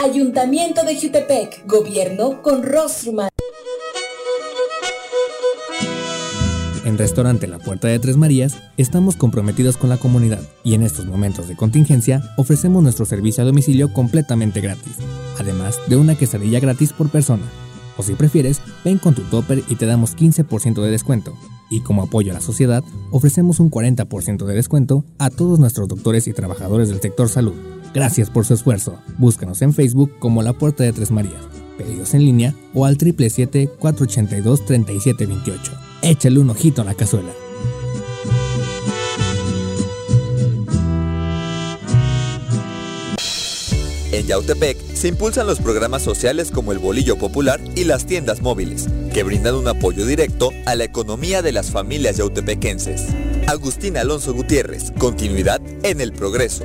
Ayuntamiento de Jutepec, gobierno con rostro. En Restaurante La Puerta de Tres Marías estamos comprometidos con la comunidad y en estos momentos de contingencia ofrecemos nuestro servicio a domicilio completamente gratis, además de una quesadilla gratis por persona. O si prefieres, ven con tu topper y te damos 15% de descuento. Y como apoyo a la sociedad, ofrecemos un 40% de descuento a todos nuestros doctores y trabajadores del sector salud. Gracias por su esfuerzo. Búscanos en Facebook como La Puerta de Tres Marías. Pedidos en línea o al 777-482-3728. Échale un ojito a la cazuela. En Yautepec se impulsan los programas sociales como el Bolillo Popular y las tiendas móviles, que brindan un apoyo directo a la economía de las familias yautepequenses. Agustín Alonso Gutiérrez, continuidad en el progreso.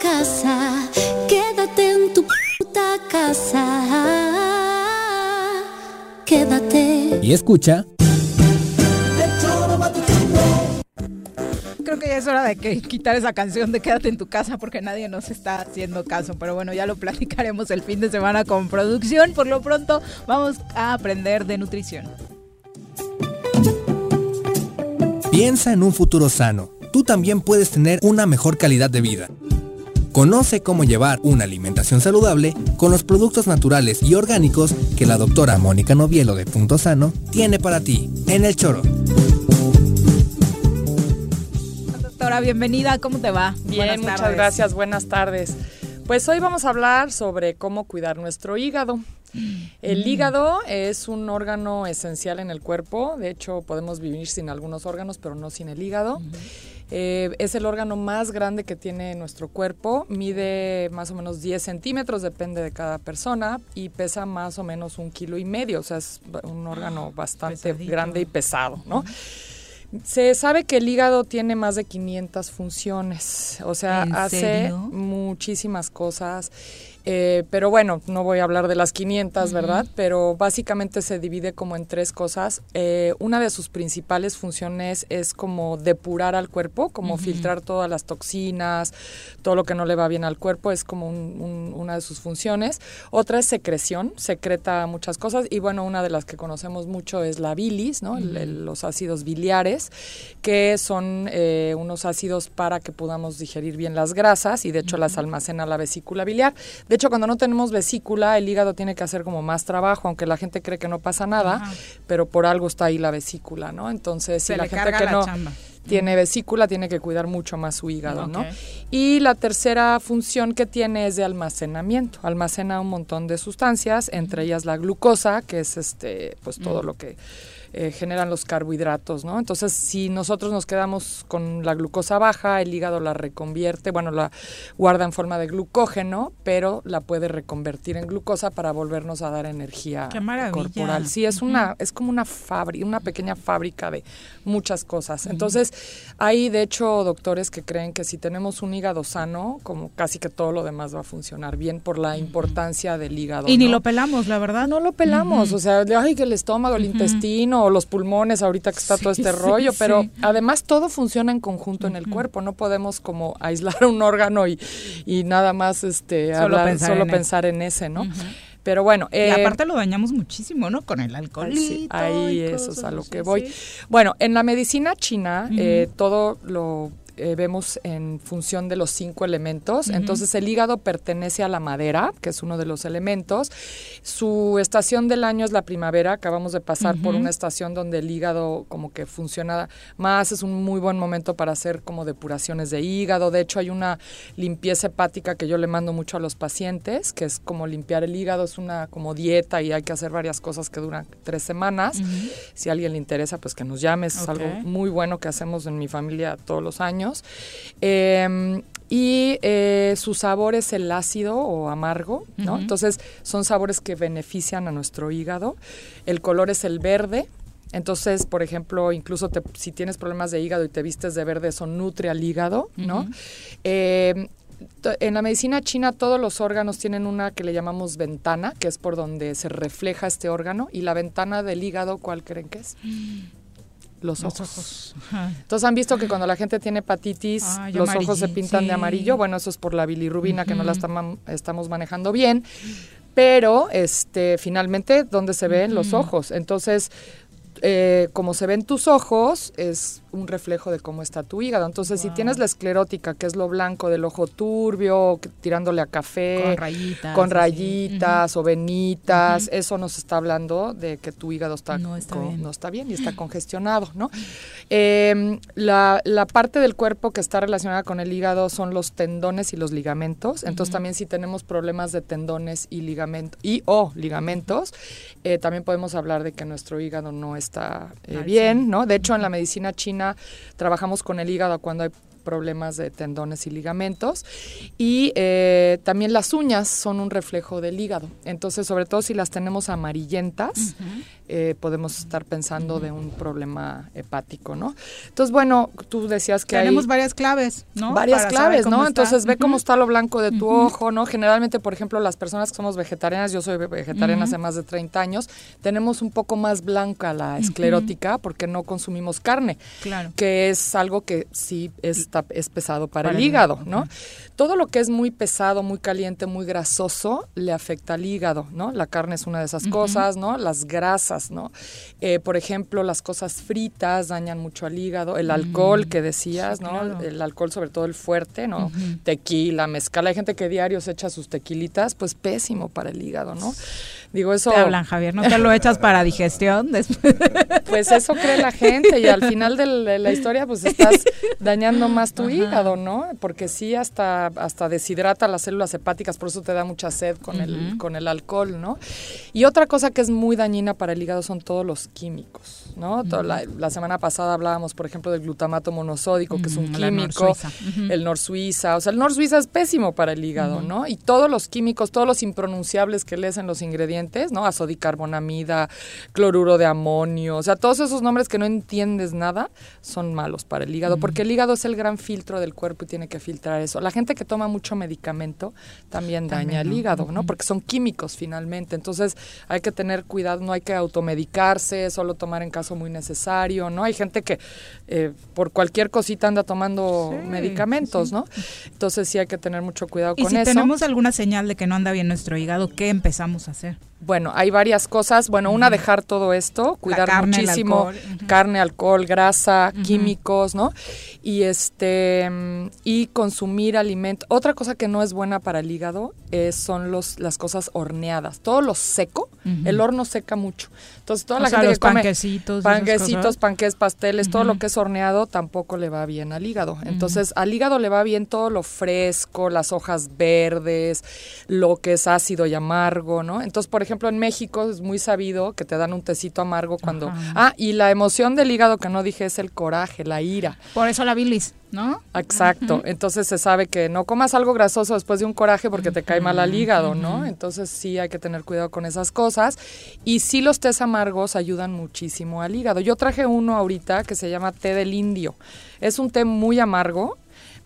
casa. Quédate en tu puta casa. Quédate. Y escucha. Creo que ya es hora de que quitar esa canción de Quédate en tu casa porque nadie nos está haciendo caso. Pero bueno, ya lo platicaremos el fin de semana con producción. Por lo pronto, vamos a aprender de nutrición. Piensa en un futuro sano. Tú también puedes tener una mejor calidad de vida. Conoce cómo llevar una alimentación saludable con los productos naturales y orgánicos que la doctora Mónica Novielo de Punto Sano tiene para ti en el choro. Doctora, bienvenida. ¿Cómo te va? Bien, Buenas muchas tardes. gracias. Buenas tardes. Pues hoy vamos a hablar sobre cómo cuidar nuestro hígado. El Mm. hígado es un órgano esencial en el cuerpo. De hecho, podemos vivir sin algunos órganos, pero no sin el hígado. Eh, es el órgano más grande que tiene nuestro cuerpo. Mide más o menos 10 centímetros, depende de cada persona, y pesa más o menos un kilo y medio. O sea, es un órgano bastante grande y pesado, ¿no? Se sabe que el hígado tiene más de 500 funciones, o sea, ¿En hace serio? muchísimas cosas. Eh, pero bueno, no voy a hablar de las 500, ¿verdad? Pero básicamente se divide como en tres cosas. Eh, una de sus principales funciones es como depurar al cuerpo, como filtrar todas las toxinas, todo lo que no le va bien al cuerpo, es como un- un- una de sus funciones. Otra es secreción, secreta muchas cosas y bueno, una de las que conocemos mucho es la bilis, ¿no? El- el- los ácidos biliares, que son eh, unos ácidos para que podamos digerir bien las grasas y de hecho las almacena la vesícula biliar. De hecho, cuando no tenemos vesícula, el hígado tiene que hacer como más trabajo, aunque la gente cree que no pasa nada, Ajá. pero por algo está ahí la vesícula, ¿no? Entonces, Se si la gente que la no chamba. tiene vesícula tiene que cuidar mucho más su hígado, ¿no? Y la tercera función que tiene es de almacenamiento. Almacena un montón de sustancias, entre ellas la glucosa, que es este, pues todo Mm. lo que eh, generan los carbohidratos, ¿no? Entonces, si nosotros nos quedamos con la glucosa baja, el hígado la reconvierte, bueno, la guarda en forma de glucógeno, pero la puede reconvertir en glucosa para volvernos a dar energía Qué corporal. Sí, es una, es como una fábrica, una pequeña fábrica de muchas cosas. Entonces, hay de hecho doctores que creen que si tenemos un hígado sano, como casi que todo lo demás va a funcionar bien por la importancia del hígado. Y ni lo pelamos, la verdad. No lo pelamos, o sea, de, ay, que el estómago, el intestino, o los pulmones, ahorita que está todo este sí, rollo, pero además todo funciona en conjunto en el cuerpo, no podemos como aislar un órgano y, y nada más este Solo hablar, pensar solo en pensar en ese, ¿no? Pero bueno, y eh, aparte lo dañamos muchísimo, ¿no? Con el alcohol. Sí, ahí eso es a lo que voy. Bueno, en la medicina china eh, todo lo eh, vemos en función de los cinco elementos. Entonces el hígado pertenece a la madera, que es uno de los elementos. Su estación del año es la primavera. Acabamos de pasar por una estación donde el hígado como que funciona más. Es un muy buen momento para hacer como depuraciones de hígado. De hecho hay una limpieza hepática que yo le mando mucho a los pacientes, que es como limpiar el hígado. Es una como dieta y hay que hacer varias cosas que duran tres semanas. Si a alguien le interesa, pues que nos llame. Es algo muy bueno que hacemos en mi familia todos los años. Eh, y eh, su sabor es el ácido o amargo, ¿no? Entonces son sabores que benefician a nuestro hígado. El color es el verde. Entonces, por ejemplo, incluso te- si tienes problemas de hígado y te vistes de verde, eso nutre al hígado, ¿no? Eh, to- en la medicina china todos los órganos tienen una que le llamamos ventana, que es por donde se refleja este órgano, y la ventana del hígado, ¿cuál creen que es? Los Los ojos. Entonces han visto que cuando la gente tiene hepatitis, Ay, los ojos se pintan sí. de amarillo. Bueno, eso es por la bilirrubina que no la estamos manejando bien. Pero este, finalmente, ¿dónde se ven los ojos? Entonces, eh, como se ven tus ojos, es un reflejo de cómo está tu hígado. Entonces, si tienes la esclerótica, que es lo blanco del ojo turbio, que- tirándole a café, Con rayitas, con o venitas, eso nos está hablando de que tu hígado está No está bien. no está bien y está congestionado, ¿no? Eh, la, la parte del cuerpo que está relacionada con el hígado son los tendones y los ligamentos. Entonces, también si tenemos problemas de tendones y ligamentos y o ligamentos, eh, también podemos hablar de que nuestro hígado no está eh, bien. ¿no? De hecho, en la medicina china trabajamos con el hígado cuando hay problemas de tendones y ligamentos. Y eh, también las uñas son un reflejo del hígado. Entonces, sobre todo si las tenemos amarillentas, eh, podemos estar pensando de un problema hepático, ¿no? Entonces, bueno, tú decías que Tenemos hay varias claves, ¿no? varias Para claves, ¿no? está. Entonces ve cómo está lo blanco de tu ojo, ¿no? Generalmente, por ejemplo, las personas que somos vegetarianas, yo soy ve- vegetariana hace más de 30 años, tenemos un poco más blanca la esclerótica porque no consumimos carne, Claro. que es algo que sí está, es pesado para, Para el hígado, ¿no? Todo lo que es muy pesado, muy caliente, muy grasoso, le afecta al hígado, ¿no? La carne es una de esas cosas, ¿no? Las grasas, ¿no? Eh, por ejemplo, las cosas fritas dañan mucho al hígado, el alcohol que decías, Sí, ¿no? claro. El alcohol, sobre todo el fuerte, ¿no? Tequila, mezcal. Hay gente que diario se echa sus tequilitas, pues pésimo para el hígado, ¿no? Digo, eso. Te hablan, Javier, no te lo echas para digestión después. Pues eso cree la gente y al final de la, de la historia pues estás dañando más tu Ajá. hígado, ¿no? Porque sí hasta hasta deshidrata las células hepáticas, por eso te da mucha sed con el con el alcohol, ¿no? Y otra cosa que es muy dañina para el hígado son todos los químicos, ¿no? La, la semana pasada hablábamos, por ejemplo, del glutamato monosódico, que es un la químico, el norsuiza, o sea, el norsuiza es pésimo para el hígado. ¿no? Y todos los químicos, todos los impronunciables que lees en los ingredientes diferentes, ¿no? Azodicarbonamida, cloruro de amonio, o sea, todos esos nombres que no entiendes nada son malos para el hígado, porque el hígado es el gran filtro del cuerpo y tiene que filtrar eso. La gente que toma mucho medicamento también daña el hígado, ¿no? Porque son químicos finalmente. Entonces hay que tener cuidado, no hay que automedicarse, solo tomar en caso muy necesario, ¿no? Hay gente que eh, por cualquier cosita anda tomando medicamentos, ¿no? Entonces sí hay que tener mucho cuidado Y con si eso. tenemos alguna señal de que no anda bien nuestro hígado, ¿qué empezamos a hacer? Bueno, hay varias cosas. Bueno, una, dejar todo esto, cuidar carne, muchísimo alcohol, carne, alcohol, grasa, químicos, ¿no? Y este mm, y consumir alimento. Otra cosa que no es buena para el hígado es, son los las cosas horneadas. Todo lo seco, el horno seca mucho. Entonces toda O la sea, gente los que come panquecitos, panquecitos, panques, pasteles, todo lo que es horneado tampoco le va bien al hígado. Entonces, al hígado le va bien todo lo fresco, las hojas verdes, lo que es ácido y amargo, ¿no? Entonces, por ejemplo, en México es muy sabido que te dan un tecito amargo cuando... Ajá. Ah, y la emoción del hígado que no dije es el coraje, la ira. Por eso la bilis, ¿no? Exacto. Entonces se sabe que no comas algo grasoso después de un coraje porque te cae mal al hígado, ¿no? Entonces sí hay que tener cuidado con esas cosas. Y sí los tés amargos ayudan muchísimo al hígado. Yo traje uno ahorita que se llama té del indio. Es un té muy amargo.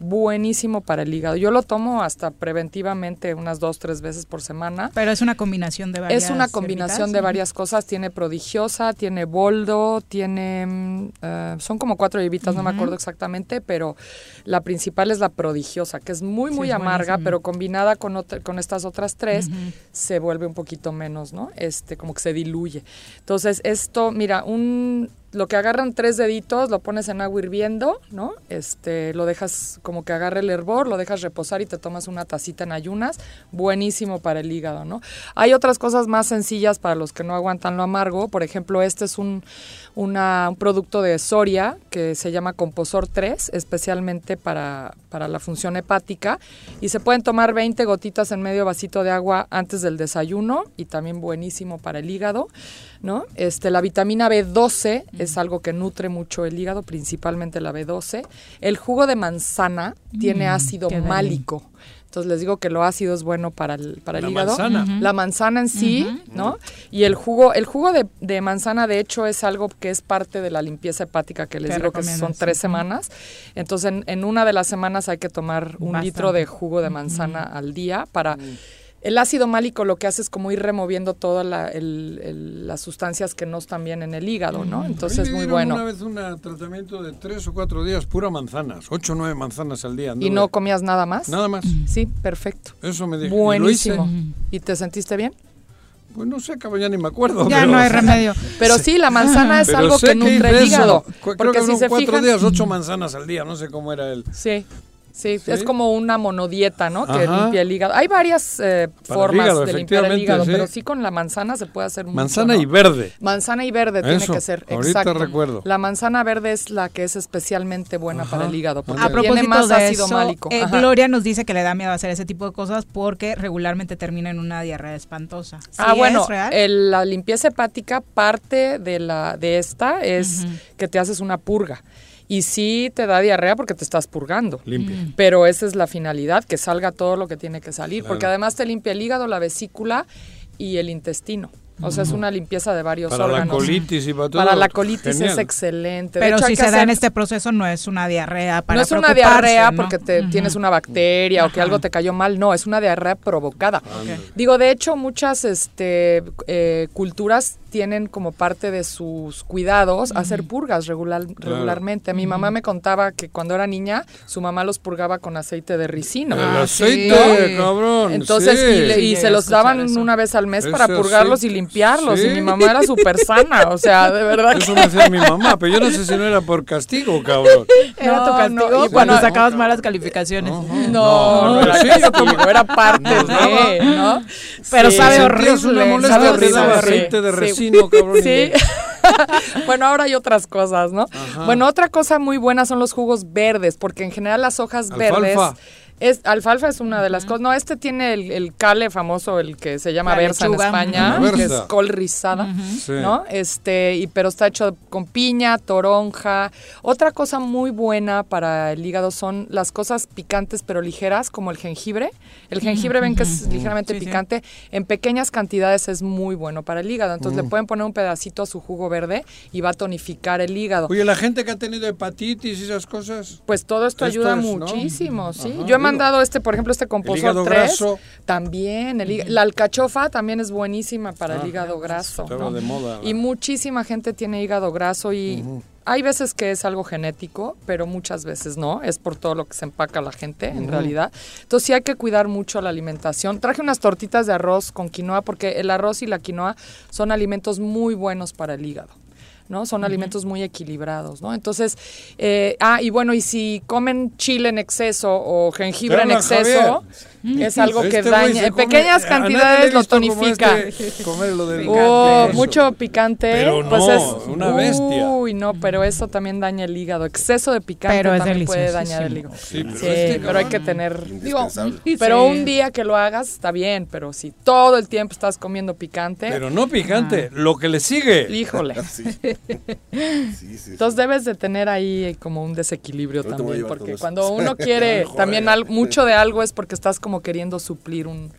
Buenísimo para el hígado. Yo lo tomo hasta preventivamente unas dos, tres veces por semana. Pero es una combinación de varias Es una combinación de varias cosas. Tiene prodigiosa, tiene boldo, tiene... mm, eh, son como cuatro hierbitas, no me acuerdo exactamente, pero la principal es la prodigiosa, que es muy, muy amarga, pero combinada con, otra- con estas otras tres, se vuelve un poquito menos, ¿no? Este, como que se diluye. Entonces, esto, mira, un... Lo que agarran tres deditos, lo pones en agua hirviendo, ¿no? Este, lo dejas como que agarre el hervor, lo dejas reposar y te tomas una tacita en ayunas. Buenísimo para el hígado, ¿no? Hay otras cosas más sencillas para los que no aguantan lo amargo. Por ejemplo, este es un, un producto de Soria que se llama Composor 3, especialmente para, para la función hepática. Y se pueden tomar 20 gotitas en medio vasito de agua antes del desayuno y también buenísimo para el hígado, ¿no? Este, la vitamina B12 es algo que nutre mucho el hígado, principalmente la B12. El jugo de manzana tiene Mm, ácido málico. Entonces les digo que lo ácido es bueno para el, para el La hígado. manzana. La manzana en sí, ¿no? Y el jugo, el jugo de, de manzana, de hecho, es algo que es parte de la limpieza hepática que les digo que son tres semanas. Entonces, en, en una de las semanas hay que tomar un Bastante. litro de jugo de manzana al día para... El ácido málico lo que hace es como ir removiendo todas la, las sustancias que no están bien en el hígado, ¿no? Entonces A es muy bueno. Una vez un tratamiento de tres o cuatro días, pura manzanas, ocho o nueve manzanas al día. ¿Y no comías nada más? Nada más. Sí, perfecto. Eso me dijo. y lo Buenísimo. hice. ¿Y te sentiste bien? Pues no sé, cabrón, ya ni me acuerdo. Ya pero- no hay remedio. Pero sí, la manzana es Pero algo que nutre el hígado. Creo Porque que si se cuatro fijan, días, ocho manzanas al día, no sé cómo era el... Sí. Sí, Sí. es como una monodieta, ¿no? Que limpia el hígado. Hay varias eh, formas hígado, de limpiar el hígado, sí. pero sí con la manzana se puede hacer mucho, Manzana ¿no? y verde. Manzana y verde tiene que ser, ahorita exacto. recuerdo. La manzana verde es la que es especialmente buena para el hígado, porque A tiene propósito más de ácido eso, málico. eh. Gloria nos dice que le da miedo hacer ese tipo de cosas porque regularmente termina en una diarrea espantosa. ¿Sí ah, bueno, es real? el- la limpieza hepática, parte de la de esta es que te haces una purga. Y sí te da diarrea porque te estás purgando. Limpia. Mm. Pero esa es la finalidad, que salga todo lo que tiene que salir. Claro. Porque además te limpia el hígado, la vesícula y el intestino. O sea, es una limpieza de varios Para la órganos. colitis y para todo. Para la colitis Genial. es excelente. De Pero hecho, si se da en este proceso no es una diarrea para no es una diarrea ¿no? porque te, tienes una bacteria o que algo te cayó mal, no, es una diarrea provocada. Digo, de hecho, muchas este, eh, culturas tienen como parte de sus cuidados hacer purgas regular, regularmente. Mi mamá me contaba que cuando era niña, su mamá los purgaba con aceite de ricino. El Ah, aceite, sí. cabrón. Entonces, sí. y, le- y Sí, se los daban eso. una vez al mes para Ese purgarlos y aceite, limpiarlos. sí. Y mi mamá era súper sana, o sea, de verdad. Eso me decía mi mamá, pero yo no sé si no era por castigo, cabrón. Era No, tu no, castigo y cuando bueno, sacabas malas calificaciones. No, no, era sí, yo como- castigo, era parte de, ¿no? Pero Sí. sabe horrible, molestia, sabe horrible. aceite de Sí. cabrón. bueno, ahora hay otras cosas, ¿no? Ajá. Bueno, otra cosa muy buena son los jugos verdes, porque en general las hojas Alfalfa. verdes Es, alfalfa es una de las cosas. No, este tiene el, el cale famoso, el que se llama La berza en. España, que es col rizada, Sí. ¿no? Este, y, pero está hecho con piña, toronja. Otra cosa muy buena para el hígado son las cosas picantes pero ligeras, como el jengibre. El jengibre ven que es ligeramente picante. En pequeñas cantidades es muy bueno para el hígado. Entonces Mm. le pueden poner un pedacito a su jugo verde y va a tonificar el hígado. Oye, la gente que ha tenido hepatitis y esas cosas. Pues todo esto, Esto ayuda es, ¿no? muchísimo, sí. Yo he mandado este, por ejemplo, este compostor hígado 3. graso. También, el la alcachofa también es buenísima para Ah, el hígado graso. estaba ¿no? de moda, Y muchísima gente tiene hígado graso y hay veces que es algo genético, pero muchas veces no. Es por todo lo que se empaca la gente, en realidad. Entonces sí hay que cuidar mucho la alimentación. Traje unas tortitas de arroz con quinoa porque el arroz y la quinoa son alimentos muy buenos para el hígado. ¿No? Son alimentos muy equilibrados, ¿no? Entonces, eh, ah, y bueno, y si comen chile en exceso o jengibre en exceso, Javier. es algo que Este daña. En pequeñas cantidades lo como tonifica. este comer lo del Oh, mucho picante. Pero pues no, es una bestia. Uy, no, pero eso también daña el hígado. Exceso de picante Pero es también puede dañar el hígado. Sí, pero Sí, este pero hay que tener. Digo, pero Sí. un día que lo hagas está bien, pero si todo el tiempo estás comiendo picante, Pero no picante, lo que le sigue. híjole. Sí. Sí, sí, sí. Entonces debes de tener ahí como un desequilibrio también, porque cuando uno quiere también al- mucho de algo es porque estás como queriendo suplir un,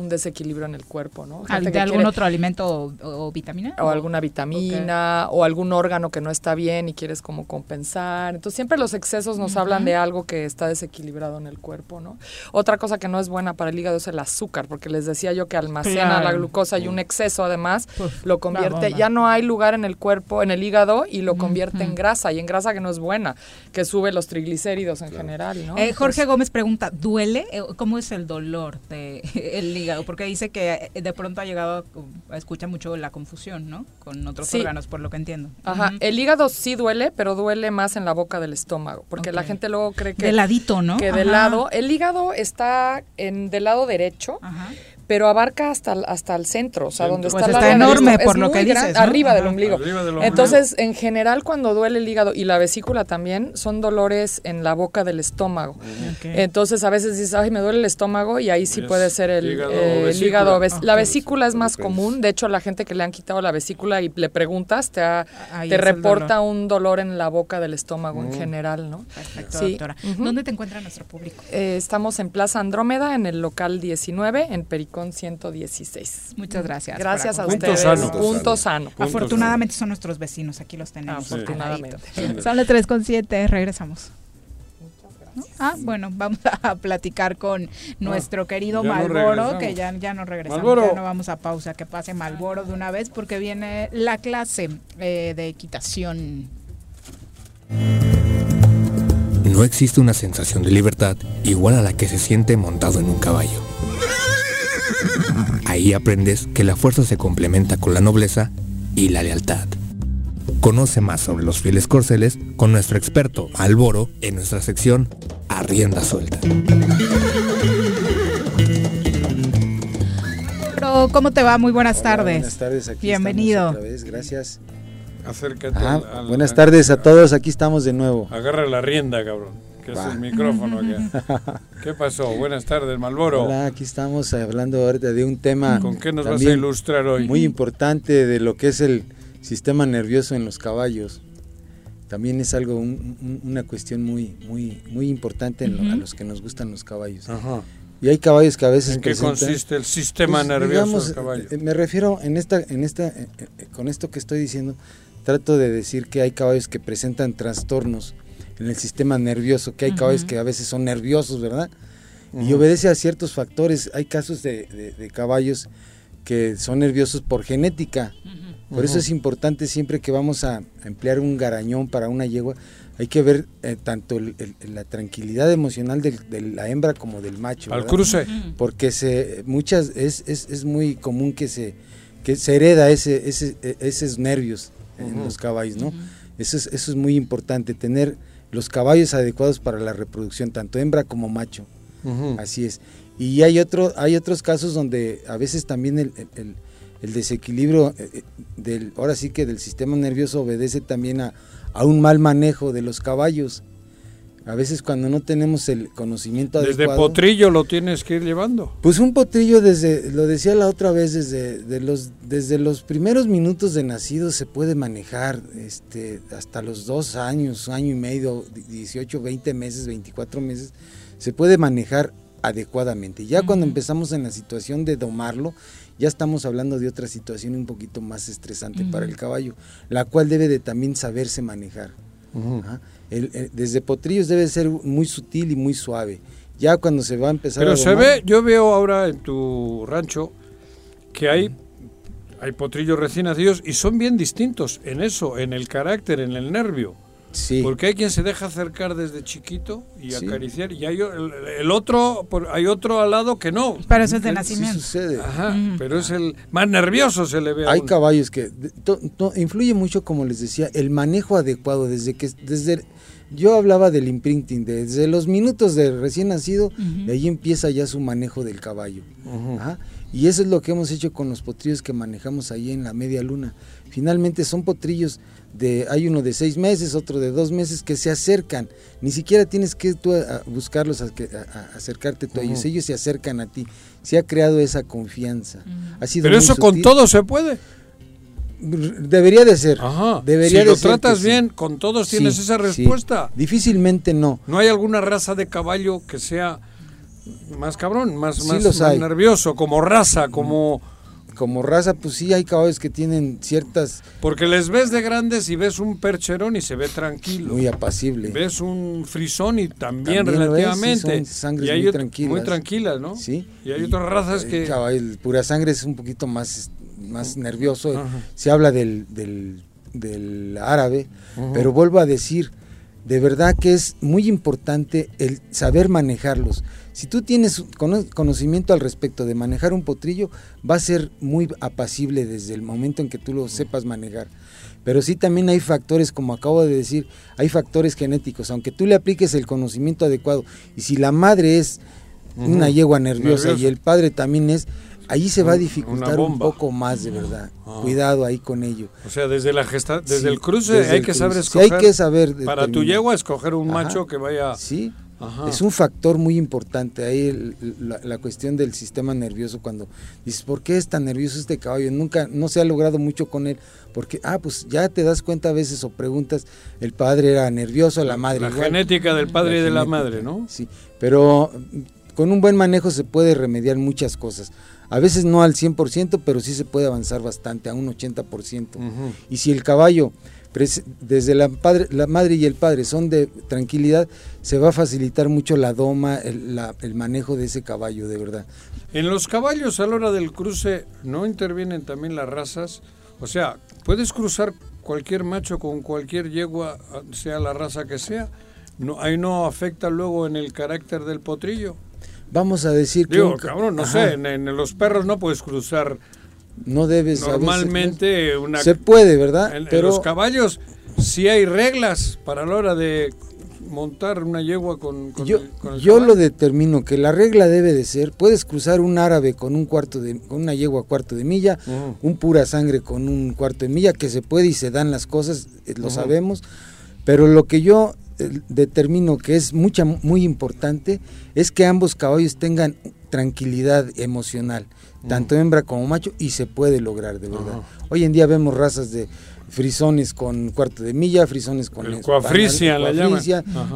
un desequilibrio en el cuerpo, ¿no? Gente ¿Al- ¿De que algún quiere- otro alimento o, o vitamina? o alguna vitamina o algún órgano que no está bien y quieres como compensar. Entonces siempre los excesos nos hablan de algo que está desequilibrado en el cuerpo, ¿no? Otra cosa que no es buena para el hígado es el azúcar, porque les decía yo que almacena Claro. la glucosa y un exceso además Uf, lo convierte, ya no hay lugar en el cuerpo, en el hígado y lo convierte en grasa y en grasa que no es buena, que sube los triglicéridos en general, ¿no? Eh, Jorge Entonces- Gómez pregunta, ¿duele? Eh, ¿Cómo es el dolor del hígado? Porque dice que eh, de pronto ha llegado, a, escucha mucho la confusión, ¿no? Con otros Sí. órganos, por lo que entiendo. Ajá, el hígado sí duele, pero duele más en la boca del estómago, porque la gente luego cree que De ladito, ¿no? que de Ajá. lado, el hígado está en del lado derecho, Ajá. Pero abarca hasta el, hasta el centro, o sea, donde Pues está, el está del enorme, por Es lo que gran- dices, ¿no? arriba del ombligo. Arriba del ombligo. Entonces, en general, cuando duele el hígado y la vesícula también, son dolores en la boca del estómago. Entonces, a veces dices, ay, me duele el estómago, y ahí sí Es puede ser el hígado eh, el vesícula. hígado. ves- La vesícula es más común. De hecho, la gente que le han quitado la vesícula y le preguntas, te, ha- te el reporta dolor. un dolor en la boca del estómago en general, ¿no? Perfecto, Sí. doctora. ¿Dónde te encuentra nuestro público? Eh, estamos en Plaza Andrómeda, en el local 19, en Pericón 116. Muchas gracias. Gracias a Punto ustedes. sano. Punto sano. Punto Afortunadamente son nuestros vecinos, aquí los tenemos. Afortunadamente. caladitos. Son las 3 con 7, regresamos. ¿No? Ah, bueno, vamos a platicar con nuestro querido ya no Malboro, que ya, ya no regresamos, Malboro. ya no vamos a pausa, que pase Malboro de una vez porque viene la clase eh, de equitación. No existe una sensación de libertad igual a la que se siente montado en un caballo. Ahí aprendes que la fuerza se complementa con la nobleza y la lealtad. Conoce más sobre los fieles corceles con nuestro experto Alboro en nuestra sección A Rienda Suelta. Pero, ¿cómo te va? Muy buenas Hola, tardes. Buenas tardes, aquí Bienvenido. estamos otra vez, gracias. Acércate. Ajá, al- al- buenas tardes a todos, aquí estamos de nuevo. Agarra la rienda, cabrón. Que es el micrófono acá. ¿Qué pasó? Buenas tardes, Malboro. Hola, aquí estamos hablando ahorita de un tema ¿Con qué nos vas a ilustrar hoy? muy importante de lo que es el sistema nervioso en los caballos. También es algo, un- un- una cuestión muy, muy, muy importante en lo- a los que nos gustan los caballos. Ajá. Y hay caballos que a veces ¿En qué presentan- consiste el sistema Pues, nervioso digamos, del caballo? eh, Me refiero en esta, en esta, eh, eh, con esto que estoy diciendo, trato de decir que hay caballos que presentan trastornos en el sistema nervioso, que hay caballos Ujú. que a veces son nerviosos, ¿verdad? Y Ujú. obedece a ciertos factores. Hay casos de, de- de caballos que son nerviosos por genética. Por eso es importante siempre que vamos a emplear un garañón para una yegua, hay que ver eh, tanto el- el- la tranquilidad emocional del- de, la hembra como del macho. Al ¿verdad? cruce. Porque se, muchas, es, es, es muy común que se, que se hereda ese, ese, e- esos nervios en los caballos, ¿no? Eso es, eso es muy importante, tener los caballos adecuados para la reproducción, tanto hembra como macho. Así es. Y hay otro, hay otros casos donde a veces también el, el- el- el desequilibrio eh, eh, del, ahora sí que del sistema nervioso obedece también a, a un mal manejo de los caballos. A veces cuando no tenemos el conocimiento Desde adecuado. potrillo lo tienes que ir llevando. Pues un potrillo desde, lo decía la otra vez, desde de los, desde los primeros minutos de nacido se puede manejar este, hasta los dos años, año y medio, 18, 20 meses, 24 meses, se puede manejar adecuadamente. Ya cuando empezamos en la situación de domarlo, ya estamos hablando de otra situación un poquito más estresante para el caballo, la cual debe de también saberse manejar. Ajá. El- el- desde potrillos debe ser muy sutil y muy suave. Ya cuando se va a empezar Pero a se ve, yo veo ahora en tu rancho que hay, hay potrillos recién nacidos y son bien distintos en eso, en el carácter, en el nervio. Sí. Porque hay quien se deja acercar desde chiquito y Sí. acariciar y hay el, el otro, por- hay otro al lado que no. Pero eso es de Sí nacimiento. sucede. Ajá, pero es el más nervioso se le ve. a Hay uno. caballos que de- to- to- influye mucho, como les decía, el manejo adecuado desde que desde yo hablaba del imprinting, desde los minutos de recién nacido, de ahí empieza ya su manejo del caballo. Ajá. Y eso es lo que hemos hecho con los potrillos que manejamos ahí en la media luna. Finalmente son potrillos de, hay uno de seis meses, otro de dos meses que se acercan. Ni siquiera tienes que tú a- a buscarlos, a, a- acercarte tú a ellos. Ellos se acercan a ti. Se ha creado esa confianza. Ha sido Pero eso con todo se puede. Debería de ser. Ajá. Debería si de lo ser tratas sí. bien, con todos tienes Sí, esa sí. respuesta. Difícilmente no. ¿No hay alguna raza de caballo que sea más cabrón, más, Sí más, más nervioso, como raza, como... Como raza, pues sí hay caballos que tienen ciertas... Porque les ves de grandes y ves un percherón y se ve tranquilo. Muy apacible. Ves un frisón y también, También es, relativamente. son sangres y hay muy ot- tranquilas. Muy tranquilas, ¿no? Sí. Y hay otras razas El que... caballo, el pura sangre es un poquito más, más nervioso. Ajá. Se habla del, del, del árabe, pero vuelvo a decir, de verdad que es muy importante el saber manejarlos. Si tú tienes cono- conocimiento al respecto de manejar un potrillo, va a ser muy apacible desde el momento en que tú lo sepas manejar. Pero sí también hay factores, como acabo de decir, hay factores genéticos. Aunque tú le apliques el conocimiento adecuado, y si la madre es una yegua nerviosa, Nerviosa. y el padre también es, ahí se va a dificultar un poco más de verdad. Ah. Cuidado ahí con ello. O sea, desde la gesta desde Sí, el cruce desde hay el que saber cruce. Sí, escoger. hay que saber Para tu yegua escoger un Ajá. macho que vaya... Sí, Ajá. es un factor muy importante ahí el- la, la cuestión del sistema nervioso cuando dices, ¿por qué es tan nervioso este caballo? Nunca, no se ha logrado mucho con él, porque, ah, pues ya te das cuenta a veces o preguntas, el padre era nervioso, la madre La igual. genética del padre y de la madre, ¿no? Sí, pero mm, con un buen manejo se puede remediar muchas cosas. A veces no al 100%, pero sí se puede avanzar bastante, a un 80%. Y si el caballo, desde la, padre, la madre y el padre son de tranquilidad, se va a facilitar mucho la doma, el, la- el manejo de ese caballo, de verdad. En los caballos a la hora del cruce no intervienen también las razas. O sea, puedes cruzar cualquier macho con cualquier yegua, sea la raza que sea. No, ahí no afecta luego en el carácter del potrillo. Vamos a decir que... Digo, un cabrón, no Ajá, sé, en, en los perros no puedes cruzar No debes... veces- normalmente una... Se puede, ¿verdad? En, en pero los caballos sí hay reglas para la hora de montar una yegua con, con yo, el, con el yo lo determino que la regla debe de ser, puedes cruzar un árabe con un cuarto de, con una yegua cuarto de milla, un pura sangre con un cuarto de milla, que se puede y se dan las cosas, eh, lo sabemos, pero lo que yo determino que es mucha, muy importante es que ambos caballos tengan tranquilidad emocional, tanto hembra como macho, y se puede lograr de verdad. Hoy en día vemos razas de frisones con cuarto de milla, frisones con El el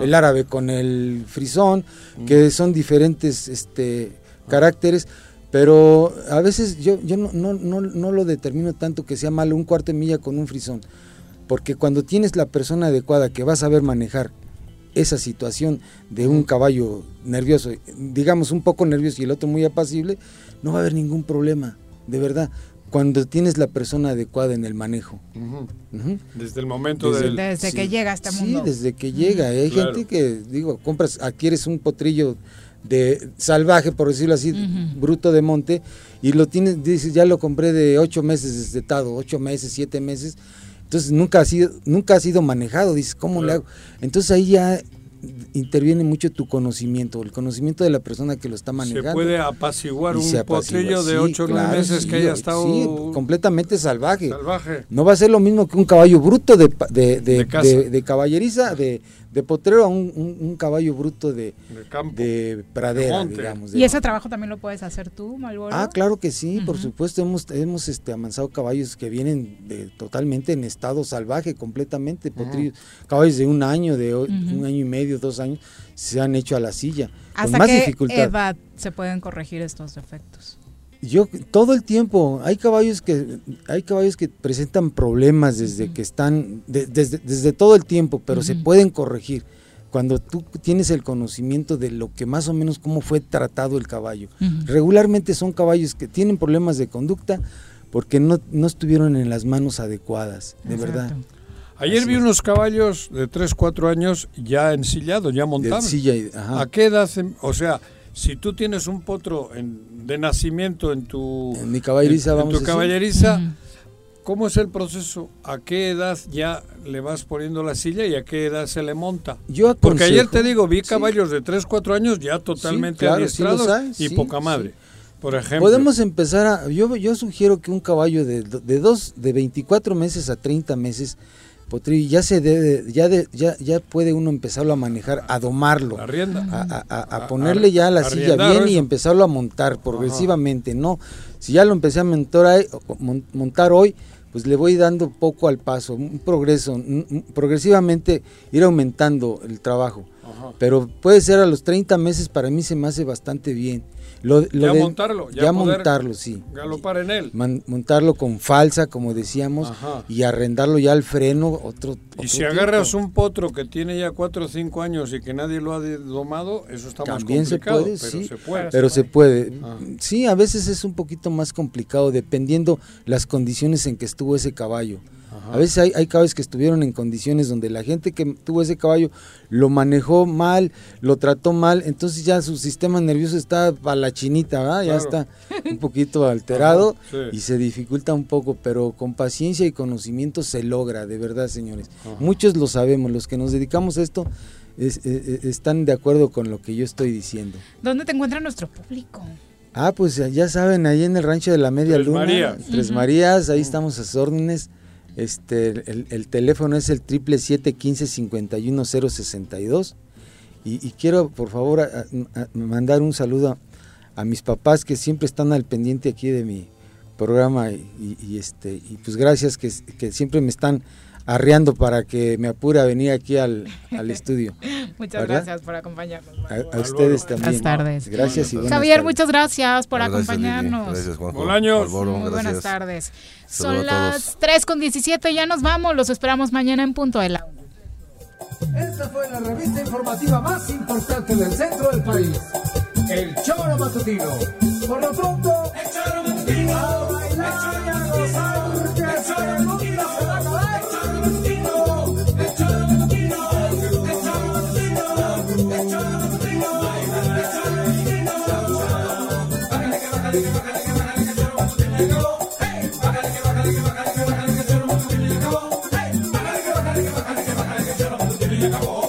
el árabe con el frisón, que son diferentes este, caracteres, pero a veces yo, yo no, no, no, no lo determino tanto que sea malo un cuarto de milla con un frisón, porque cuando tienes la persona adecuada que va a saber manejar esa situación de un caballo nervioso, digamos un poco nervioso y el otro muy apacible, no va a haber ningún problema, de verdad, cuando tienes la persona adecuada en el manejo. Desde el momento Desde- del... Desde que llega a este mundo. Sí, desde que llega. Hay Claro. gente que, digo, compras, adquieres un potrillo de salvaje, por decirlo así, bruto de monte, y lo tienes, dices, ya lo compré de ocho meses destetado, ocho meses, siete meses, entonces nunca ha sido, nunca ha sido manejado, dices, ¿cómo le hago? Entonces ahí ya interviene mucho tu conocimiento, el conocimiento de la persona que lo está manejando. Se puede apaciguar un potrillo de Sí, 8 o 9 claro, meses sí, que haya sí, estado completamente salvaje. salvaje. No va a ser lo mismo que un caballo bruto de, de- de caballeriza, de, de potrero a un, un- un caballo bruto de, De campo. de pradera, digamos. de ¿Y ese trabajo también lo puedes hacer tú, Malboro? Ah, claro que sí, por supuesto. Hemos, hemos este, amansado caballos que vienen de- totalmente en estado salvaje, completamente. potrillos. Caballos de un año, de un año y medio, dos años, se han hecho a la silla. Con ¿Hasta más qué dificultad. edad se pueden corregir estos defectos? Yo todo el tiempo hay caballos que hay caballos que presentan problemas desde que están de- desde, desde todo el tiempo, pero se pueden corregir cuando tú tienes el conocimiento de lo que más o menos cómo fue tratado el caballo. Regularmente son caballos que tienen problemas de conducta porque no, no estuvieron en las manos adecuadas, de verdad. Ayer Así vi es. unos caballos de 3, 4 años ya ensillados, ya montados. ¿A qué edad? O sea, si tú tienes un potro en- de nacimiento en tu, En mi caballeriza, en- en vamos tu a decir. caballeriza, Ujú. ¿cómo es el proceso? ¿A qué edad ya le vas poniendo la silla y a qué edad se le monta? Yo Porque ayer te aconsejo- digo, vi sí. caballos de 3, 4 años ya totalmente sí adiestrados y sí, poca sí. madre. Por ejemplo, Podemos empezar a. Yo, yo sugiero que un caballo de, de, dos, de 24 meses a 30 meses, potrillo, ya se debe, ya, de- ya, ya puede uno empezarlo a manejar, a domarlo. A, a- a A- ponerle ya la silla bien y empezarlo a montar progresivamente. No, si ya lo empecé a montar, ahí- mon- montar hoy, pues le voy dando poco al paso, un progreso, progresivamente ir aumentando el trabajo. Ajá. Pero puede ser a los 30 meses, para mí se me hace bastante bien. Lo, lo ya de- montarlo, ya, ya poder montarlo, sí. Galopar en él. Man- montarlo con falsa, como decíamos, Ajá. y arrendarlo ya al freno, otro, Y si tiempo. agarras un potro que tiene ya 4 o 5 años y que nadie lo ha domado, eso está También más se complicado. puede, pero sí, se puede. pero se puede. Ah. Sí, a veces es un poquito más complicado dependiendo las condiciones en que estuvo ese caballo. A veces hay, hay caballos que estuvieron en condiciones donde la gente que tuvo ese caballo lo manejó mal, lo trató mal, entonces ya su sistema nervioso está a la chinita, ¿verdad? ya está un poquito alterado Ajá, sí. y se dificulta un poco, pero con paciencia y conocimiento se logra, de verdad, señores. Ajá. Muchos lo sabemos, los que nos dedicamos a esto es- eh, eh, están de acuerdo con lo que yo estoy diciendo. ¿Dónde te encuentra nuestro público? Ah, pues ya saben, ahí en el rancho de la Media Tres Luna, Marías. Tres. Marías, ahí estamos a sus órdenes. Este, el, el teléfono es el triple siete quince cincuenta y y quiero, por favor, mandar un saludo a, mis papás que siempre están al pendiente aquí de mi programa y, y- y este y pues gracias que, que siempre me están arreando para que me apure a venir aquí al, al estudio. Muchas ¿verdad? gracias por acompañarnos. A, a ustedes también. Buenas tardes. Gracias y buenas Javier, tardes. muchas gracias por Gracias, Lili. acompañarnos. Gracias, Juanjo. Bolaños. Muy buenas tardes. Saludo Son las 3 con 17, ya nos vamos. Los esperamos mañana en punto de la Esta fue la revista informativa más importante del centro del país. El Choro Matutino. Por lo pronto, el Choro Matutino. A bailar y a gozar, el